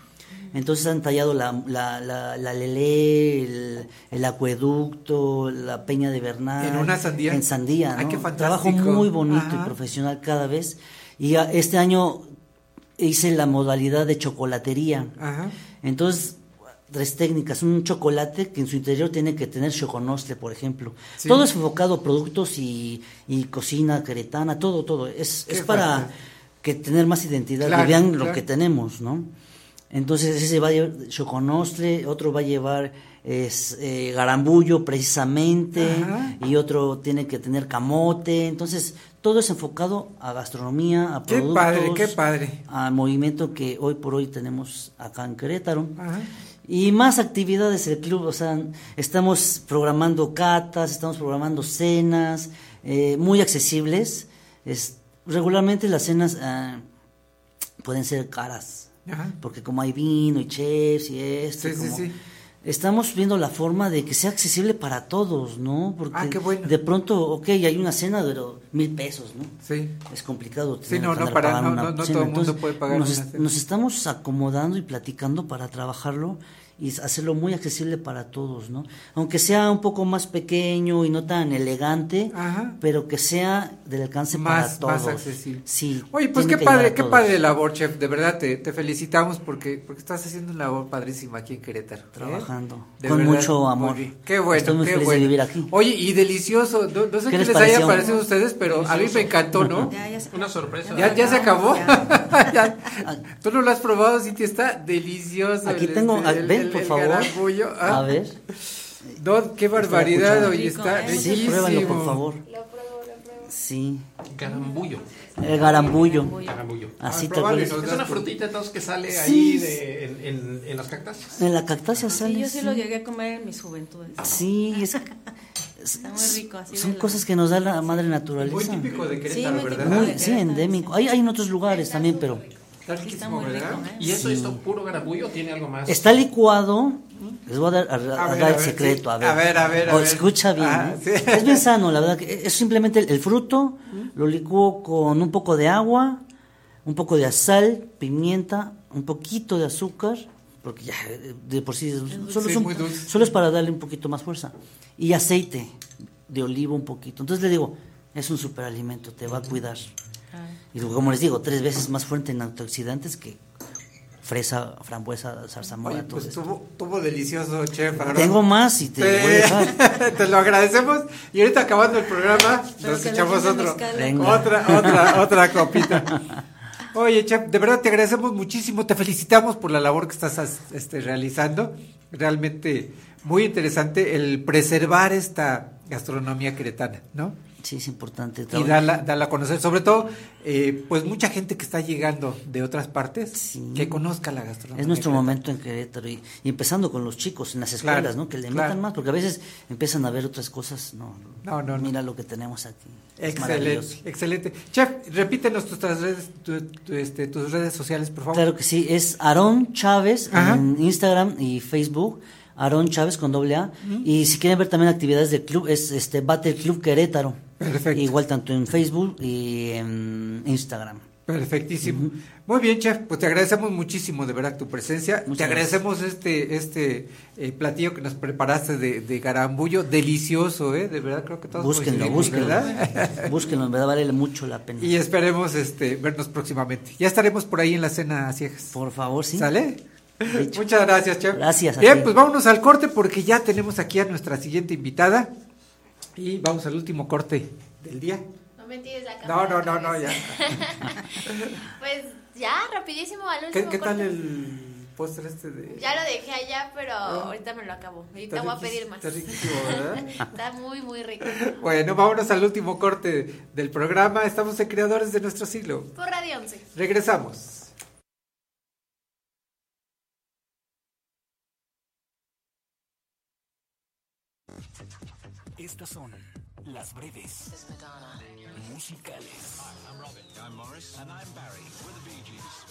Entonces han tallado la, la, la, la lelé, el, el acueducto, la peña de Bernal. ¿En una sandía? En sandía, Ay, ¿no? qué Trabajo muy bonito Ajá. y profesional cada vez. Y este año hice la modalidad de chocolatería. Ajá. Entonces, tres técnicas. Un chocolate que en su interior tiene que tener choconostle, por ejemplo. Sí. Todo es enfocado a productos y, y cocina queretana, todo, todo. Es, es para que tener más identidad Claro, vean claro. lo que tenemos, ¿no? Entonces, ese va a llevar choconostle, otro va a llevar es, eh, garambullo precisamente, Ajá. y otro tiene que tener camote. Entonces, todo es enfocado a gastronomía, a Qué productos padre, qué padre. al movimiento que hoy por hoy tenemos acá en Querétaro. Ajá. Y más actividades del club, o sea, estamos programando catas, estamos programando cenas, eh, muy accesibles. Es, regularmente las cenas ah, pueden ser caras, Ajá. porque como hay vino y chefs y esto, Sí, sí, como- sí. estamos viendo la forma de que sea accesible para todos, ¿no? Porque Ah, qué bueno. de pronto, ok, hay una cena, pero mil pesos, ¿no? Sí. Es complicado. Sí, no, no, para- no, no, no todo el mundo puede pagar nos, una cena. nos estamos acomodando y platicando para trabajarlo y hacerlo muy accesible para todos, ¿no? Aunque sea un poco más pequeño y no tan elegante, pero que sea del alcance Más, para más todos. accesible. Sí. Oye, pues qué padre, qué padre labor, chef. De verdad te, te felicitamos porque, porque estás haciendo una labor padrísima aquí en Querétaro. ¿eh? Trabajando. De Con verdad, mucho amor. Qué bueno, Estoy muy qué feliz de bueno. vivir aquí. Oye, y delicioso. No, no sé ¿Qué qué, les les, haya parecido a ustedes, pero a mí me encantó, ¿no? Una sorpresa. ¿Ya, ya se acabó? Ya. ¿Tú no lo has probado, Cintia? Está delicioso. Aquí el, tengo, este, ah, el- por el favor. Ah. A ver. Qué barbaridad, Está oye, está Sí, riquísimo. pruébalo, por favor. Sí. Garambullo. El garambullo. Garambullo. Así Ah, cual. probable, es. Es una frutita entonces que sale Sí. ahí de, en, en, en las cactáceas. En la cactácea sale. Sí, yo sí lo llegué a comer en mis juventudes. Sí, es, Está muy rico. Así Son cosas que nos da la madre naturaleza. Muy típico de Querétaro, Sí, ¿verdad? Muy- sí, endémico. Hay, hay en otros lugares también, pero Está riquísimo, ¿verdad? rico, ¿eh? ¿Y eso Sí. es puro garabullo o tiene algo más? está licuado. Les voy a dar, a- a A ver, dar el secreto. sí. A ver, A ver, a ver, a Oh, ver. Escucha bien. Ah, ¿eh? sí. Es bien sano, la verdad. que Es simplemente el, el fruto, lo licúo con un poco de agua, un poco de sal, pimienta, un poquito de azúcar, porque ya de por sí, solo, Sí, es un- muy dulce. solo es para darle un poquito más fuerza. Y aceite de olivo un poquito. Entonces le digo, es un superalimento, te va a cuidar. Y luego, como les digo, tres veces más fuerte en antioxidantes que fresa, frambuesa, zarzamora, todo pues esto. estuvo, estuvo delicioso, chef. Tengo más y te lo voy a dejar. te lo agradecemos. Y ahorita acabando el programa, Pero nos echamos otro, otra, otra, otra copita. Oye, chef, de verdad te agradecemos muchísimo. Te felicitamos por la labor que estás este, realizando. Realmente muy interesante el preservar esta gastronomía queretana, ¿no? Sí, es importante. y darla, darla a conocer, sobre todo, eh, pues mucha gente que está llegando de otras partes, que conozca la gastronomía. Es nuestro momento en Querétaro y, y empezando con los chicos en las escuelas, Claro, ¿no? Que le claro. metan más, porque a veces empiezan a ver otras cosas, no, No, no, no. mira lo que tenemos aquí. Excelente, excelente. Chef, repítenos tus redes, tu- tu- este, tus redes sociales, por favor. Claro que sí, es Aarón Chávez Ajá. en Instagram y Facebook, Aarón Chávez con doble A, y si quieren ver también actividades del club, es este Battle Club Querétaro. Perfecto. Igual tanto en Facebook y en Instagram. Perfectísimo. Muy bien, chef. Pues te agradecemos muchísimo de verdad tu presencia. te Muchas agradecemos este este eh, platillo que nos preparaste de, de garambullo, delicioso, ¿eh? De verdad creo que todos Búsquenlo, búsquenlo. ¿verdad? búsquenlo, en verdad vale mucho la pena. y esperemos este vernos próximamente. Ya estaremos por ahí en la cena a ciegas. Por favor, sí. ¿Sale? Muchas gracias, chef. Gracias a Bien, ti. pues vámonos al corte porque ya tenemos aquí a nuestra siguiente invitada y vamos al último corte del día. No me tires la No, cámara no, no, no, ya. pues ya, rapidísimo al ¿Qué, último qué tal corte. el postre este de...? Ya lo dejé allá, pero ahorita me lo acabo. Ahorita voy a pedir más. está riquísimo, ¿verdad? Está muy, muy rico. Bueno, vámonos al último corte del programa. Estamos en Creadores de Nuestro Siglo. Por Radio 11. Regresamos. Estas son las breves musicales. I'm Robin. I'm Morris. And I'm Barry. We're the Bee Gees.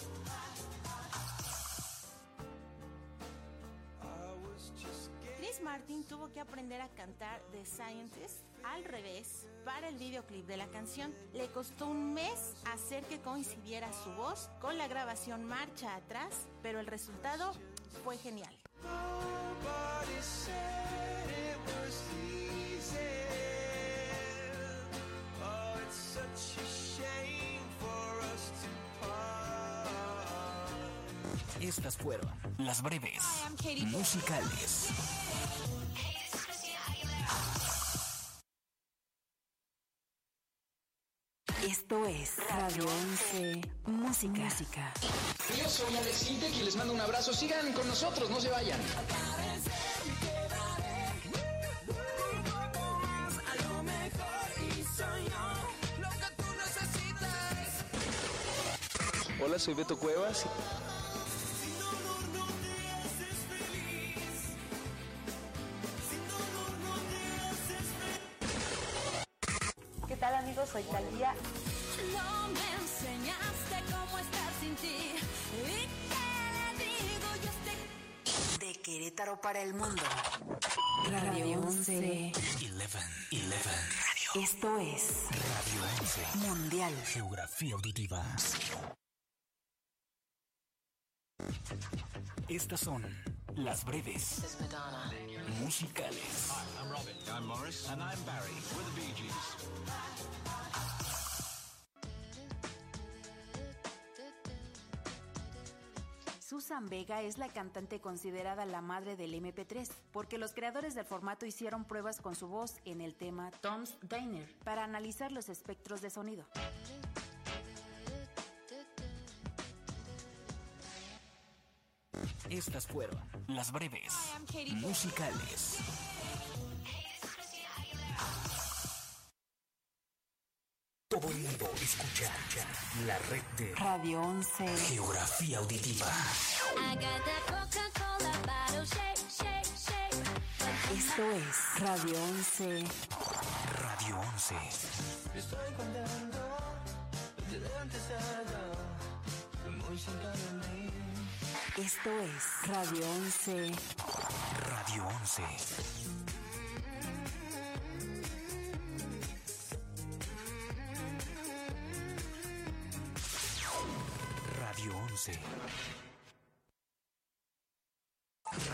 Chris Martin tuvo que aprender a cantar The Scientist al revés para el videoclip de la canción. Le costó un mes hacer que coincidiera su voz con la grabación marcha atrás, pero el resultado fue genial. Estas fueron las breves musicales. Esto es Radio 11 Música. Yo soy Alex Intec y les mando un abrazo. Sigan con nosotros, no se vayan. Hola, soy Beto Cuevas. ¿Qué tal amigos? Soy Talía. No me enseñaste cómo estar sin ti. ¿Y qué digo yo este De Querétaro para el mundo. Radio 11. 11. 11. Esto es Radio 11. Mundial. Geografía auditiva. Estas son las breves musicales. I'm Robin. I'm Morris. And I'm Barry. We're the Bee Gees. Susan Vega es la cantante considerada la madre del MP3, porque los creadores del formato hicieron pruebas con su voz en el tema Tom's Diner para analizar los espectros de sonido. Estas fueron las breves musicales. Todo el mundo escucha la red de Radio 11. Geografía auditiva. Esto es Radio 11. Radio 11. Estoy contento muy cerca de mí. Esto es Radio 11. Radio 11. Radio 11.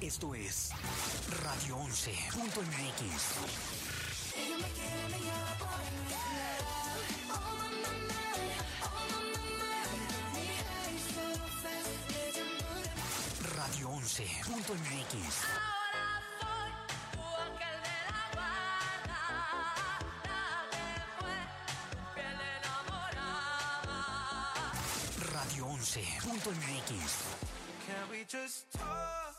Esto es Radio 11.mx. Radio 11.mx. Radio 11.mx. Can we just talk?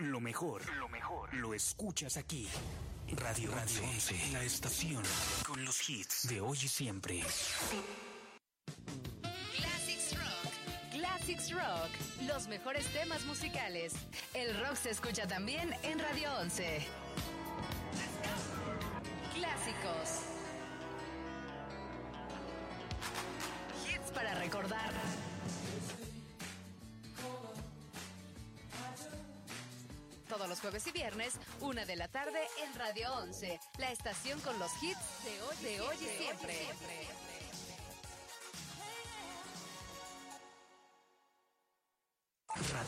Lo mejor, lo mejor, lo escuchas aquí. Radio, Radio 11, la estación con los hits de hoy y siempre. Classics Rock. Classics Rock. Los mejores temas musicales. El rock se escucha también en Radio 11. Clásicos. Para recordar. Todos los jueves y viernes, una de la tarde en Radio 11, la estación con los hits de hoy, de hoy y siempre.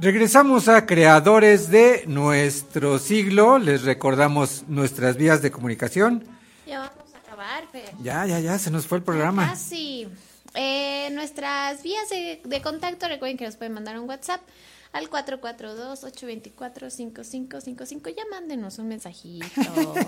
Regresamos a creadores de nuestro siglo. Les recordamos nuestras vías de comunicación. Ya vamos a acabar, Fer. Ya, ya, ya, se nos fue el programa. Casi. Eh, nuestras vías de, de contacto, recuerden que nos pueden mandar un WhatsApp al 442-824-5555. Ya mándenos un mensajito.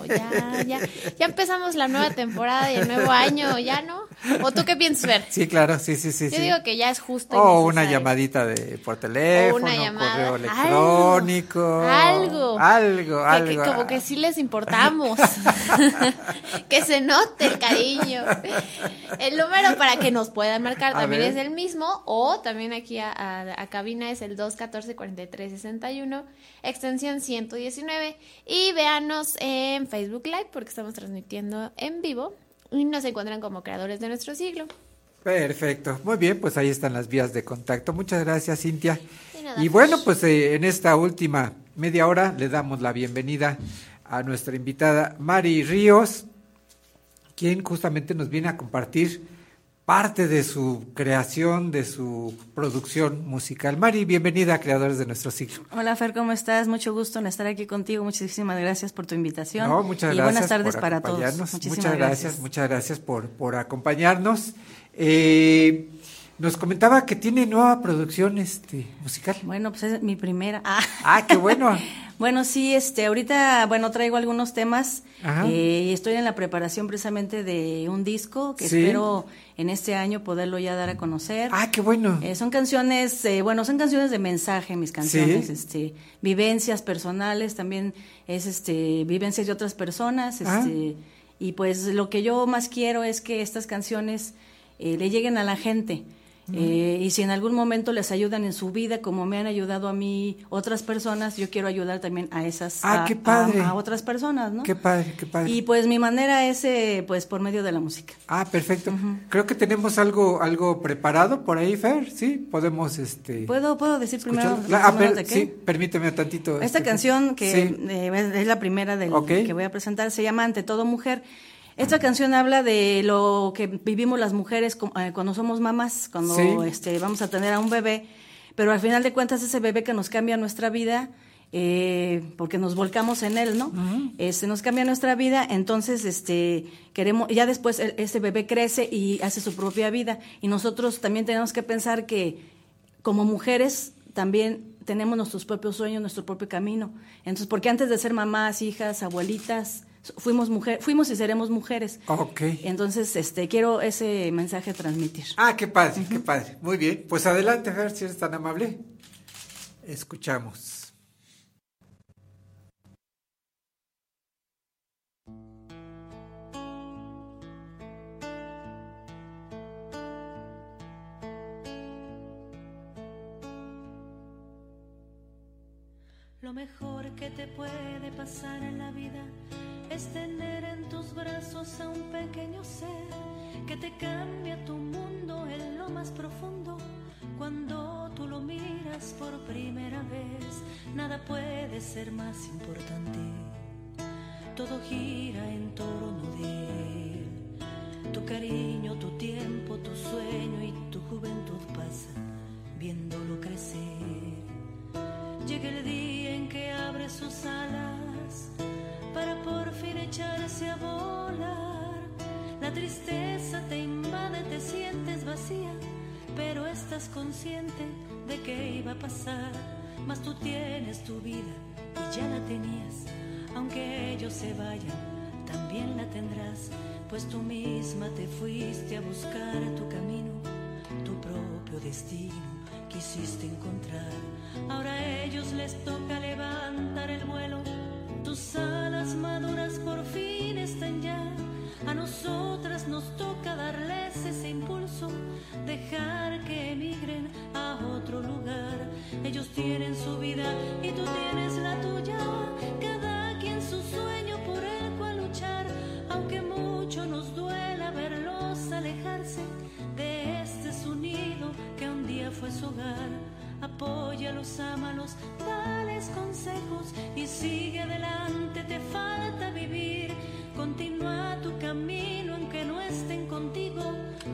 Ya, ya, ya empezamos la nueva temporada y el nuevo año, ¿ya no? ¿O tú qué piensas, ver? Sí, claro, sí, sí, sí. Yo sí. digo que ya es justo. O una llamadita de por teléfono, una llamada, correo electrónico. Algo. Algo, algo. Que, como que sí les importamos. que se note el cariño. El número para que nos puedan marcar A también ver. es el mismo. O también aquí a, a- a cabina es el 214-4361, extensión 119. Y véanos en Facebook Live porque estamos transmitiendo en vivo. Y nos encuentran como creadores de nuestro siglo. Perfecto. Muy bien, pues ahí están las vías de contacto. Muchas gracias, Cintia. Y bueno, pues eh, en esta última media hora le damos la bienvenida a nuestra invitada Mari Ríos, quien justamente nos viene a compartir parte de su creación, de su producción musical. Mari, bienvenida a Creadores de Nuestro Siglo. Hola Fer, ¿cómo estás? Mucho gusto en estar aquí contigo. Muchísimas gracias por tu invitación. No, muchas y gracias. buenas tardes por para todos. Muchísimas muchas gracias, muchas gracias por, por acompañarnos. Eh, Nos comentaba que tiene nueva producción este musical. Bueno, pues es mi primera. Ah, Ah, qué bueno. Bueno, sí, este, ahorita, bueno, traigo algunos temas eh, y estoy en la preparación precisamente de un disco que Sí. espero en este año poderlo ya dar a conocer. Ah, qué bueno. Eh, son canciones, eh, bueno, son canciones de mensaje, mis canciones, Sí. este, vivencias personales, también es, este, vivencias de otras personas, Ah. este, y pues lo que yo más quiero es que estas canciones eh, le lleguen a la gente. Eh, y si en algún momento les ayudan en su vida, como me han ayudado a mí otras personas, yo quiero ayudar también a esas, Ah, a, qué padre. a- a otras personas, ¿no? Qué padre, qué padre. Y pues mi manera es, eh, pues, por medio de la música. Ah, perfecto. Creo que tenemos algo algo preparado por ahí, Fer. Sí, podemos este ¿Puedo, puedo decir primero? más Ah, per- de qué? sí, permíteme tantito. Esta este, canción que Sí. eh, es la primera del que voy a presentar se llama Ante todo mujer. Esta canción habla de lo que vivimos las mujeres eh, cuando somos mamás, cuando Sí. este, vamos a tener a un bebé, pero al final de cuentas ese bebé que nos cambia nuestra vida, eh, porque nos volcamos en él, ¿no? Este, nos cambia nuestra vida, entonces este, queremos, ya después el- ese bebé crece y hace su propia vida, y nosotros también tenemos que pensar que como mujeres también tenemos nuestros propios sueños, nuestro propio camino. Entonces, porque antes de ser mamás, hijas, abuelitas, fuimos mujer, fuimos y seremos mujeres. Ok. Entonces, este, quiero ese mensaje transmitir. Ah, qué padre, qué padre. Muy bien. Pues adelante, Fer, si eres tan amable. Escuchamos. Lo mejor que te puede pasar en la vida es tener en tus brazos a un pequeño ser que te cambia tu mundo en lo más profundo. Cuando tú lo miras por primera vez, nada puede ser más importante. Todo gira en torno de él. Tu cariño, tu tiempo, tu sueño y tu juventud pasan viéndolo crecer. Llega el día en que abre sus alas para echarse a volar. La tristeza te invade, te sientes vacía, pero estás consciente de que iba a pasar. Mas tú tienes tu vida y ya la tenías, aunque ellos se vayan, también la tendrás, pues tú misma te fuiste a buscar tu camino, tu propio destino quisiste encontrar. Ahora a ellos les toca levantar el vuelo. Tus alas maduras por fin están ya. A nosotras nos toca darles ese impulso, dejar que emigren a otro lugar. Ellos tienen su vida y tú tienes la tuya. Cada quien su sueño por el cual luchar, aunque mucho nos duela verlos alejarse de este su nido que un día fue su hogar. Apóyalos, ámalos, dales consejos y sigue adelante, te falta vivir. Continúa tu camino aunque no estén contigo.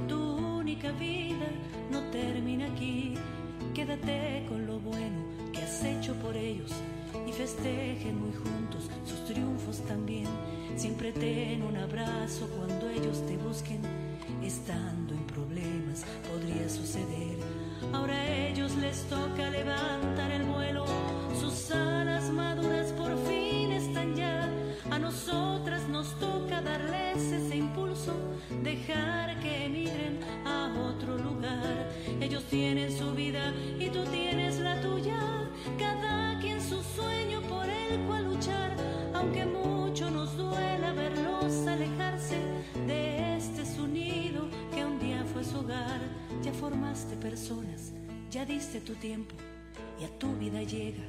Tu única vida no termina aquí. Quédate con lo bueno que has hecho por ellos y festejen muy juntos sus triunfos también. Siempre ten un abrazo cuando ellos te busquen. Estando en problemas podría suceder. Ahora a ellos les toca levantar el vuelo. Sus alas maduras por fin están ya. A nosotras nos toca darles ese impulso. Dejar que emigren a otro lugar. Ellos tienen su vida y tú tienes la tuya. Cada quien su sueño por el cual luchar. Aunque mucho nos duela verlos alejarse de este su su hogar. Ya formaste personas, ya diste tu tiempo y a tu vida llega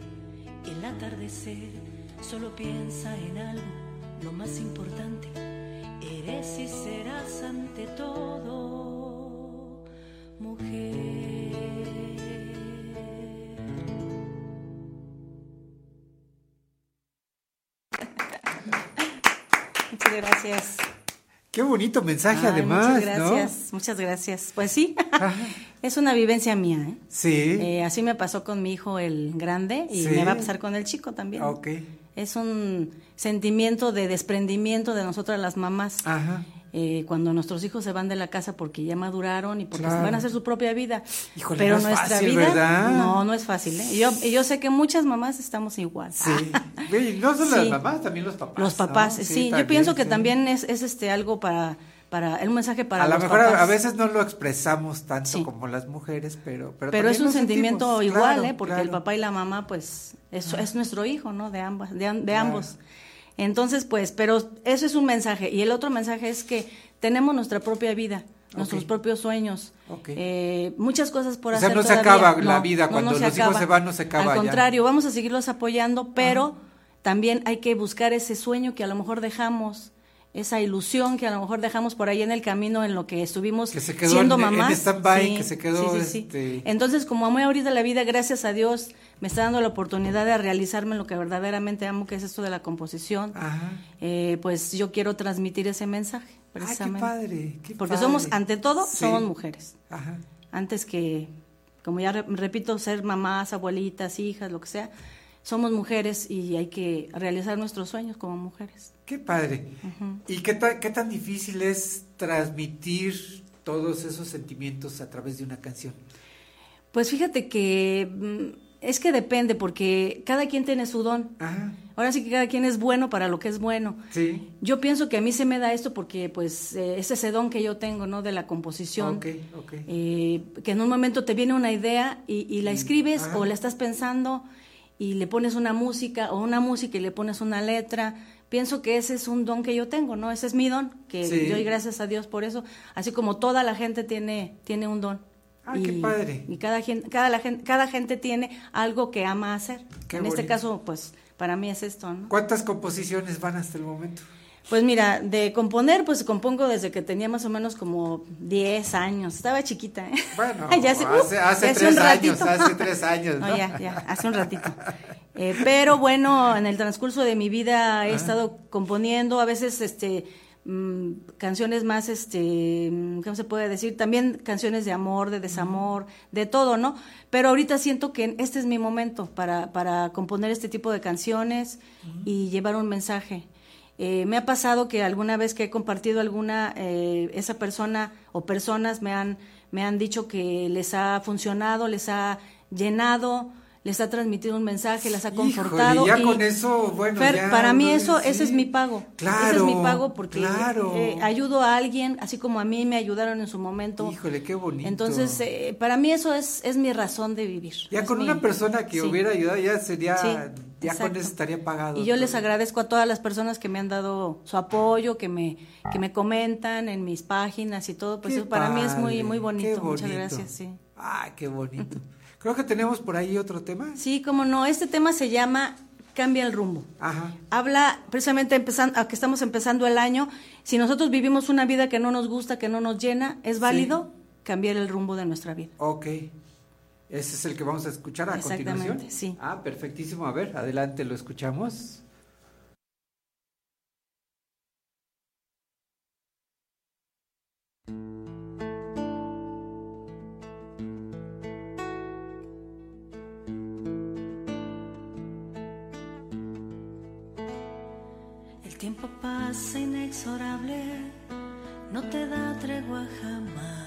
el atardecer. Solo piensa en algo, lo más importante. Eres y serás ante todo mujer. Muchas gracias. Qué bonito mensaje, Ay, además, Muchas gracias, muchas gracias. Pues sí, es una vivencia mía. ¿eh? Sí. Eh, así me pasó con mi hijo el grande y Sí. me va a pasar con el chico también. Ok. Es un sentimiento de desprendimiento de nosotras las mamás. Ajá. Eh, cuando nuestros hijos se van de la casa porque ya maduraron y porque Claro. van a hacer su propia vida. Híjole, Pero no es nuestra fácil, vida, ¿verdad? no, no es fácil. ¿eh? Y yo, y yo sé que muchas mamás estamos igual. Sí. No solo las Sí. mamás, también los papás. Los papás, ¿no? sí. yo también, pienso que sí. también es, es este algo para, para, un mensaje para a lo mejor a- papás. a veces no lo expresamos tanto como las mujeres, pero pero, Pero es un sentimiento sentimos, igual, claro, ¿eh? Porque el papá y la mamá, pues, es, Ajá. es nuestro hijo, ¿no? De ambas, de, de Claro. ambos. Entonces, pues, pero eso es un mensaje. Y el otro mensaje es que tenemos nuestra propia vida, nuestros propios sueños, Ok. eh, muchas cosas por O sea, hacer no se acaba la vida, no, cuando no los hijos se van, no se acaba Al ya. contrario, vamos a seguirlos apoyando, pero también hay que buscar ese sueño que a lo mejor dejamos esa ilusión que a lo mejor dejamos por ahí en el camino en lo que estuvimos Que se quedó siendo en- en mamás. stand-by, que se quedó, sí, sí, sí. este- Entonces, como amo ahorita la vida, gracias a Dios, me está dando la oportunidad de realizarme en lo que verdaderamente amo, que es esto de la composición. Ajá. Eh, pues yo quiero transmitir ese mensaje, Ay, qué precisamente. padre, qué Porque padre. somos, ante todo, somos mujeres. Ajá. Antes que, como ya re- repito, ser mamás, abuelitas, hijas, lo que sea, somos mujeres y hay que realizar nuestros sueños como mujeres. Qué padre. ¿Y qué, ta- qué tan difícil es transmitir todos esos sentimientos a través de una canción? Pues fíjate que mm, es que depende, porque cada quien tiene su don. Ahora sí que cada quien es bueno para lo que es bueno. Sí. Yo pienso que a mí se me da esto porque pues eh, es ese don que yo tengo, ¿no? De la composición. Ok, ok. Eh, que en un momento te viene una idea y, y la escribes ah. o la estás pensando y le pones una música o una música y le pones una letra. Pienso que ese es un don que yo tengo, ¿no? Ese es mi don, que Sí. yo doy gracias a Dios por eso. Así como toda la gente tiene, tiene un don. Ah, qué padre. Y cada, cada, la cada gente tiene algo que ama hacer. Qué en este caso, pues, para mí es esto, ¿no? ¿Cuántas composiciones van hasta el momento? Pues mira, de componer, pues compongo desde que tenía más o menos como 10 años. Estaba chiquita, ¿eh? Bueno, Ya hace- hace, hace ya hace tres un años, hace tres años, ¿no? No, ya, ya, hace un ratito. Eh, pero bueno, en el transcurso de mi vida he Ah. estado componiendo, a veces este mm, canciones más, este, mm, ¿cómo se puede decir? También canciones de amor, de desamor, de todo, ¿no? Pero ahorita siento que este es mi momento para, para componer este tipo de canciones y llevar un mensaje. Eh, me ha pasado que alguna vez que he compartido alguna, eh, esa persona o personas me han, me han dicho que les ha funcionado, les ha llenado, les ha transmitido un mensaje, las ha Híjole, confortado. ya y, con eso, bueno, Fer, ya para mí eso, ese es mi pago. Claro, ese es mi pago porque claro. eh, ayudo a alguien, así como a mí me ayudaron en su momento. Híjole, qué bonito. Entonces, eh, para mí eso es, es mi razón de vivir. ya Es con mi- una persona que sí. hubiera ayudado ya sería, Sí, ya con exacto. eso estaría pagado. Y yo les agradezco a todas las personas que me han dado su apoyo, que me, que me comentan en mis páginas y todo. Pues Qué eso para mí es muy, padre, muy bonito. Muchas gracias, sí. Ah, qué bonito. Creo que tenemos por ahí otro tema. Sí, como no, este tema se llama Cambia el rumbo. Ajá. Habla precisamente empezando, a que estamos empezando el año, si nosotros vivimos una vida que no nos gusta, que no nos llena, es válido cambiar el rumbo de nuestra vida. Ok. Ese es el que vamos a escuchar a Exactamente, continuación. sí. Ah, perfectísimo. A ver, adelante, lo escuchamos. El tiempo pasa inexorable, no te da tregua jamás.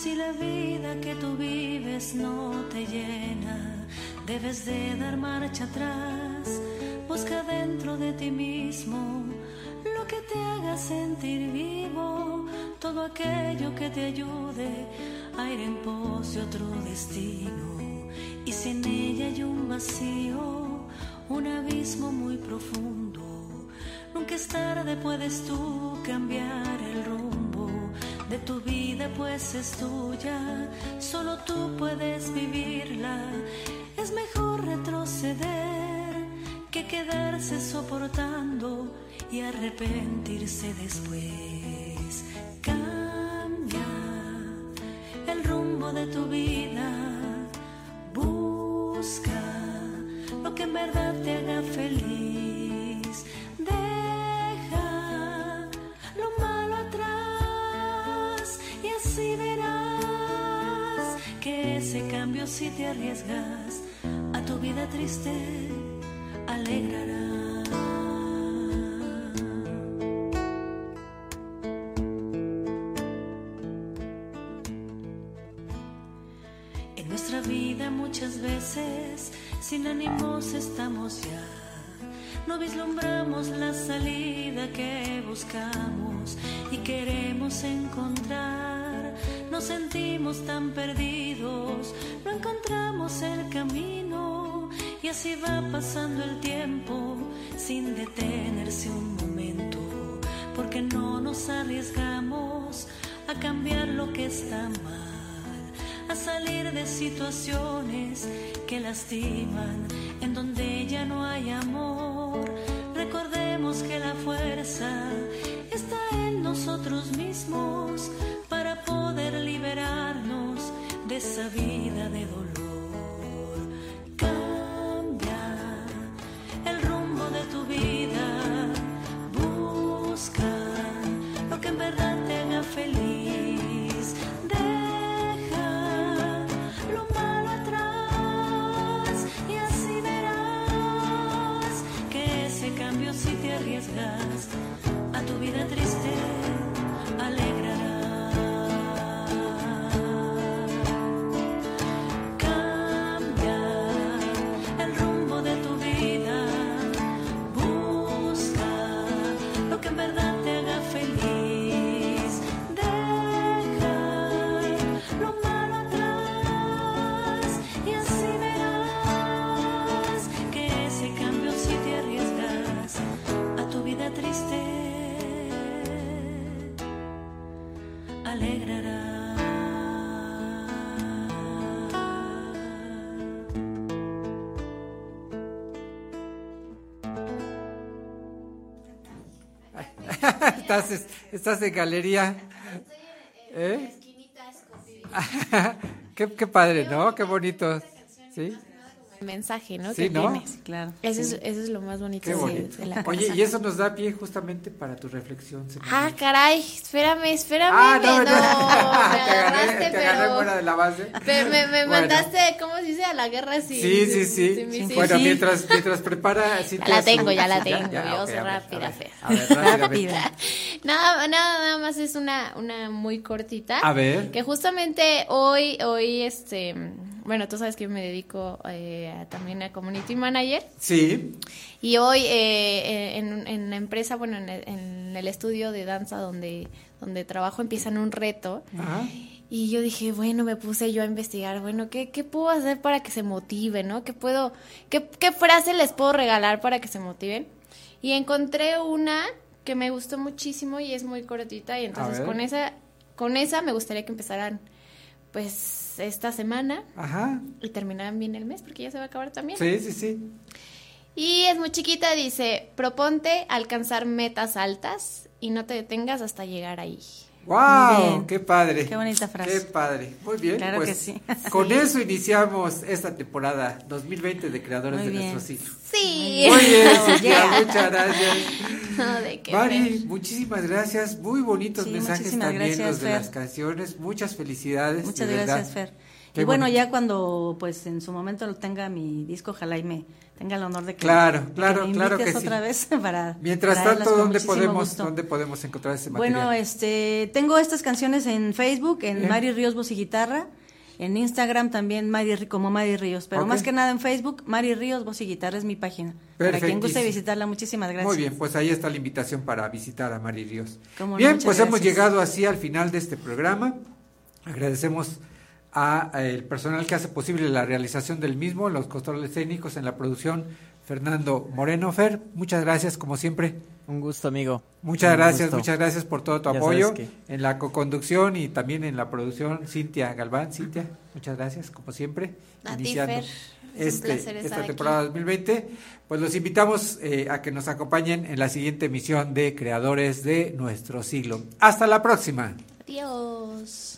Si la vida que tú vives no te llena, debes de dar marcha atrás. Busca dentro de ti mismo lo que te haga sentir vivo, todo aquello que te ayude a ir en pos de otro destino. Y si en ella hay un vacío, un abismo muy profundo, nunca es tarde, puedes tú cambiar el rumbo de tu vida, pues es tuya, solo tú puedes vivirla. Es mejor retroceder que quedarse soportando y arrepentirse después. Cambia el rumbo de tu vida, busca lo que en verdad te haga feliz. ese cambio si te arriesgas, a tu vida triste alegrará. En nuestra vida muchas veces sin ánimos estamos ya. No vislumbramos la salida que buscamos y queremos encontrar. Nos sentimos tan perdidos, no encontramos el camino y así va pasando el tiempo sin detenerse un momento, porque no nos arriesgamos a cambiar lo que está mal, a salir de situaciones que lastiman, en donde ya no hay amor. Recordemos que la fuerza está en nosotros mismos para poder liberarnos de esa vida de dolor. Cambia el rumbo de tu vida, busca lo que en verdad te haga feliz. Deja lo malo atrás y así verás que ese cambio si te arriesgas estás, estás en galería. ¿Eh? qué, qué padre, ¿no? Qué bonito. ¿Sí? Mensaje, ¿no? Sí, que ¿no? tienes. Claro. Eso, Sí. es, eso es lo más bonito Qué de- bonito. de la Oye, y eso nos da pie justamente para tu reflexión. semanal. Ah, caray, espérame, espérame. Ah, no, me, no, no, me agarraste, te agarré pero... fuera de la base. pero me, me Bueno. mandaste, ¿cómo se dice? A la guerra sin... Sí, sí, sí. sin misiles. Bueno, mientras, mientras prepara. Ya la tengo, ya la tengo. Ya, Yo ok, soy a ver, rápida, a ver, Fer. a ver, rápidamente. Nada, nada, nada más es una, una muy cortita. A ver. Que justamente hoy, hoy, este, bueno, tú sabes que yo me dedico eh, a- también a community manager. Sí. Y hoy eh, eh, en, en la empresa, bueno, en el, en el estudio de danza donde, donde trabajo, empiezan un reto. Ajá. Y yo dije, bueno, me puse yo a investigar, bueno, ¿qué, qué puedo hacer para que se motiven, no? ¿Qué puedo, qué, qué frase les puedo regalar para que se motiven? Y encontré una que me gustó muchísimo y es muy cortita y entonces con esa, con esa me gustaría que empezaran, pues, esta semana Ajá. y terminaran bien el mes porque ya se va a acabar también. Sí, sí, sí. Y es muy chiquita, dice, proponte alcanzar metas altas y no te detengas hasta llegar ahí. ¡Wow! ¡Qué padre! Qué bonita frase. ¡Qué padre! Muy bien. Claro pues, que sí. Con eso iniciamos esta temporada 2020 de Creadores Muy de bien. Nuestro Siglo. Sí. Muy bien, Yeah. muchas gracias. No, de qué Mari, Fer. muchísimas gracias. Muy bonitos Sí, mensajes también gracias, los de Fer. las canciones. Muchas felicidades. Muchas de verdad. gracias, Fer. Qué y bueno, bonito. ya cuando pues en su momento lo tenga mi disco, ojalá y me tenga el honor de que, Claro, que claro, me claro que sí. otra vez para Mientras tanto, ¿dónde podemos, gusto. ¿dónde podemos encontrar ese material? Bueno, este, tengo estas canciones en Facebook, en ¿Eh? Mari Ríos Voz y Guitarra, en Instagram también Mari, Ri- como Mari Ríos, pero Ok. más que nada en Facebook, Mari Ríos Voz y Guitarra es mi página. Para quien guste visitarla, muchísimas gracias. Muy bien, pues ahí está la invitación para visitar a Mari Ríos. Cómo no, bien, muchas pues hemos gracias. llegado así al final de este programa. Agradecemos a, a el personal que hace posible la realización del mismo, los controles técnicos en la producción, Fernando Moreno Fer. Muchas gracias, como siempre. Un gusto, amigo. Muchas Un gracias, gusto. muchas gracias por todo tu Ya apoyo que- en la co-conducción y también en la producción. Cintia Galván, Cintia, muchas gracias, como siempre. A ti, iniciando Fer. Es un este, esta temporada aquí. 2020. Pues los invitamos eh, a que nos acompañen en la siguiente emisión de Creadores de Nuestro Siglo. Hasta la próxima. Adiós.